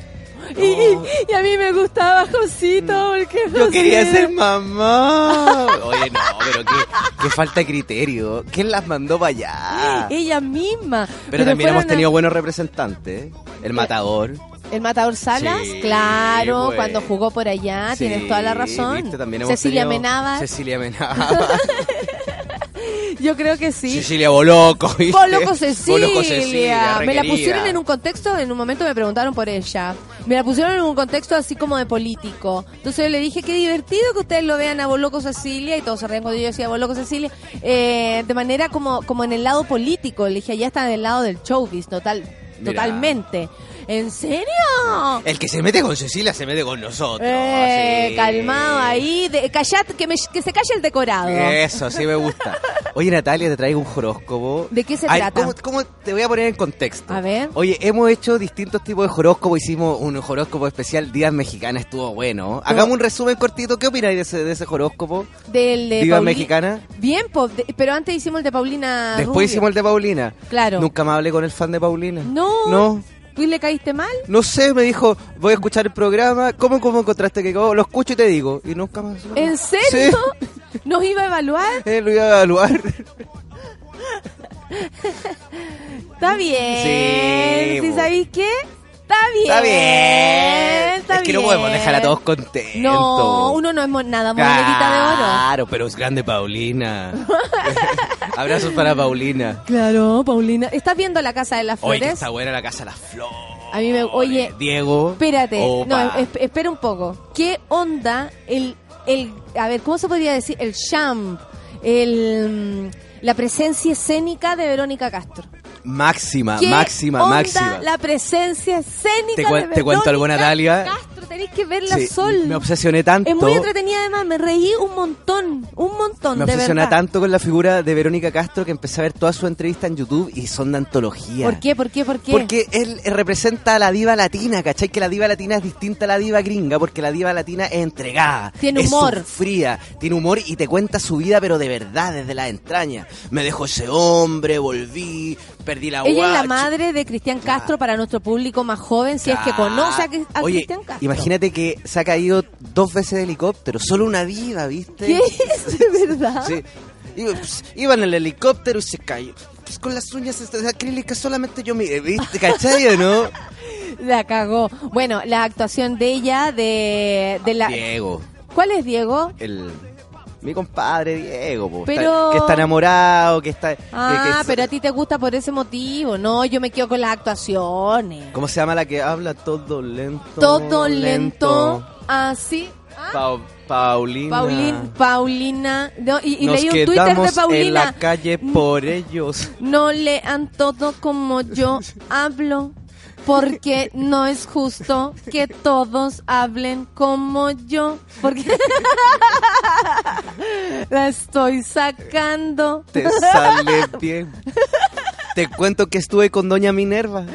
S1: Y, y- y a mí me gustaba Josito porque
S24: Yo quería ser mamá. Oye, no, pero qué, qué falta de criterio. ¿Quién las mandó para allá?
S1: Ella misma.
S24: Pero, también hemos
S1: a-
S24: tenido buenos representantes. ¿eh? El Matador.
S1: El Matador Salas,
S24: Sí,
S1: claro,
S24: pues.
S1: cuando jugó por allá,
S24: Sí,
S1: tienes toda la razón. Cecilia
S24: tenido-
S1: Menabas,
S24: Cecilia Menabas.
S1: Yo creo que sí.
S24: Cecilia Boloco. ¿viste?
S1: Boloco Cecilia.
S24: Boloco Cecilia,
S1: me la pusieron en un contexto, en un momento me preguntaron por ella. Me la pusieron en un contexto así como de político. Entonces yo le dije, qué divertido que ustedes lo vean a Boloco Cecilia, y todos se reían cuando yo decía Boloco Cecilia, eh, de manera como, como en el lado político. Le dije, allá está en el lado del showbiz, total, totalmente. ¿En serio?
S24: El que se mete con Cecilia se mete con nosotros.
S1: Eh,
S24: sí.
S1: calmado ahí, de, callad, que, me- que se calle el decorado.
S24: Eso, sí me gusta. Oye, Natalia, te traigo un horóscopo.
S1: ¿De qué se
S24: Ay,
S1: trata?
S24: ¿cómo, cómo te voy a poner en contexto?
S1: A ver.
S24: Oye, hemos hecho distintos tipos de horóscopos. Hicimos un horóscopo especial Días Mexicanas, estuvo bueno. Hagamos un resumen cortito. ¿Qué opináis de ese, de ese horóscopo?
S1: Del de
S24: Divas
S1: Pauli-
S24: Mexicanas.
S1: Bien, pero antes hicimos el de Paulina
S24: Después
S1: Rubio.
S24: hicimos el de Paulina.
S1: Claro.
S24: Nunca más hablé con el fan de Paulina.
S1: No.
S24: No.
S1: ¿Tú le caíste mal?
S24: No sé, me dijo, voy a escuchar el programa. ¿Cómo, cómo encontraste que quedó? Lo escucho y te digo. Y nunca más.
S1: ¿En serio? ¿Nos iba a evaluar?
S24: Eh, lo iba a evaluar.
S1: Está bien.
S24: Sí,
S1: ¿Sí sabéis qué? Está bien.
S24: Está bien.
S1: Está
S24: es que no
S1: bien.
S24: podemos dejar a todos contentos.
S1: No, uno no es nada monedita de oro.
S24: Claro, pero es grande Paulina. Abrazos para Paulina.
S1: Claro, Paulina. ¿Estás viendo la Casa de las
S24: Oye,
S1: Flores?
S24: está buena la casa de las flores.
S1: A mí me... Oye,
S24: Diego.
S1: espérate.
S24: Opa.
S1: No, es- espera un poco. ¿Qué onda el... el a ver, ¿cómo se podría decir? El champ. El... mm, La presencia escénica de Verónica Castro.
S24: Máxima,
S1: ¿Qué
S24: máxima,
S1: onda
S24: máxima.
S1: la presencia escénica
S24: Te,
S1: de
S24: te cuento algo,
S1: Verónica
S24: Natalia.
S1: Castro, tenéis que verla
S24: Sí,
S1: sol.
S24: me obsesioné tanto.
S1: Es muy entretenida además, me reí un montón, un montón,
S24: Me
S1: de verdad.
S24: tanto con la figura de Verónica Castro que empecé a ver todas sus entrevistas en YouTube y son de antología.
S1: ¿Por qué? ¿Por qué? ¿Por qué?
S24: Porque él eh, representa a la diva latina, ¿cachai? Que la diva latina es distinta a la diva gringa, porque la diva latina es entregada.
S1: Tiene
S24: es
S1: humor.
S24: fría, tiene humor y te cuenta su vida, pero de verdad, desde las entrañas. Me dejó ese hombre, volví, perdí la
S1: Ella es la madre de Cristian Castro para nuestro público más joven, si es que conoce a, Cri- a
S24: Oye,
S1: Cristian Castro.
S24: imagínate que se ha caído dos veces de helicóptero, solo una diva, ¿viste?
S1: ¿Qué es? ¿De verdad?
S24: Sí. Iba, pues, iba en el helicóptero y se cayó. Pues con las uñas acrílicas solamente yo miré, ¿viste? ¿Cachai o no?
S1: La cagó. Bueno, la actuación de ella, de, de la...
S24: Diego,
S1: ¿Cuál es Diego?
S24: el mi compadre Diego, po,
S1: Pero-
S24: está- que está enamorado, que está
S1: Ah,
S24: que-
S1: pero a ti te gusta por ese motivo. No, yo me quedo con las actuaciones.
S24: ¿Cómo se llama la que habla todo lento?
S1: Todo lento, así. Ah,
S24: Pau- Paulina.
S1: Paulin, Paulina. no, y y
S24: Nos
S1: leí un Twitter de
S24: quedamos en
S1: Paulina.
S24: la calle por ellos.
S1: No lean todo como yo hablo, porque no es justo que todos hablen como yo, porque la estoy sacando.
S24: Te sale bien. Te cuento que estuve con doña Minerva.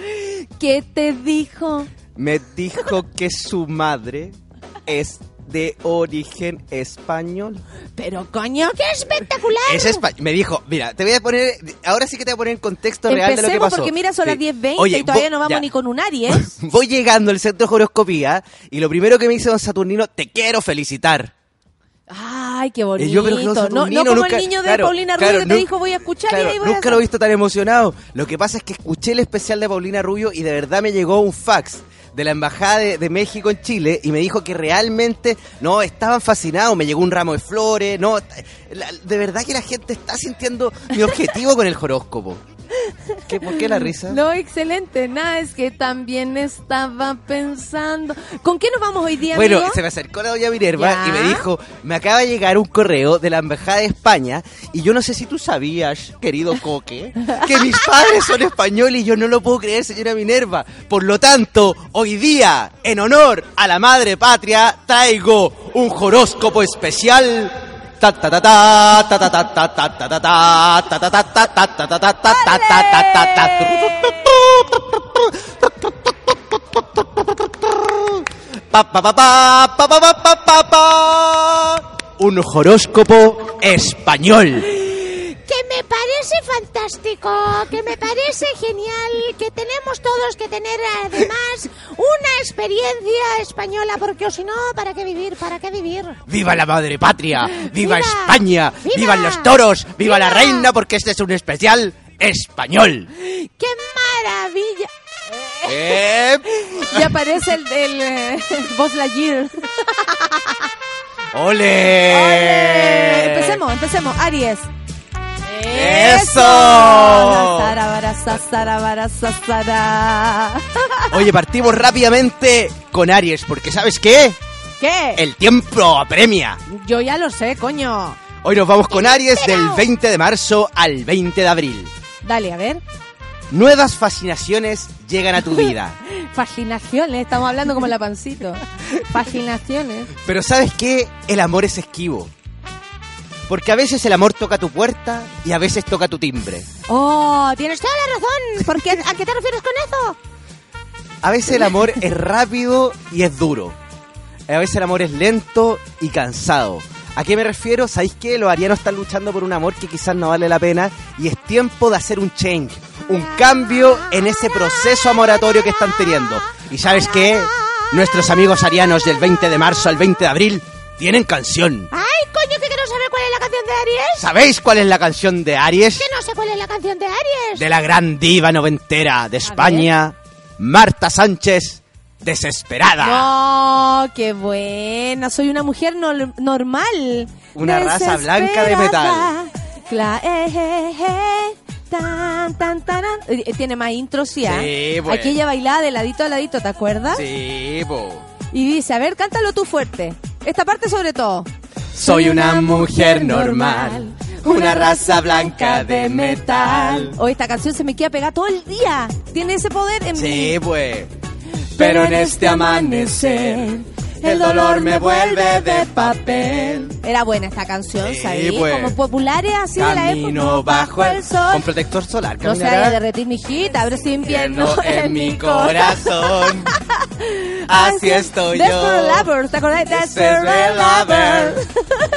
S1: ¿Qué te dijo?
S24: Me dijo que su madre es de origen español.
S1: Pero coño, qué espectacular.
S24: Es espa- me dijo, mira, te voy a poner, ahora sí que te voy a poner en contexto real de lo que
S1: Empecemos
S24: pasó.
S1: porque mira, son las
S24: Sí.
S1: 10.20
S24: Oye,
S1: y todavía no vamos
S24: ya.
S1: ni con un Aries.
S24: Voy llegando al centro de horoscopía y lo primero que me dice don Saturnino, te quiero felicitar.
S1: Ay, qué bonito.
S24: Y yo, pero
S1: no, no
S24: Saturnino
S1: como
S24: nunca-
S1: el niño de
S24: claro,
S1: Paulina Rubio
S24: claro,
S1: que te
S24: nu-
S1: dijo voy a escuchar
S24: Claro,
S1: y ahí voy
S24: nunca
S1: a...
S24: lo he visto tan emocionado. Lo que pasa es que escuché el especial de Paulina Rubio y de verdad me llegó un fax de la embajada de, México en Chile y me dijo que realmente no estaban fascinados. Me llegó un ramo de flores, no, la- de verdad que la gente está sintiendo mi objetivo con el horóscopo. ¿Qué, ¿Por qué la risa?
S1: No, excelente. Nada, es que también estaba pensando. ¿Con qué nos vamos hoy día,
S24: Bueno,
S1: amigo?
S24: se me acercó la doña Minerva
S1: Ya.
S24: y me dijo, me acaba de llegar un correo de la Embajada de España y yo no sé si tú sabías, querido Coque, que mis padres son españoles y yo no lo puedo creer, señora Minerva. Por lo tanto, hoy día, en honor a la madre patria, traigo un horóscopo especial. Un horóscopo español.
S25: Me parece fantástico, que me parece genial, que tenemos todos que tener además una experiencia española, porque o si no, ¿para qué vivir? ¿Para qué vivir?
S24: ¡Viva la madre patria! ¡Viva,
S25: ¡Viva!
S24: España!
S25: ¡Viva!
S24: ¡Vivan los toros! ¡Viva, la reina! Porque este es un especial español.
S1: ¡Qué maravilla!
S24: Eh,
S1: Y aparece el, el eh, Lightyear.
S24: ¡Ole!
S1: Empecemos, empecemos. Aries.
S24: ¡Eso! Oye, partimos rápidamente con Aries, porque ¿sabes qué?
S1: ¿Qué?
S24: El tiempo apremia.
S1: Yo ya lo sé, coño.
S24: Hoy nos vamos con Aries del 20 de marzo al 20 de abril.
S1: Dale, a ver.
S24: Nuevas fascinaciones llegan a tu vida.
S1: Fascinaciones, estamos hablando como la pancito. Fascinaciones.
S24: Pero ¿sabes qué? El amor es esquivo. Porque a veces el amor toca tu puerta y a veces toca tu timbre.
S25: Oh, tienes toda la razón. ¿Por qué? ¿A qué te refieres con eso?
S24: A veces el amor es rápido y es duro. A veces el amor es lento y cansado. ¿A qué me refiero? ¿Sabéis qué? Los arianos están luchando por un amor que quizás no vale la pena y es tiempo de hacer un change, un cambio en ese proceso amoratorio que están teniendo. ¿Y sabes qué? Nuestros amigos arianos del 20 de marzo al 20 de abril tienen canción.
S25: Ay, coño, que quiero saber cuál es la canción de Aries.
S24: ¿Sabéis cuál es la canción de Aries?
S25: Que no sé cuál es la canción de Aries.
S24: De la gran diva noventera de España, Marta Sánchez, Desesperada.
S1: No, qué buena. Soy una mujer nor- normal.
S24: Una raza blanca de metal.
S1: Cla- eh, eh, eh, tan, tan, taran. Eh, Tiene más intro, sí, ¿ah?
S24: Sí, pues.
S1: Aquí ella bailaba de ladito a ladito, ¿te acuerdas?
S24: Sí, po.
S1: Y dice, a ver, cántalo tú fuerte. Esta parte sobre todo.
S24: Soy una mujer normal, una raza blanca de metal.
S1: Oh, esta canción se me queda pegada todo el día. Tiene ese poder en mí.
S24: Sí, pues. Pero en este amanecer, el dolor me vuelve de papel.
S1: Era buena esta canción,
S24: Sí,
S1: ¿sabes?
S24: pues.
S1: Como populares así de la época.
S24: Camino bajo el
S1: sol.
S24: Con protector solar,
S1: No se vaya a derretir mi hijita, abre ese invierno
S24: en mi corazón. Así estoy
S1: Desperate
S24: yo.
S1: Lovers, ¿te acordás?
S24: Desperate
S1: Desperate Lovers.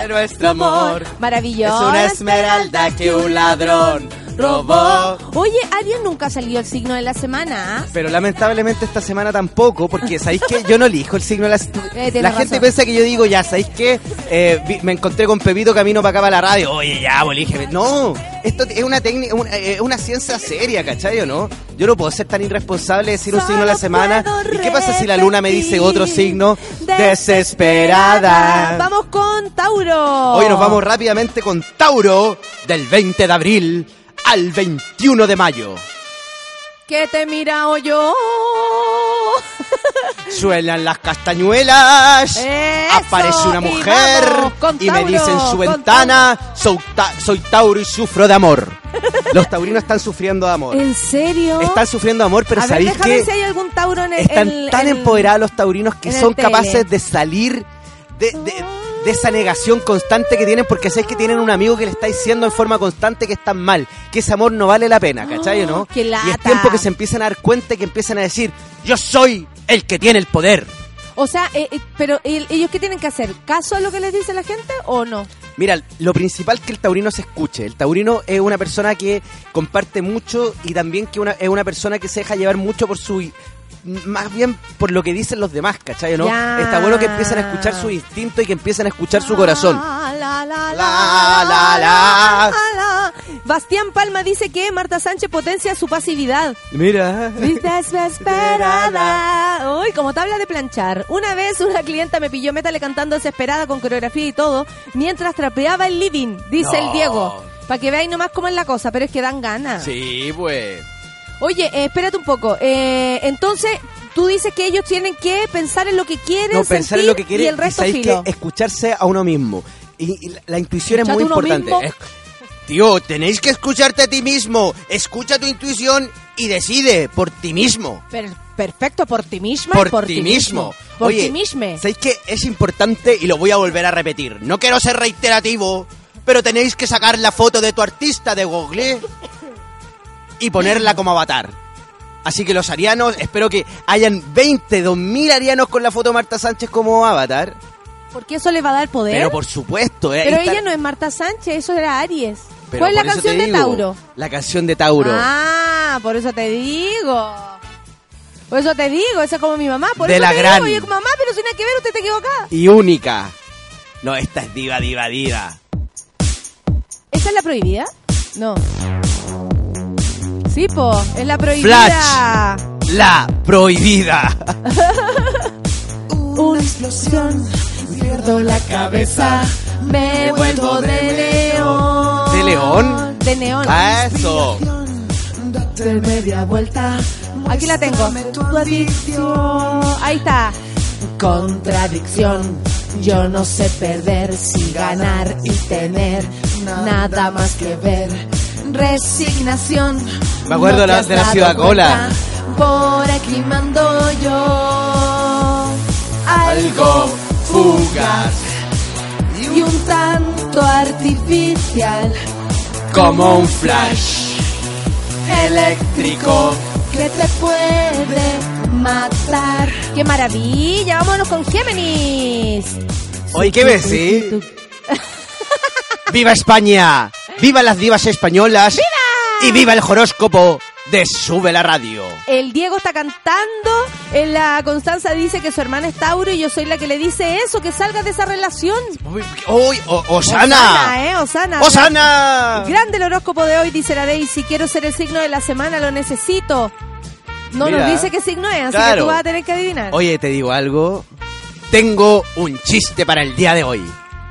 S24: De nuestro amor.
S1: Maravilloso.
S24: Es una esmeralda que un ladrón robó.
S1: Oye, Aries nunca salió el signo de la semana. ¿ah?
S24: Pero lamentablemente esta semana tampoco, porque ¿sabéis que Yo no elijo el signo de la
S1: Eh,
S24: La gente piensa que yo digo, ya, ¿sabéis qué? Eh, vi- me encontré con Pepito camino para acá para la radio. Oye, ya, pues, elige. No, esto es una técnica, una, eh, una ciencia seria, ¿cachai o no? Yo no puedo ser tan irresponsable de decir un signo de la semana. ¿Y qué pasa si la luna me dice otro signo? Desesperada.
S1: Vamos con Tauro.
S24: Hoy nos vamos rápidamente con Tauro del 20 de abril al 21 de mayo.
S1: Que te he mirado yo.
S24: Suenan las castañuelas.
S1: Eso,
S24: aparece una
S1: y
S24: mujer
S1: con
S24: y me
S1: Tauro,
S24: dice en su ventana, soy, ta- soy Tauro y sufro de amor. Los taurinos están sufriendo de amor.
S1: ¿En serio?
S24: Están sufriendo de amor, pero
S1: a
S24: ¿sabéis
S1: ver
S24: que
S1: si hay algún Tauro en el...
S24: están tan
S1: en-
S24: empoderados los taurinos que
S1: el
S24: son capaces de salir de, de- de esa negación constante que tienen porque sabéis que tienen un amigo que le está diciendo en forma constante que están mal, que ese amor no vale la pena, ¿cachai no?
S1: qué lata.
S24: Y es tiempo que se empiezan a dar cuenta y que empiezan a decir, yo soy el que tiene el poder.
S1: O sea, eh, eh, pero eh, ellos qué tienen que hacer? ¿Caso a lo que les dice la gente o no?
S24: Mira, lo principal es que el taurino se escuche. El taurino es una persona que comparte mucho y también que una, es una persona que se deja llevar mucho por su... Más bien por lo que dicen los demás, ¿cachai? ¿no?
S1: Ya.
S24: Está bueno que empiecen a escuchar su instinto y que empiecen a escuchar su corazón.
S1: La, la, la,
S24: La, la, la.
S1: la. Bastián Palma dice que Marta Sánchez potencia su pasividad.
S24: Mira.
S1: Vista desesperada. Uy, como tabla de planchar. Una vez una clienta me pilló métale cantando desesperada con coreografía y todo, mientras trapeaba el living, dice
S24: No.
S1: el Diego. Para que veáis nomás cómo es la cosa, pero es que dan ganas.
S24: Sí, pues.
S1: Oye, eh, espérate un poco. Eh, entonces, tú dices que ellos tienen que pensar en lo que quieren,
S24: No, pensar en
S1: sentir
S24: lo que quiere
S1: y el resto
S24: sabéis
S1: filo.
S24: que escucharse a uno mismo. Y, y la, la intuición es muy
S1: Escuchate
S24: importante.
S1: mismo.
S24: Tío, tenéis que escucharte a ti mismo. Escucha tu intuición y decide por ti mismo.
S1: Per- perfecto, por ti misma
S24: Por,
S1: y por
S24: ti mismo.
S1: Por
S24: Oye,
S1: ti mismo.
S24: ¿sabéis que es importante y lo voy a volver a repetir? No quiero ser reiterativo, pero tenéis que sacar la foto de tu artista de Google y ponerla como avatar. Así que los arianos, espero que hayan 20, 2000 arianos con la foto de Marta Sánchez como avatar.
S1: Porque eso le va a dar poder.
S24: Pero por supuesto, ¿eh?
S1: Pero
S24: está-
S1: ella no es Marta Sánchez, eso era Aries.
S24: Pero
S1: ¿Cuál es la canción de
S24: digo,
S1: Tauro?
S24: La canción de Tauro.
S1: Ah, por eso te digo. Por eso te digo, esa es como mi mamá. Por
S24: De
S1: eso
S24: la
S1: te
S24: gran.
S1: digo, mamá, pero sin nada que ver, usted te equivocada.
S24: Y única. No, esta es diva, diva, diva.
S1: ¿Esa es la prohibida? No. Sí, po, es la prohibida.
S24: La prohibida.
S1: Una explosión, pierdo la cabeza, me vuelvo de león.
S24: ¿De león?
S1: De neón.
S24: Ah, eso.
S1: De media vuelta. Aquí la tengo. Tu adicción. Ahí está. Contradicción. Yo no sé perder sin ganar y tener nada más que ver. Resignación.
S24: Me acuerdo
S1: No
S24: la- de la Ciudad Cola.
S1: Por aquí mando yo. Algo
S24: fugaz.
S1: y un tanto artificial.
S24: Como un flash
S1: eléctrico que te puede matar. ¡Qué maravilla! ¡Vámonos con Géminis!
S24: Oye, ¿qué ves, sí? ¡Viva España! ¡Viva las divas españolas! ¡Viva! ¡Y viva el horóscopo de Sube la Radio!
S1: El Diego está cantando, en la Constanza dice que su hermana es Tauro y yo soy la que le dice eso, que salga de esa relación.
S24: ¡Uy, o- Osana!
S1: Osana, ¿eh? Osana.
S24: ¡Osana!
S1: Grande el horóscopo de hoy, dice la Daisy. Quiero ser el signo de la semana, lo necesito. No
S24: Mira.
S1: nos dice qué signo es, así que tú vas a tener que adivinar.
S24: Oye, te digo algo. Tengo un chiste para el día de hoy.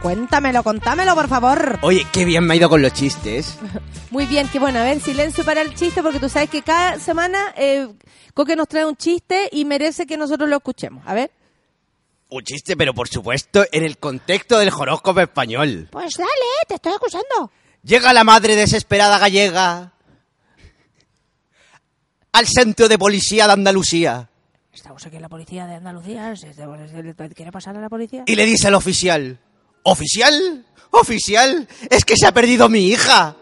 S1: Cuéntamelo, contámelo, por favor.
S24: Oye, qué bien me ha ido con los chistes.
S1: Muy bien, qué bueno. A ver, silencio para el chiste, porque tú sabes que cada semana eh, Coque nos trae un chiste y merece que nosotros lo escuchemos. A ver.
S24: Un chiste, pero por supuesto en el contexto del horóscopo español.
S25: Pues dale, te estoy acusando.
S24: Llega la madre desesperada gallega al centro de policía de Andalucía
S25: Estamos aquí en la policía de Andalucía. ¿se- se- se- ¿Quiere pasar a la policía?
S24: y le dice al oficial, ¿oficial? ¿Oficial? Es que se ha perdido mi hija.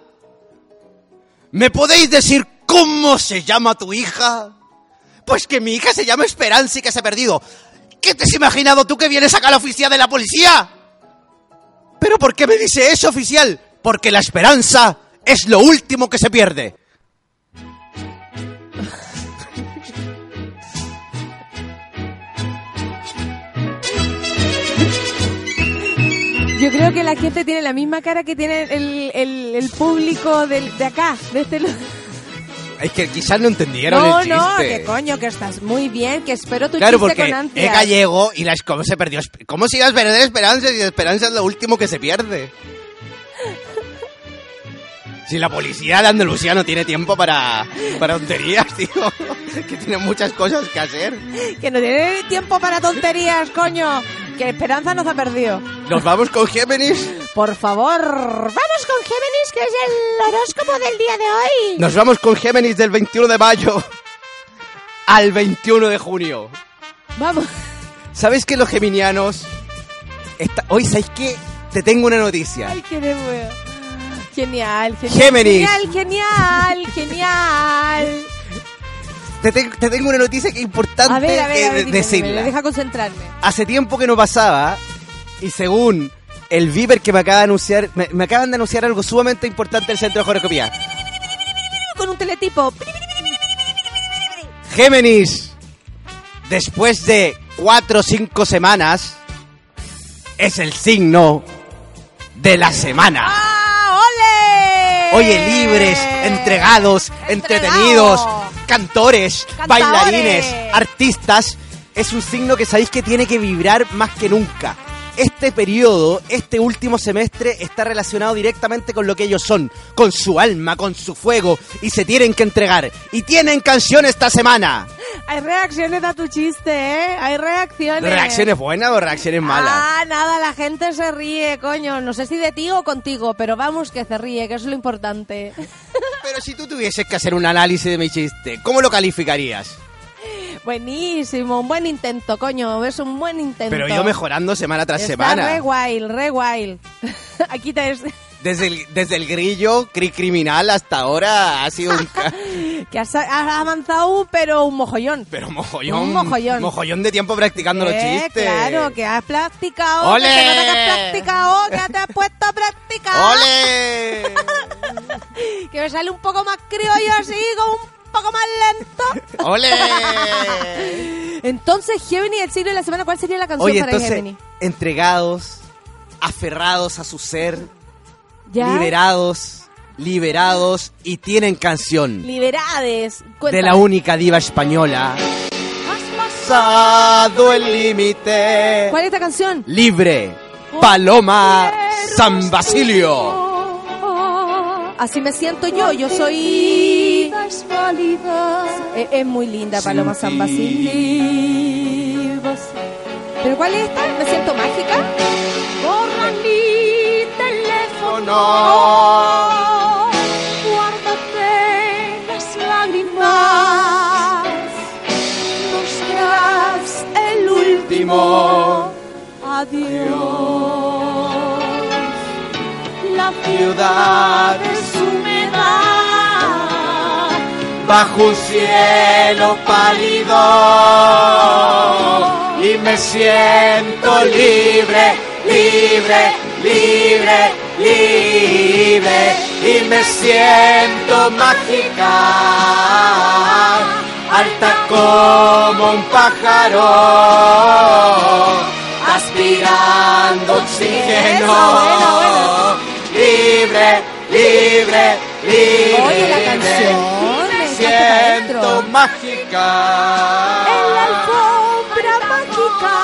S24: ¿Me podéis decir cómo se llama tu hija? Pues que mi hija se llama Esperanza y que se ha perdido. ¿Qué te has imaginado tú que vienes acá a la oficina de la policía? ¿Pero por qué me dice eso, oficial? Porque la esperanza es lo último que se pierde.
S1: Yo creo que la gente tiene la misma cara que tiene el, el- el público del- de acá, de este
S24: Es que quizás no entendieron
S1: No,
S24: el
S1: no,
S24: chiste.
S1: que coño, que estás muy bien, que espero tu
S24: Claro,
S1: chiste
S24: porque
S1: con
S24: es
S1: ansias.
S24: gallego y la ¿cómo se perdió? ¿Cómo se iba a perder esperanza si esperanza es lo último que se pierde? Si la policía de Andalucía no tiene tiempo para, para tonterías, tío. que tiene muchas cosas que hacer.
S1: Que no tiene tiempo para tonterías, coño. Que Esperanza nos ha perdido.
S24: Nos vamos con Géminis.
S1: Por favor.
S25: Vamos con Géminis, que es el horóscopo del día de hoy.
S24: Nos vamos con Géminis del 21 de mayo al 21 de junio.
S1: Vamos.
S24: ¿Sabes que los geminianos... Está... Hoy, ¿sabes qué? Te tengo una noticia.
S1: Ay, qué. Genial, genial.
S24: Géminis.
S1: Genial, genial, genial.
S24: Te, te- te tengo una noticia que es importante
S1: A ver, a ver,
S24: que
S1: a ver,
S24: decirla.
S1: deja concentrarme.
S24: Hace tiempo que no pasaba y según el Viper que me acaba de anunciar, me, me acaban de anunciar algo sumamente importante del Centro de Horoscopía.
S1: Con un teletipo.
S24: Géminis, después de cuatro o cinco semanas, es el signo de la semana.
S1: ¡Ah, ole!
S24: Oye, libres, entregados, entretenidos, cantores, bailarines, artistas, es un signo que sabéis que tiene que vibrar más que nunca. Este periodo, este último semestre, está relacionado directamente con lo que ellos son, con su alma, con su fuego, y se tienen que entregar. Y tienen canción esta semana.
S1: Hay reacciones a tu chiste, ¿eh? Hay reacciones.
S24: ¿Reacciones buenas o reacciones malas?
S1: Ah, nada, la gente se ríe, coño. No sé si de ti o contigo, pero vamos que se ríe, que eso es lo importante.
S24: Pero si tú tuvieses que hacer un análisis de mi chiste, ¿cómo lo calificarías?
S1: Buenísimo, un buen intento, coño. Es un buen intento.
S24: Pero yo mejorando semana tras
S1: Está
S24: semana.
S1: re wild, re wild. Aquí te...
S24: Desde el, desde el grillo cri- criminal hasta ahora ha sido un...
S1: que has, has avanzado, pero un mojollón.
S24: Pero mojollón.
S1: Un mojollón.
S24: Mojollón de tiempo practicando los
S1: Eh,
S24: chistes.
S1: Claro, que has practicado.
S24: ¡Ole!
S1: Que has practicado, que te has puesto a practicar.
S24: ¡Ole!
S1: que me sale un poco más criollo así, como un poco más lento.
S24: ¡Ole!
S1: Entonces, Gemini, el signo de la semana, ¿cuál sería la canción
S24: Oye,
S1: para
S24: entonces,
S1: Gemini?
S24: entregados, aferrados a su ser,
S1: ¿Ya?
S24: liberados, liberados y tienen canción
S1: Liberades.
S24: de
S1: Cuéntame.
S24: la única diva española. Pasado el límite.
S1: ¿Cuál es esta canción?
S24: Libre. Paloma San Basilio.
S1: Así me siento yo, yo soy... Es, es muy linda Paloma San Basilio. ¿Pero cuál es esta? ¿Me siento mágica?
S13: Borra mi teléfono. Guárdate las lágrimas. Nos serás el último adiós. La ciudad
S24: bajo un cielo pálido y me siento libre, libre, libre, libre y me siento mágica, alta como un pájaro, aspirando oxígeno, libre, libre, libre.
S1: Oye, la canción,
S24: siento mágica.
S1: En la alfombra mágica.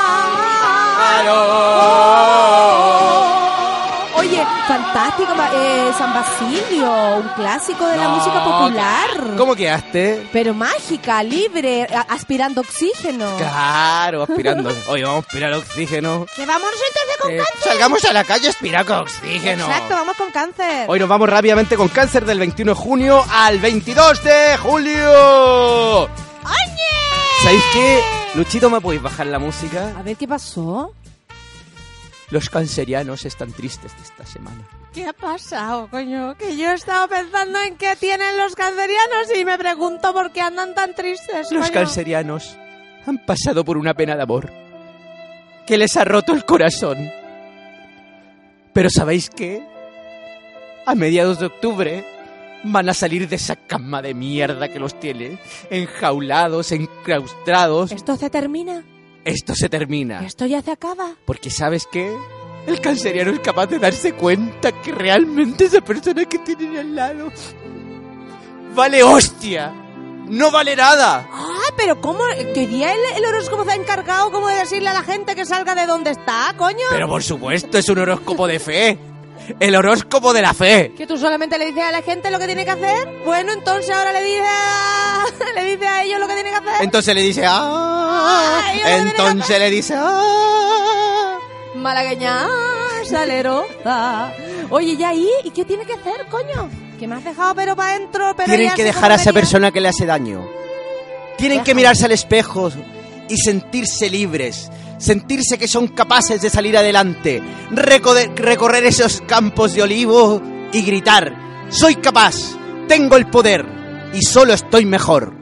S1: Oye, fantástico, eh, San Basilio, un clásico de la música popular.
S24: ¿Cómo quedaste?
S1: Pero mágica, libre, a- aspirando oxígeno.
S24: Claro, aspirando. Oye, vamos a aspirar oxígeno.
S1: Que vamos entonces con
S24: Eh,
S1: cáncer.
S24: salgamos a la calle a aspirar con oxígeno.
S1: Exacto, vamos con cáncer.
S24: Hoy nos vamos rápidamente con cáncer del 21 de junio al 22 de julio. ¿Sabéis qué? Luchito, ¿me podéis bajar la música?
S1: A ver, ¿qué pasó?
S24: Los cancerianos están tristes esta semana.
S1: ¿Qué ha pasado, coño? Que yo he estado pensando en qué tienen los cancerianos y me pregunto por qué andan tan tristes,
S24: Los
S1: coño.
S24: cancerianos han pasado por una pena de amor que les ha roto el corazón. Pero ¿sabéis qué? A mediados de octubre van a salir de esa cama de mierda que los tiene, enjaulados, enclaustrados.
S1: ¿Esto se termina?
S24: Esto se termina.
S1: ¿Esto ya se acaba?
S24: Porque ¿sabes qué? El canceriano es capaz de darse cuenta que realmente esa persona que tienen al lado vale hostia. No vale nada.
S1: Ah, pero ¿cómo? ¿Qué día el, el horóscopo se ha encargado como de decirle a la gente que salga de donde está, coño?
S24: Pero por supuesto, es un horóscopo de fe. El horóscopo de la fe.
S1: ¿Que tú solamente le dices a la gente lo que tiene que hacer? Bueno, entonces ahora le dices a... le dice a ellos lo que tiene que hacer.
S24: Entonces le dice, ah.
S1: No
S24: Entonces le dice, ah.
S1: Malagueña salerosa. Oye, ¿y ahí? ¿Y qué tiene que hacer, coño? Que me has dejado pero para adentro, pero
S24: Tienen que dejar a esa persona que le hace daño. Tienen que mirarse al espejo y sentirse libres. Sentirse que son capaces de salir adelante. recorrer esos campos de olivo y gritar. Soy capaz. Tengo el poder. Y solo estoy mejor.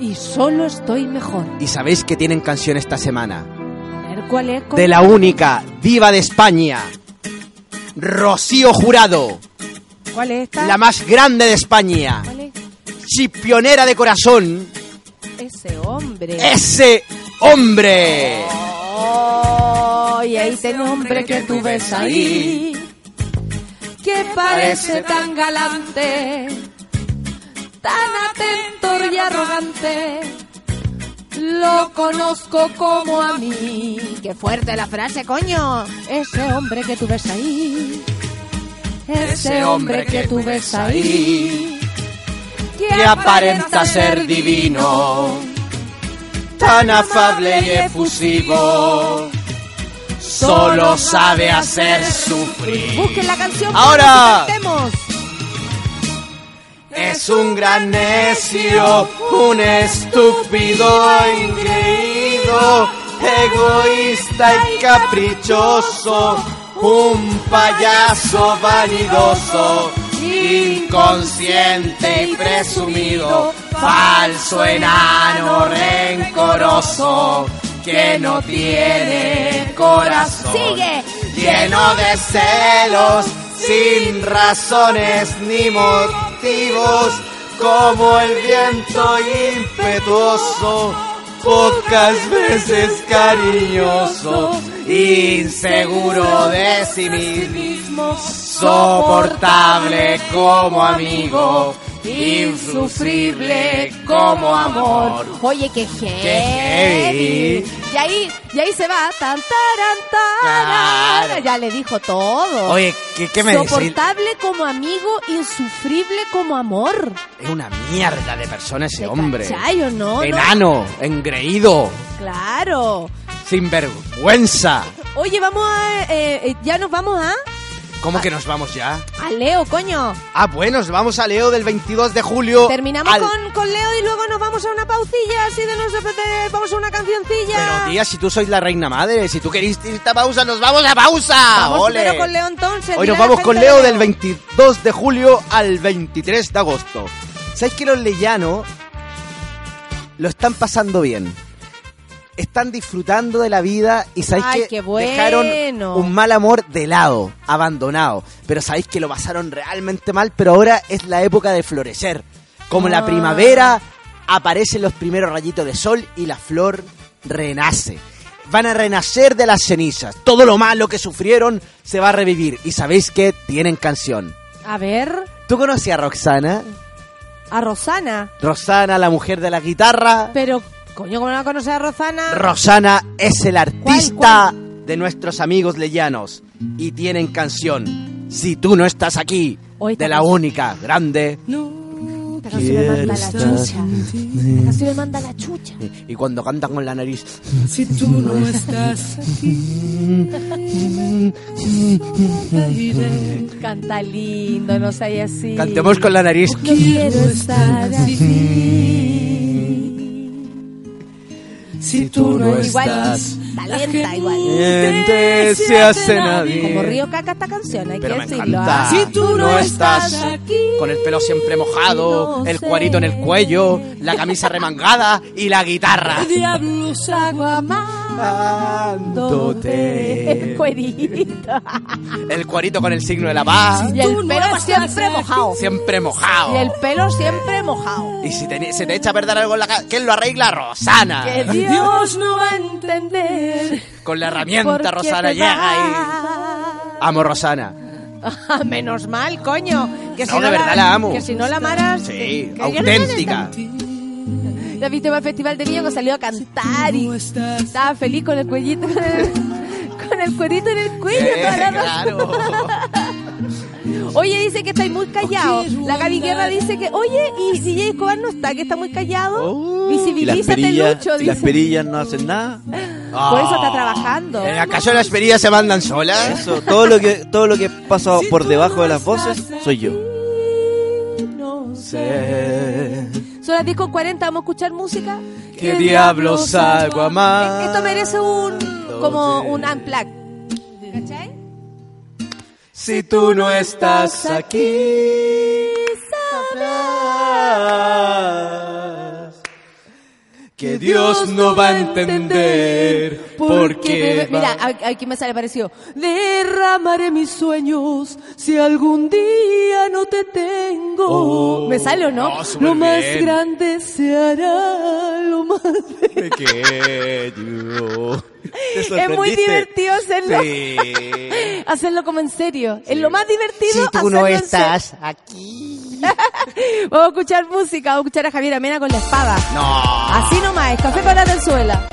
S1: Y solo estoy mejor.
S24: Y sabéis que tienen canción esta semana.
S1: A ver, ¿cuál es? coño?
S24: De la única diva de España. Rocío Jurado.
S1: ¿Cuál es esta?
S24: La más grande de España.
S1: ¿Cuál es?
S24: Si pionera de corazón.
S1: Ese hombre.
S24: Ese hombre.
S1: Oh, y un hombre que tú ves ahí. Que parece tan galante. Tan atento y arrogante. Lo conozco como a mí. Qué fuerte la frase, coño. Ese hombre que tú ves ahí. Ese hombre que tú ves ahí.
S24: Que aparenta ser divino. Tan afable y efusivo. Solo sabe hacer sufrir.
S1: Busquen la canción.
S24: Ahora. Es un gran necio, un estúpido engreído, egoísta y caprichoso, un payaso vanidoso, inconsciente y presumido, falso enano rencoroso, que no tiene corazón,
S1: Sigue.
S24: lleno de celos, sin razones ni motivos, como el viento impetuoso, pocas veces cariñoso, inseguro de sí mismo, soportable como amigo, insufrible como amor.
S1: Oye, qué heavy.
S24: heavy.
S1: Y ahí, y ahí se va. Tan, taran, taran. Ya le dijo todo.
S24: Oye, ¿qué, qué me decís?
S1: Soportable como amigo, insufrible como amor.
S24: Es una mierda de persona ese hombre.
S1: ¿Cachai o no? No.
S24: Enano, engreído,
S1: Claro.
S24: sin vergüenza.
S1: Oye, vamos a... eh, eh, ya nos vamos a...
S24: ¿Cómo que nos vamos ya?
S1: A Leo, coño.
S24: Ah, bueno, nos vamos a Leo del 22 de julio.
S1: Terminamos
S24: al-
S1: con, con Leo y luego nos vamos a una paucilla, así de nos vamos a una cancioncilla.
S24: Pero tía, si tú sois la reina madre, si tú queréis irte a pausa, nos vamos a pausa.
S1: Vamos
S24: ¡Ole!
S1: primero con Leo entonces.
S24: Hoy nos vamos con Leo
S1: de
S24: del 22 de julio al 23 de agosto. ¿Sabéis que los leyanos lo están pasando bien? Están disfrutando de la vida y sabéis
S1: Ay,
S24: que
S1: bueno.
S24: dejaron un mal amor de lado, abandonado. Pero sabéis que lo pasaron realmente mal, pero ahora es la época de florecer. Como la
S1: Ah.
S24: primavera, aparecen los primeros rayitos de sol y la flor renace. Van a renacer de las cenizas. Todo lo malo que sufrieron se va a revivir. Y sabéis que tienen canción.
S1: A ver,
S24: ¿Tú conocías a Roxana?
S1: a Rosana.
S24: Rosana, la mujer de la guitarra.
S1: Pero, coño, ¿cómo no la conoces a Rosana?
S24: Rosana es el artista de nuestros amigos leyanos. Y tienen canción. Si tú no estás aquí,
S1: Hoy
S24: de la única, grande.
S1: Esta canción me manda la chucha. Esta canción me manda la chucha.
S24: Y cuando cantan con la nariz.
S8: Si tú no estás
S1: Canta lindo, no sé así.
S24: Cantemos con la nariz.
S1: No quiero estar así.
S8: Si tú no
S1: Igual,
S8: estás
S1: talenta igual.
S24: Gente se hace nadie.
S1: Como Río Caca esta canción, hay
S24: Pero
S1: que
S24: me
S1: decirlo.
S24: encanta.
S1: ¿ah?
S24: Si tú no estás con el pelo siempre mojado, el cuarito en el cuello, la camisa remangada y la guitarra.
S1: Diablos hago El cuerito.
S24: El cuarito con el signo de la paz.
S1: Y el pelo siempre mojado.
S24: Siempre mojado.
S1: Y el pelo siempre mojado.
S24: Y si te- se te echa a perder algo en la casa, ¿quién lo arregla? Rosana.
S1: Que Dios no va a entender.
S24: Con la herramienta Rosana llega y... Amo Rosana.
S1: Ah, Menos mal, coño. Que
S24: No, de verdad la amo.
S1: Que si no la amaras.
S24: Sí,
S1: que-
S24: auténtica.
S1: Viste para el Festival de Viña que salió a cantar y estaba feliz con el cuellito, con el, con el cuerito en el cuello.
S24: Eh,
S1: toda la
S24: claro.
S1: Oye, dice que estáis muy callados. La Gaby Guerra dice que, oye, y DJ Escobar no está, que está muy callado.
S7: Oh.
S1: Visibilízate,
S7: perillas,
S1: Lucho,
S7: las perillas no hacen nada.
S1: Por eso está trabajando.
S24: ¿Acaso las perillas se mandan solas?
S7: Eso, todo lo que todo lo que pasa por debajo de las voces soy yo.
S1: No sé. Son las 10 con 40, vamos a escuchar música.
S24: ¿Qué diablos hago a más?
S1: Esto merece un, como un unplug. ¿Cachai?
S24: Si tú no estás aquí, sabrás que Dios no va a entender porque
S1: Mira, aquí me sale parecido. Derramaré mis sueños si algún día no te tengo.
S24: Oh.
S1: ¿Me sale o no? Lo más
S24: bien.
S1: grande se hará, lo más...
S24: pequeño.
S1: Es muy divertido hacerlo.
S24: Sí.
S1: hacerlo como en serio. Es lo más divertido
S24: Si tú
S1: hacerlo
S24: no estás aquí.
S1: Vamos a escuchar música, vamos a escuchar a Javier Amena con la espada.
S24: No.
S1: Así nomás, café para la tenzuela.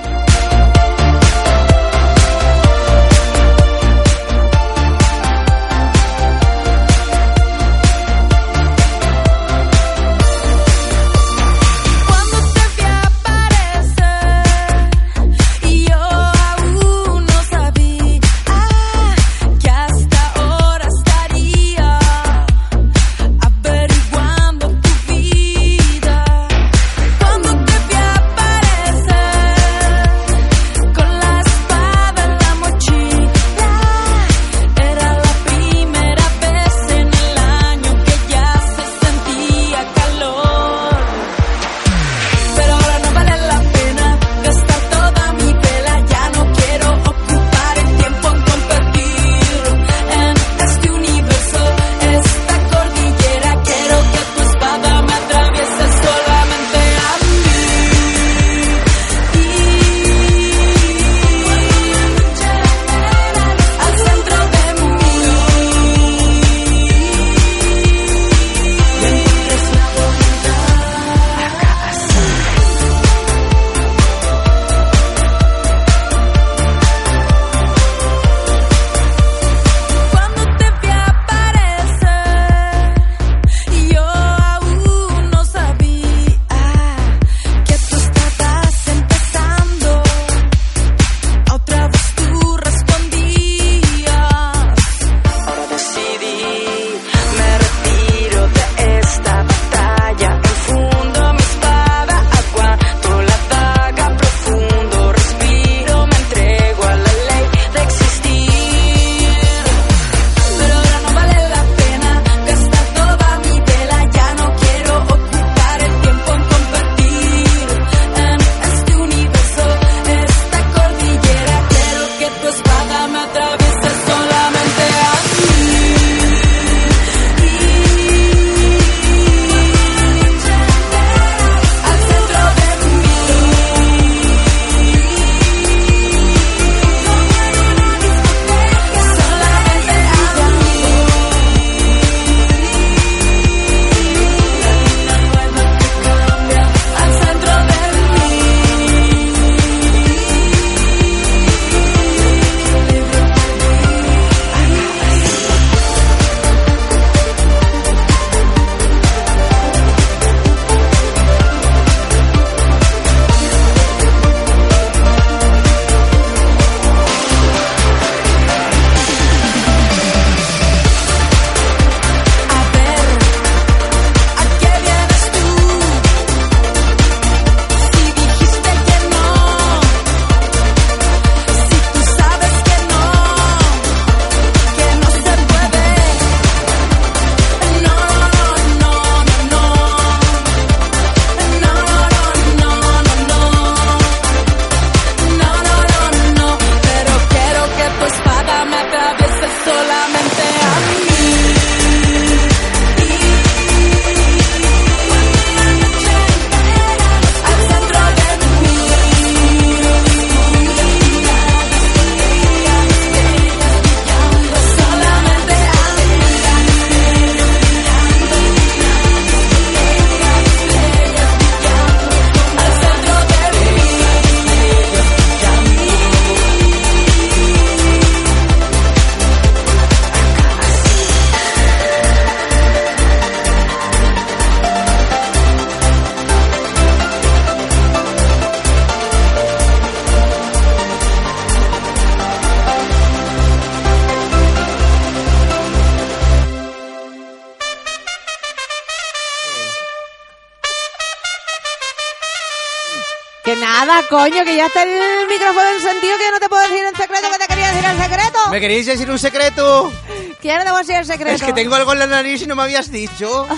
S1: Coño, que ya está el micrófono encendido, que no te puedo decir el secreto que te quería decir el secreto.
S24: ¿Me queréis decir un secreto?
S1: Que ya no te voy a decir el secreto.
S24: Es que tengo algo en la nariz y no me habías dicho.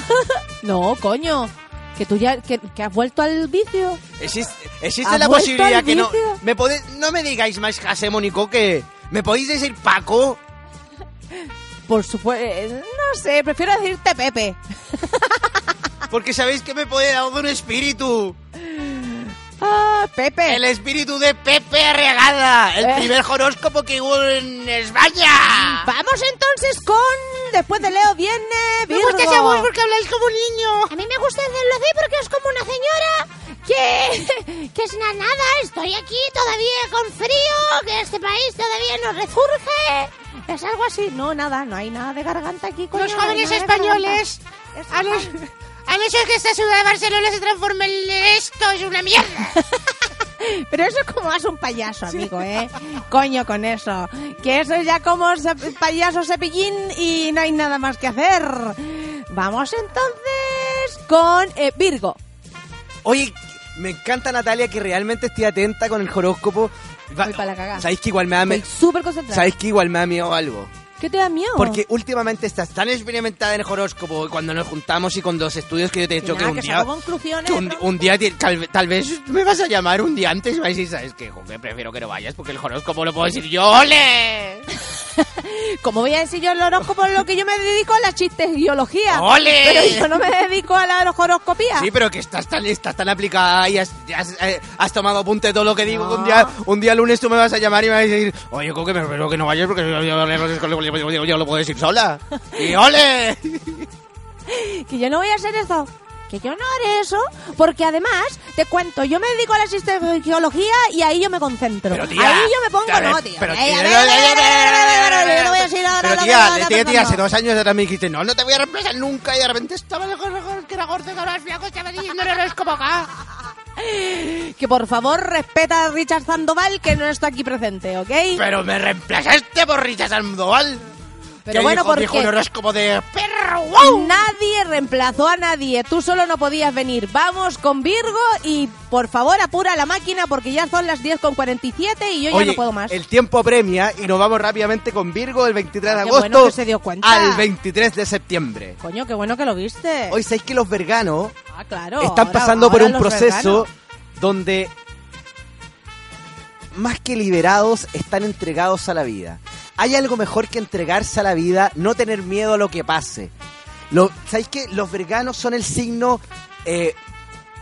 S1: No, coño. Que tú ya, que, que has vuelto al vicio.
S24: Existe, existe
S1: ¿Has
S24: la posibilidad que no... Me no me digáis más Jasemo ni Coque. ¿Me podéis decir Paco?
S1: Por supuesto, no sé, prefiero decirte Pepe.
S24: Porque sabéis que me puede dar un espíritu.
S1: Pepe.
S24: El espíritu de Pepe Arregada. El
S1: Eh.
S24: primer horóscopo que hubo en España.
S1: Vamos entonces con... Después de Leo viene
S25: Me
S1: Virgo.
S25: gusta esa voz porque habláis como un niño. A mí me gusta hacerlo así porque es como una señora que, que es una nada. Estoy aquí todavía con frío, que este país todavía no resurge.
S1: Es algo así. No, nada, no hay nada de garganta aquí. coño,
S25: Los jóvenes españoles
S1: garganta.
S25: han, han hecho que esta ciudad de Barcelona se transforme en esto, es una mierda.
S1: Pero eso es como más un payaso, amigo, ¿eh? Coño con eso. Que eso es ya como payaso cepillín y no hay nada más que hacer. Vamos entonces con eh, Virgo.
S24: Oye, me encanta Natalia que realmente esté atenta con el horóscopo. Va-
S1: Voy para la cagada.
S24: ¿Sabéis que igual me da
S1: Estoy súper concentrada.
S24: ¿Sabéis que igual me da miedo algo?
S1: ¿Qué te da miedo?
S24: Porque últimamente estás tan experimentada en el horóscopo cuando nos juntamos y con los estudios que yo te he
S1: Que
S24: dicho que
S1: nada,
S12: um
S24: un
S1: que
S24: día...
S1: conclusiones.
S24: que un, un día tal, tal vez me vas a llamar un día antes y vais a decir, ¿sabes qué? Joder, prefiero que no vayas porque el horóscopo lo puedo decir yo. ¡Ole!
S1: Como voy a decir yo el horóscopo, lo que yo me dedico a la chistesguiología.
S24: ¡Ole!
S1: Pero yo no me dedico a la horoscopía.
S24: Sí, pero que estás tan, estás tan aplicada y has, has, eh, has tomado apunte de todo lo que digo. que Un, día, un día lunes tú me vas a llamar y me vas a decir, oye, Coque, me espero que no vayas porque yo- yo- yo lo puedo decir sola. ¡Y ole!
S1: que yo no voy a hacer eso. Que yo no haré eso, porque además, te cuento, yo me dedico a la sistemología y ahí yo me concentro.
S24: Pero, tía,
S1: ahí yo me pongo,
S24: tía,
S1: no, tío.
S24: pero, tía,
S1: no
S24: tía, tía, hace dos años atrás me dijiste, no, no te voy a reemplazar nunca y de repente estaba
S25: Que era gordo, que es flaco, estaba diciendo el horóscopo acá.
S1: Que por favor respeta a Richard Sandoval, que no está aquí presente, ¿ok?
S24: Pero me reemplazaste por Richard Sandoval.
S1: Pero bueno,
S24: dijo,
S1: porque
S24: dijo un horóscopo de...
S1: Nadie reemplazó a nadie, tú solo no podías venir. Vamos con Virgo y por favor apura la máquina porque ya son las 10 con 47 y yo ya no puedo más.
S24: el tiempo apremia y nos vamos rápidamente con Virgo el 23 de
S1: Qué
S24: agosto
S1: bueno que se dio cuenta.
S24: al 23 de septiembre.
S1: Coño, qué bueno que lo viste.
S24: Hoy sabéis que los verganos
S1: ah, claro.
S24: están
S1: ahora-
S24: pasando por un proceso donde más que liberados están entregados a la vida. Hay algo mejor que entregarse a la vida, no tener miedo a lo que pase. Lo, ¿Sabéis que los verganos son el signo eh,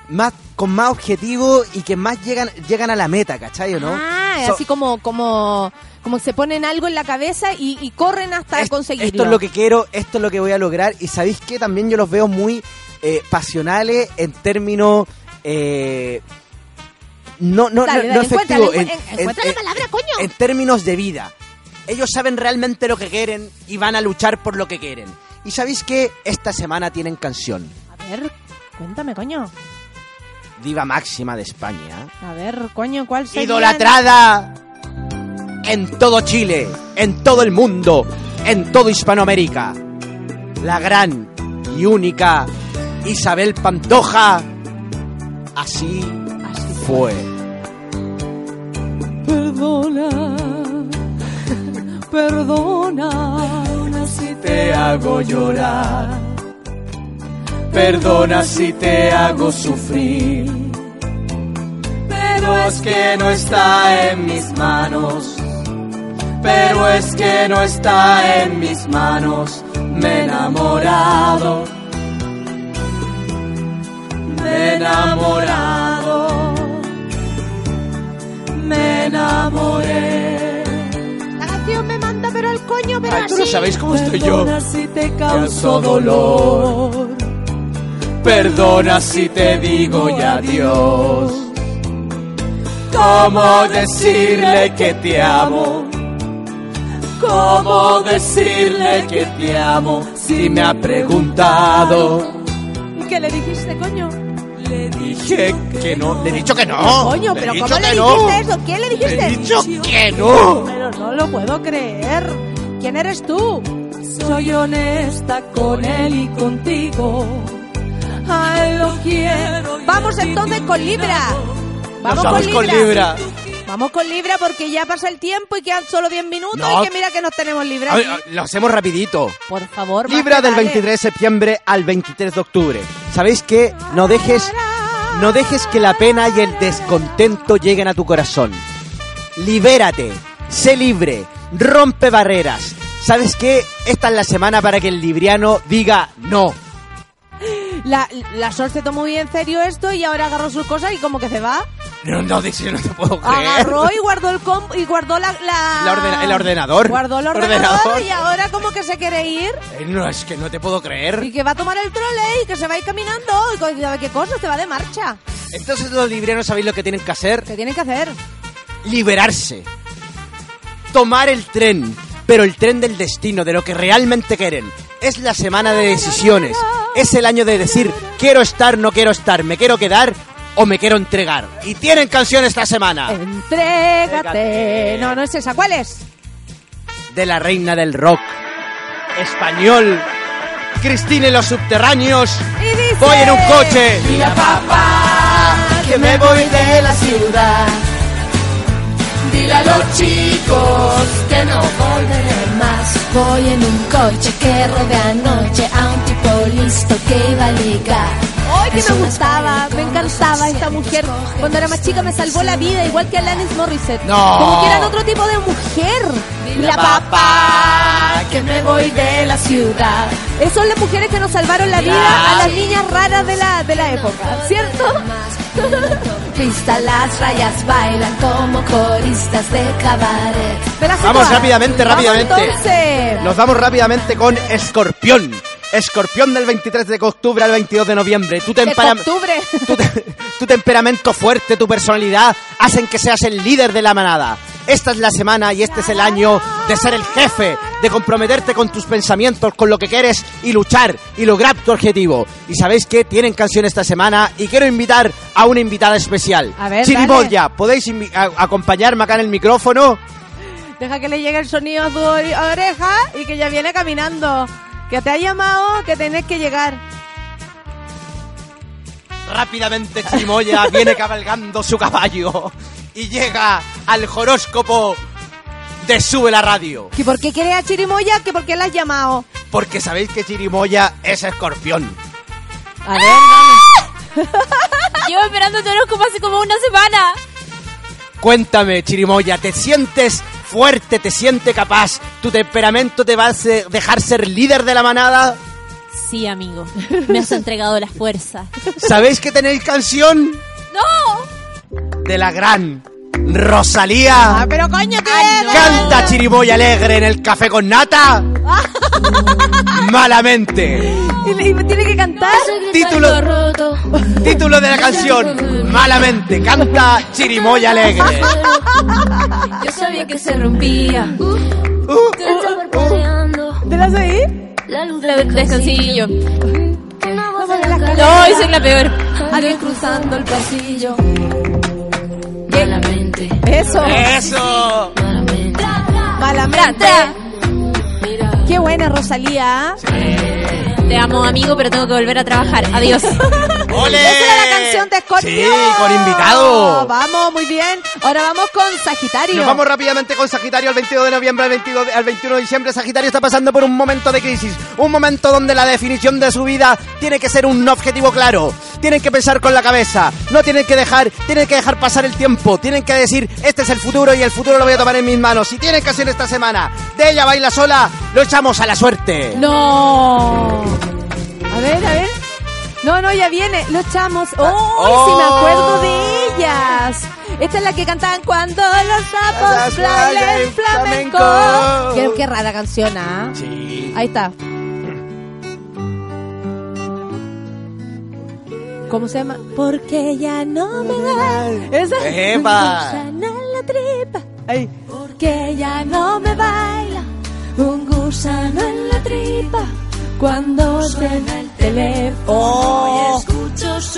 S24: más con más objetivo y que más llegan llegan a la meta, ¿cachai o no?
S1: Ah,
S24: So-
S1: así como, como, como se ponen algo en la cabeza y, y corren hasta conseguirlo.
S24: Esto es lo que quiero, esto es lo que voy a lograr. Y sabéis que también yo los veo muy eh, pasionales en términos. eh, no, no,
S1: Dale,
S24: no,
S1: dale,
S24: no efectivo,
S1: encuéntrale,
S24: en,
S1: en- encuentra
S24: en-
S1: la palabra, coño.
S24: en términos de vida. Ellos saben realmente lo que quieren y van a luchar por lo que quieren. Y sabéis que esta semana tienen canción.
S1: A ver, cuéntame, coño.
S24: Diva máxima de España.
S1: A ver, coño, ¿cuál sería?
S24: idolatrada en todo Chile, en todo el mundo, en todo Hispanoamérica. La gran y única Isabel Pantoja. Así, fue.
S1: Perdona, perdona, si
S24: Te hago llorar. Perdona si te hago sufrir. Pero es que no está en mis manos. Pero es que no está en mis manos. Me he enamorado. Me he enamorado. Me enamoré.
S25: Pero al coño, pero
S24: Ay, tú
S25: así.
S24: no sabéis cómo estoy yo.
S1: Perdona si te
S24: causo dolor. Perdona si te digo ya adiós. ¿Cómo decirle que te amo? ¿Cómo decirle que te amo si me ha preguntado?
S1: ¿Qué le dijiste, coño?
S24: Le dije que no. Le he dicho que no.
S1: Coño, pero ¿cómo le dijiste
S24: no.
S1: eso? ¿Quién le dijiste?
S24: Le he dicho que no.
S1: Pero no lo puedo creer. ¿Quién eres tú? Soy honesta con él y contigo. A él lo quiero. Vamos entonces con Libra. Vamos,
S24: vamos con Libra.
S1: Vamos con Libra porque ya pasa el tiempo y quedan solo 10 minutos
S24: No.
S1: y que mira que nos tenemos Libra.
S24: Ver, lo hacemos rapidito.
S1: Por favor,
S24: Libra del
S1: vale.
S24: 23 de septiembre al 23 de octubre. ¿Sabéis qué? No dejes, no dejes que la pena y el descontento lleguen a tu corazón. Libérate, sé libre, rompe barreras. ¿Sabes qué? Esta es la semana para que el libriano diga no.
S1: La, la Sol se tomó muy en serio esto y ahora agarró sus cosas y como que se va.
S24: No, no, dice, no te puedo creer.
S1: Agarró y guardó el comp y guardó la, la-
S24: La ordena- el ordenador.
S1: Guardó el ordenador, y ahora como que se quiere ir
S24: Eh, No, es que no te puedo creer.
S1: y que va a tomar el trole y que se va a ir caminando y co- ¿sabe qué cosa? Se va de marcha.
S24: Entonces los librianos sabéis lo que tienen que hacer.
S1: ¿Qué tienen que hacer?
S24: liberarse. Tomar el tren, pero el tren del destino, de lo que realmente quieren. Es la semana de decisiones. Es el año de decir, quiero estar, no quiero estar, me quiero quedar o me quiero entregar. Y tienen canción esta semana.
S1: Entrégate. No, no es esa. ¿Cuál es?
S24: De la reina del rock. Español. Cristina y los subterráneos. Voy en un coche.
S26: Mira papá, que me voy de la ciudad. Dile a los chicos que no volveré más. Voy en un coche que robé anoche a un tipo listo que iba a ligar.
S1: ¡Ay, que me gustaba! Me encantaba esta mujer. Cuando era más chica me salvó la vida, igual que Alanis Morissette.
S24: No.
S1: Como que eran otro tipo de mujer.
S26: Dile a papá que me voy de la ciudad.
S1: Esas son las mujeres que nos salvaron la vida a las niñas raras de la, de la época, ¿cierto?
S26: Pista las rayas bailan como coristas de cabaret.
S24: Vamos rápidamente,
S1: Vamos
S24: rápidamente.
S1: entonces.
S24: Nos vamos rápidamente con Escorpión. Escorpión del 23 de octubre al 22 de noviembre. Tu, tempera- tu, te- tu temperamento fuerte, tu personalidad, hacen que seas el líder de la manada. Esta es la semana y este es el año de ser el jefe, de comprometerte con tus pensamientos, con lo que quieres y luchar y lograr tu objetivo. Y sabéis que tienen canción esta semana y quiero invitar a una invitada especial.
S1: A ver,
S24: Chirimoya, ¿podéis acompañarme acá en el micrófono?
S1: Deja que le llegue el sonido a tu ore- oreja y que ya viene caminando. Que te ha llamado, que tenés que llegar.
S24: Rápidamente Chirimoya viene cabalgando su caballo y llega al horóscopo de Sube la Radio.
S1: ¿Que por qué quieres a Chirimoya? ¿Que por qué la has llamado?
S24: Porque sabéis que Chirimoya es escorpión.
S1: A ver,
S13: Llevo esperando tu horóscopo hace como una semana.
S24: Cuéntame, Chirimoya, ¿te sientes fuerte, te sientes capaz? ¿Tu temperamento te va a dejar ser líder de la manada?
S13: Sí, amigo. Me has entregado la fuerza.
S24: ¿Sabéis que tenéis canción
S13: ¡No!
S24: de la gran Rosalía?
S1: Ah, pero coño, ¿qué
S24: ¿Canta Chirimoya alegre en el café con nata? Malamente.
S1: ¿Y le- y me tiene que cantar?
S24: Título, título de la canción, Malamente. Canta Chirimoya alegre.
S26: Yo sabía que se rompía.
S24: Uh,
S26: Que estaba parpadeando.
S1: ¿Te la oí?
S26: La luz del
S13: descansillo. No, soy la peor.
S26: Alguien cruzando el pasillo.
S1: Eso.
S24: Eso.
S1: Malamente. Qué buena Rosalía.
S13: Te amo, amigo, pero tengo que volver a trabajar. Adiós.
S24: ¡Ole!
S1: Esa era la canción de Scorpio.
S24: Sí, con invitado.
S1: Vamos, muy bien. Ahora vamos con Sagitario.
S24: Nos vamos rápidamente con Sagitario el 22 de noviembre al, 22 de- al 21 de diciembre. Sagitario está pasando por un momento de crisis, un momento donde la definición de su vida tiene que ser un objetivo claro. Tienen que pensar con la cabeza, no tienen que dejar, tienen que dejar pasar el tiempo, tienen que decir, este es el futuro y el futuro lo voy a tomar en mis manos. Y tienen que hacer esta semana. De ella baila sola, lo echamos a la suerte.
S1: No. A ver, a ver. No, no, ya viene. Lo echamos. ¡Oh!
S24: Oh.
S1: Sí, me acuerdo de ellas. Esta es la que cantaban cuando los sapos bailan flamenco.
S24: flamenco.
S1: Qué, qué rara canción, ¿ah?
S24: Sí.
S1: Ahí está. ¿Cómo se llama? Porque ya no me da. Esa.
S24: ¡Epa!
S1: Un gusano en la tripa. Ay. Porque ya no me baila. Un gusano en la tripa. Cuando suena el teléfono. ¡Oh!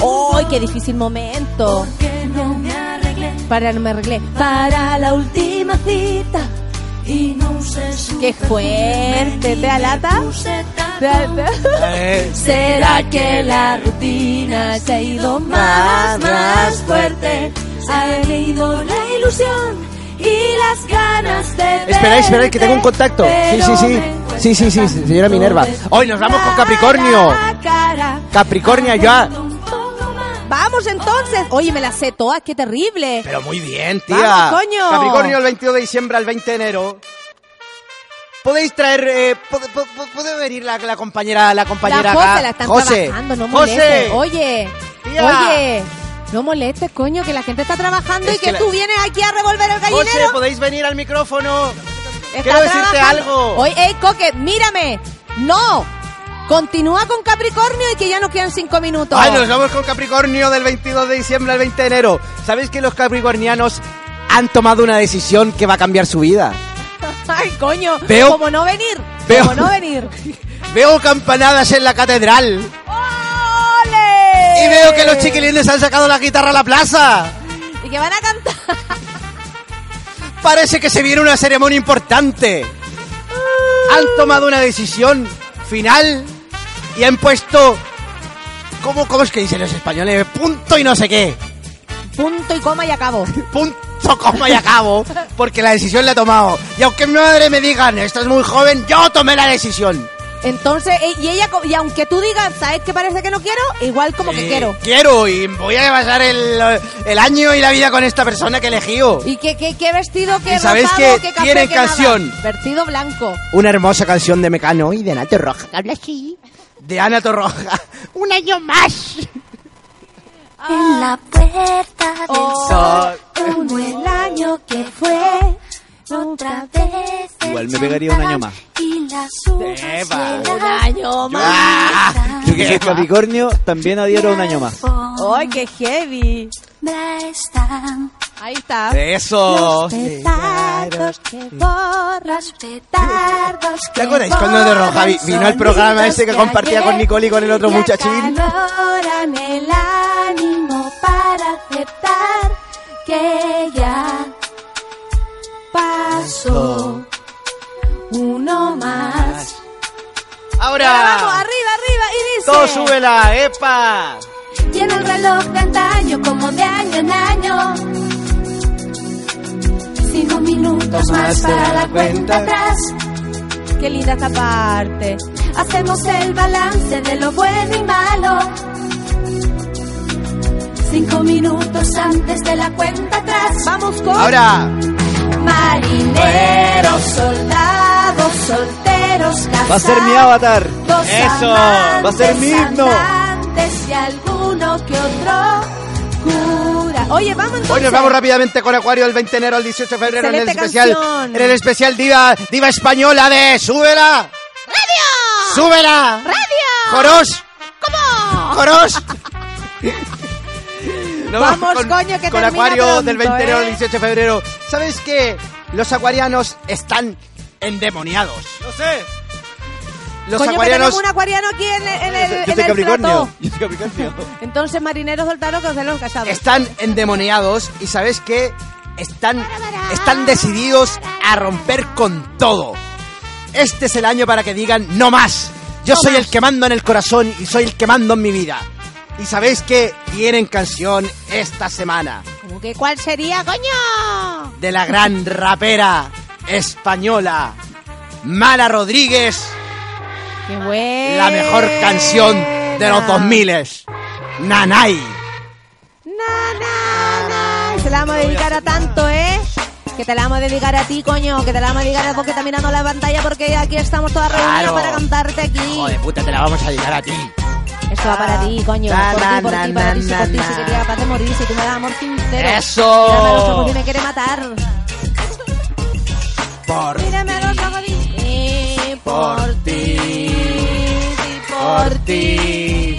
S1: ¡Oh! ¡Qué difícil momento!
S26: Que no me arreglé
S1: Para, no me arreglé.
S26: para la última cita. Y no usé su
S1: ¡Qué fuerte! ¿Te da lata? ¿Te da- te da-
S24: Eh,
S26: ¿Será que la rutina se ha ido más, más fuerte? ha venido la ilusión y las ganas de
S24: Esperáis, esperáis, que tengo un contacto. Sí, sí, sí. Sí, sí, sí, señora Minerva. Hoy nos vamos con Capricornio. Capricornio ya.
S1: Vamos entonces. Oye, me la sé todas, qué terrible.
S24: Pero muy bien, tía.
S1: Vamos, coño.
S24: Capricornio el 22 de diciembre al 20 de enero. Podéis traer, eh, puede, venir la, la compañera, la compañera
S1: la José
S24: acá.
S1: la están
S24: José,
S1: trabajando, no
S24: José.
S1: Oye,
S24: Tía.
S1: oye, no molestes, coño, que la gente está trabajando
S24: Es
S1: y
S24: que
S1: que,
S24: la-
S1: tú vienes aquí a revolver el
S24: José,
S1: gallinero.
S24: podéis venir al micrófono.
S1: Está
S24: Quiero decirte
S1: trabajando.
S24: algo.
S1: Oye, ey, Coque, mírame. No. Continúa con Capricornio y que ya nos quedan cinco minutos.
S24: Ay, nos vamos con Capricornio del 22 de diciembre al 20 de enero. ¿Sabéis que los capricornianos han tomado una decisión que va a cambiar su vida?
S1: Ay, coño.
S24: Veo-
S1: Como no venir.
S24: veo-
S1: Como no venir.
S24: Veo campanadas en la catedral.
S1: ¡Ole!
S24: Y veo que los chiquilines han sacado la guitarra a la plaza.
S1: Y que van a cantar.
S24: Parece que se viene una ceremonia importante. Han tomado una decisión final y han puesto... ¿Cómo, cómo es que dicen los españoles? Punto y no sé qué.
S1: Punto y coma y acabo.
S24: Punto, coma y acabo. Porque la decisión la he tomado. Y aunque mi madre me digan, estás muy joven, yo tomé la decisión.
S1: Entonces, e- y ella, y aunque tú digas, ¿sabes que parece que no quiero? Igual como que quiero.
S24: Quiero y voy a pasar el, el año y la vida con esta persona que elegido.
S1: ¿Y qué, qué, qué vestido, qué
S24: ¿Y sabéis
S1: rosado,
S24: qué
S1: qué café,
S24: tiene
S1: qué nada?
S24: canción?
S1: Vestido blanco.
S24: Una hermosa canción de Mecano y de Nato Roja. que habla así. De Ana Torroja. Un año más.
S26: En la puerta del
S1: Oh.
S26: sol, como el año que fue, otra vez.
S7: Igual me pegaría un año más.
S26: Y las uvas
S24: Eva.
S1: Un año más.
S24: Ah,
S7: Yo que soy Capricornio, también adhiero un año más.
S1: ¡Ay, qué heavy! Ahí está.
S24: Eso.
S26: petardos que borras, petardos que
S24: ¿Te acordáis cuando de Roja vi- vino al programa ese que compartía con Nicole y con el otro muchachín?
S26: el ánimo para aceptar que pasó uno más.
S24: Ahora.
S1: Vamos, arriba, arriba, y dice...
S24: Todo súbela, epa.
S26: Tiene el reloj de antaño como de año en año. Cinco minutos más para la cuenta atrás.
S1: Qué linda esta parte.
S26: Hacemos el balance de lo bueno y malo. Cinco minutos antes de la cuenta atrás.
S1: Vamos con...
S24: Ahora.
S26: Marineros, soldados, solteros, casados.
S7: Va a ser mi avatar.
S24: Eso.
S7: Va a ser mi himno.
S26: amantes y alguno que otro cura.
S1: Oye, vamos entonces.
S24: Hoy nos vamos rápidamente con Acuario del 20 de enero al 18 de febrero en el especial.
S1: canción.
S24: En el especial Diva, Diva Española de Súbela.
S1: ¡Radio!
S24: ¡Súbela!
S1: ¡Radio!
S24: ¡Joros!
S1: ¿Cómo?
S24: ¡Joros!
S1: Vamos,
S24: con,
S1: coño, que
S24: con
S1: termina
S24: Acuario
S1: pronto,
S24: del 20 de enero al
S1: ¿eh?
S24: 18 de febrero. ¿Sabéis qué? Los acuarianos están endemoniados. No sé. Los
S1: Coño, que
S24: acuarianos...
S1: tenemos un acuariano aquí en, el- en el,
S7: Yo soy
S1: el
S7: Capricornio.
S1: plató.
S7: Yo soy Capricornio.
S1: Entonces, marineros soltaron que los casados.
S24: están endemoniados y sabes qué están están decididos a romper con todo este es el año para que digan no más yo
S1: No
S24: soy
S1: más.
S24: el que mando en el corazón y soy el que mando en mi vida y sabéis que tienen canción esta semana
S1: ¿Cómo que cuál sería, coño?
S24: de la gran rapera española Mala Rodríguez
S1: Qué buena.
S24: la mejor canción de los 2000 Nanay
S1: Na, na, na. Se la vamos a dedicar a tanto, ¿eh? Que te la vamos a dedicar a ti, coño. Que te la vamos a dedicar a porque está mirando la pantalla porque aquí estamos todas reunidas
S24: Claro.
S1: para cantarte aquí.
S24: Hijo de puta te la vamos a dedicar a ti
S1: Esto va para ti, coño.
S24: Na,
S1: por ti, por ti, para ti,
S24: na,
S1: por ti. Si quería capaz de morir, si tú me das amor sincero.
S24: ¡Eso!
S1: Mírame a los ojos y me quiere matar.
S24: por
S1: Mírame a los ojos y... por ti. y
S24: por ti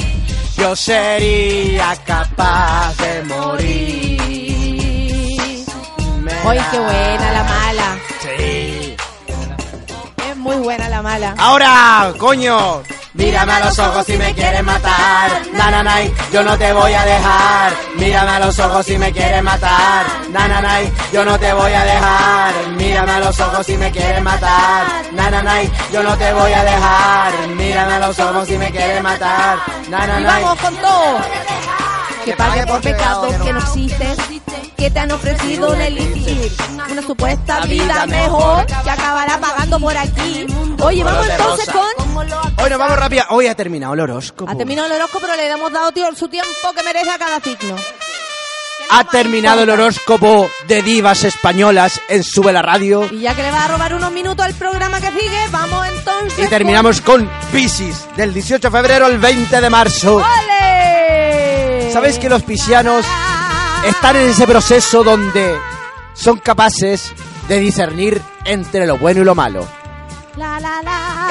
S24: yo sería capaz de morir.
S1: Oye, qué buena la mala.
S24: Sí.
S1: Es muy buena la mala.
S24: Ahora, coño, mírame a los ojos si me quieres matar. Nananay, yo no te voy a dejar. Mírame a los ojos si me quieres matar. Nananay, yo no te voy a dejar. Mírame a los ojos si me quieres matar. Nananay, yo no te voy a dejar. Mírame a los ojos si me quieres matar.
S1: Y
S24: Nananay.
S1: vamos con todo. Que pague por pecados
S24: pecado.
S1: que no existen. Que te han ofrecido un elixir, una supuesta vida mejor que acabará pagando por aquí. Oye, vamos entonces con...
S24: Hoy nos vamos rápido. Hoy ha terminado el horóscopo.
S1: Ha terminado el horóscopo, pero le hemos dado tío, su tiempo que merece a cada signo.
S24: Ha terminado el horóscopo de divas españolas en Sube la Radio.
S1: Y ya que le va a robar unos minutos al programa que sigue, vamos entonces
S24: Y terminamos con Piscis, del 18 de febrero al 20 de marzo.
S1: ¡Ole!
S24: ¿Sabéis que los piscianos están en ese proceso donde son capaces de discernir entre lo bueno y lo malo?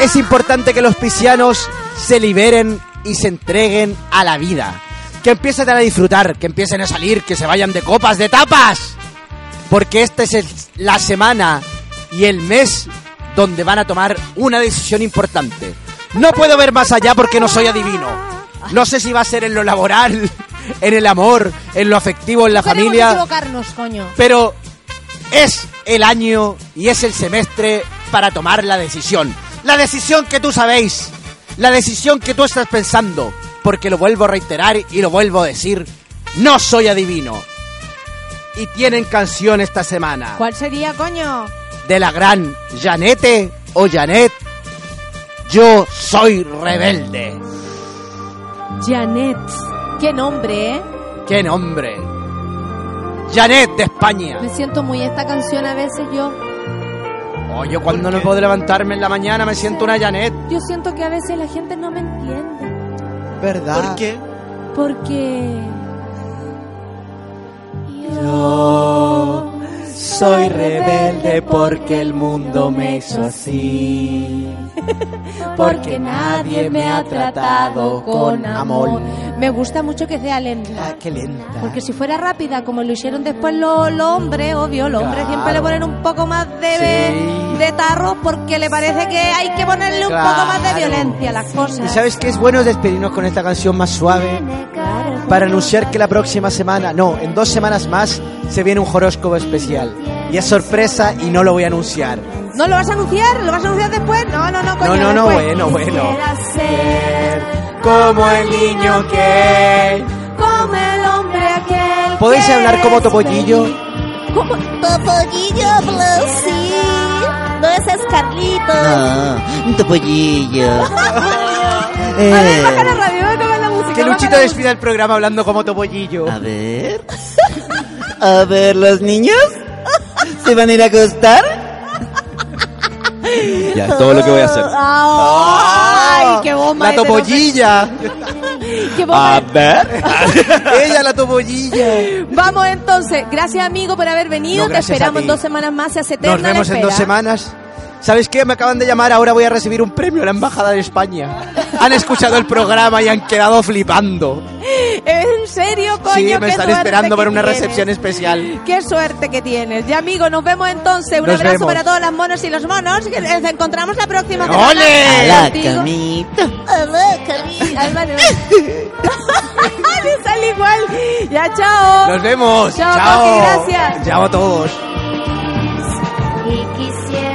S24: Es importante que los piscianos se liberen y se entreguen a la vida. Que empiecen a disfrutar, que empiecen a salir, que se vayan de copas, de tapas. Porque esta es el- la semana y el mes donde van a tomar una decisión importante. No puedo ver más allá porque no soy adivino. No sé si va a ser en lo laboral, en el amor, en lo afectivo, en la
S1: que
S24: familia.
S1: equivocarnos, coño.
S24: Pero es el año y es el semestre para tomar la decisión. La decisión que tú sabéis. La decisión que tú estás pensando. Porque lo vuelvo a reiterar y lo vuelvo a decir. No soy adivino. Y tienen canción esta semana.
S1: ¿Cuál sería, coño?
S24: De la gran Janete o Janet. Yo soy rebelde.
S1: Janet. Qué nombre, ¿eh?
S24: ¡Qué nombre! Janet de España.
S1: Me siento muy esta canción a veces yo.
S24: Oh, yo cuando no puedo levantarme en la mañana me siento una Janet.
S1: Yo siento que a veces la gente no me entiende.
S24: ¿Verdad?
S27: ¿Por qué?
S1: Porque...
S24: Yo soy rebelde porque el mundo me hizo así. Porque nadie me ha tratado con amor.
S1: Me gusta mucho que sea lenta.
S24: Ah, lenta.
S1: Porque si fuera rápida, como lo hicieron después los los hombres, obvio, los hombres
S24: Claro.
S1: siempre le ponen un poco más de,
S24: Sí.
S1: de tarro porque le parece que hay que ponerle un poco más de
S24: Claro.
S1: violencia a las
S24: ¿Y
S1: cosas.
S24: sabes qué es bueno despedirnos con esta canción más suave? Para anunciar que la próxima semana, no, en dos semanas más, se viene un horóscopo especial. Y es sorpresa y no lo voy a anunciar.
S1: ¿No lo vas a anunciar? ¿Lo vas a anunciar después? No, no, no, coño,
S24: No, no, no,
S1: después.
S24: bueno, bueno.
S1: Quisiera ser
S24: Como el niño que...
S1: como el hombre aquel.
S24: ¿Podéis hablar como
S1: es
S24: Topollillo?
S1: feliz.
S28: Topollillo Blue, sí. No ese es Carlito.
S27: Ah, un topollillo.
S1: A ver, baja la radio, baja la música.
S24: Que Luchito despida el programa hablando como Topollillo.
S27: A ver. A ver, los niños. ¿Se van a ir a acostar? Ya, es todo lo que voy a hacer.
S1: ¡Ay, qué bomba!
S24: La topollilla.
S1: ¡Qué bomba!
S27: A ver.
S24: Ella, la topollilla.
S1: Vamos entonces. Gracias, amigo, por haber venido.
S24: No,
S1: Te esperamos en dos semanas más. Se hace eterna
S24: Nos vemos
S1: la
S24: en dos semanas. ¿Sabes qué? Me acaban de llamar, ahora voy a recibir un premio a la Embajada de España. Han escuchado el programa y han quedado flipando.
S1: ¿En serio, coño?
S24: Sí, me
S1: Qué
S24: están
S1: suerte
S24: esperando
S1: que
S24: para una
S1: tienes.
S24: recepción especial.
S1: Qué suerte que tienes. Ya, amigo, nos vemos entonces. Un
S24: Nos
S1: abrazo
S24: vemos.
S1: para todas las monos y los monos. Que nos encontramos la próxima semana.
S24: ¡Ole!
S27: A la camita.
S1: Hola, Camila. Álvaro. Le sale igual. Ya, chao.
S24: Nos vemos.
S1: Chao,
S24: Chao.
S1: Coqui, gracias.
S24: Chao a todos.
S5: Y quisiera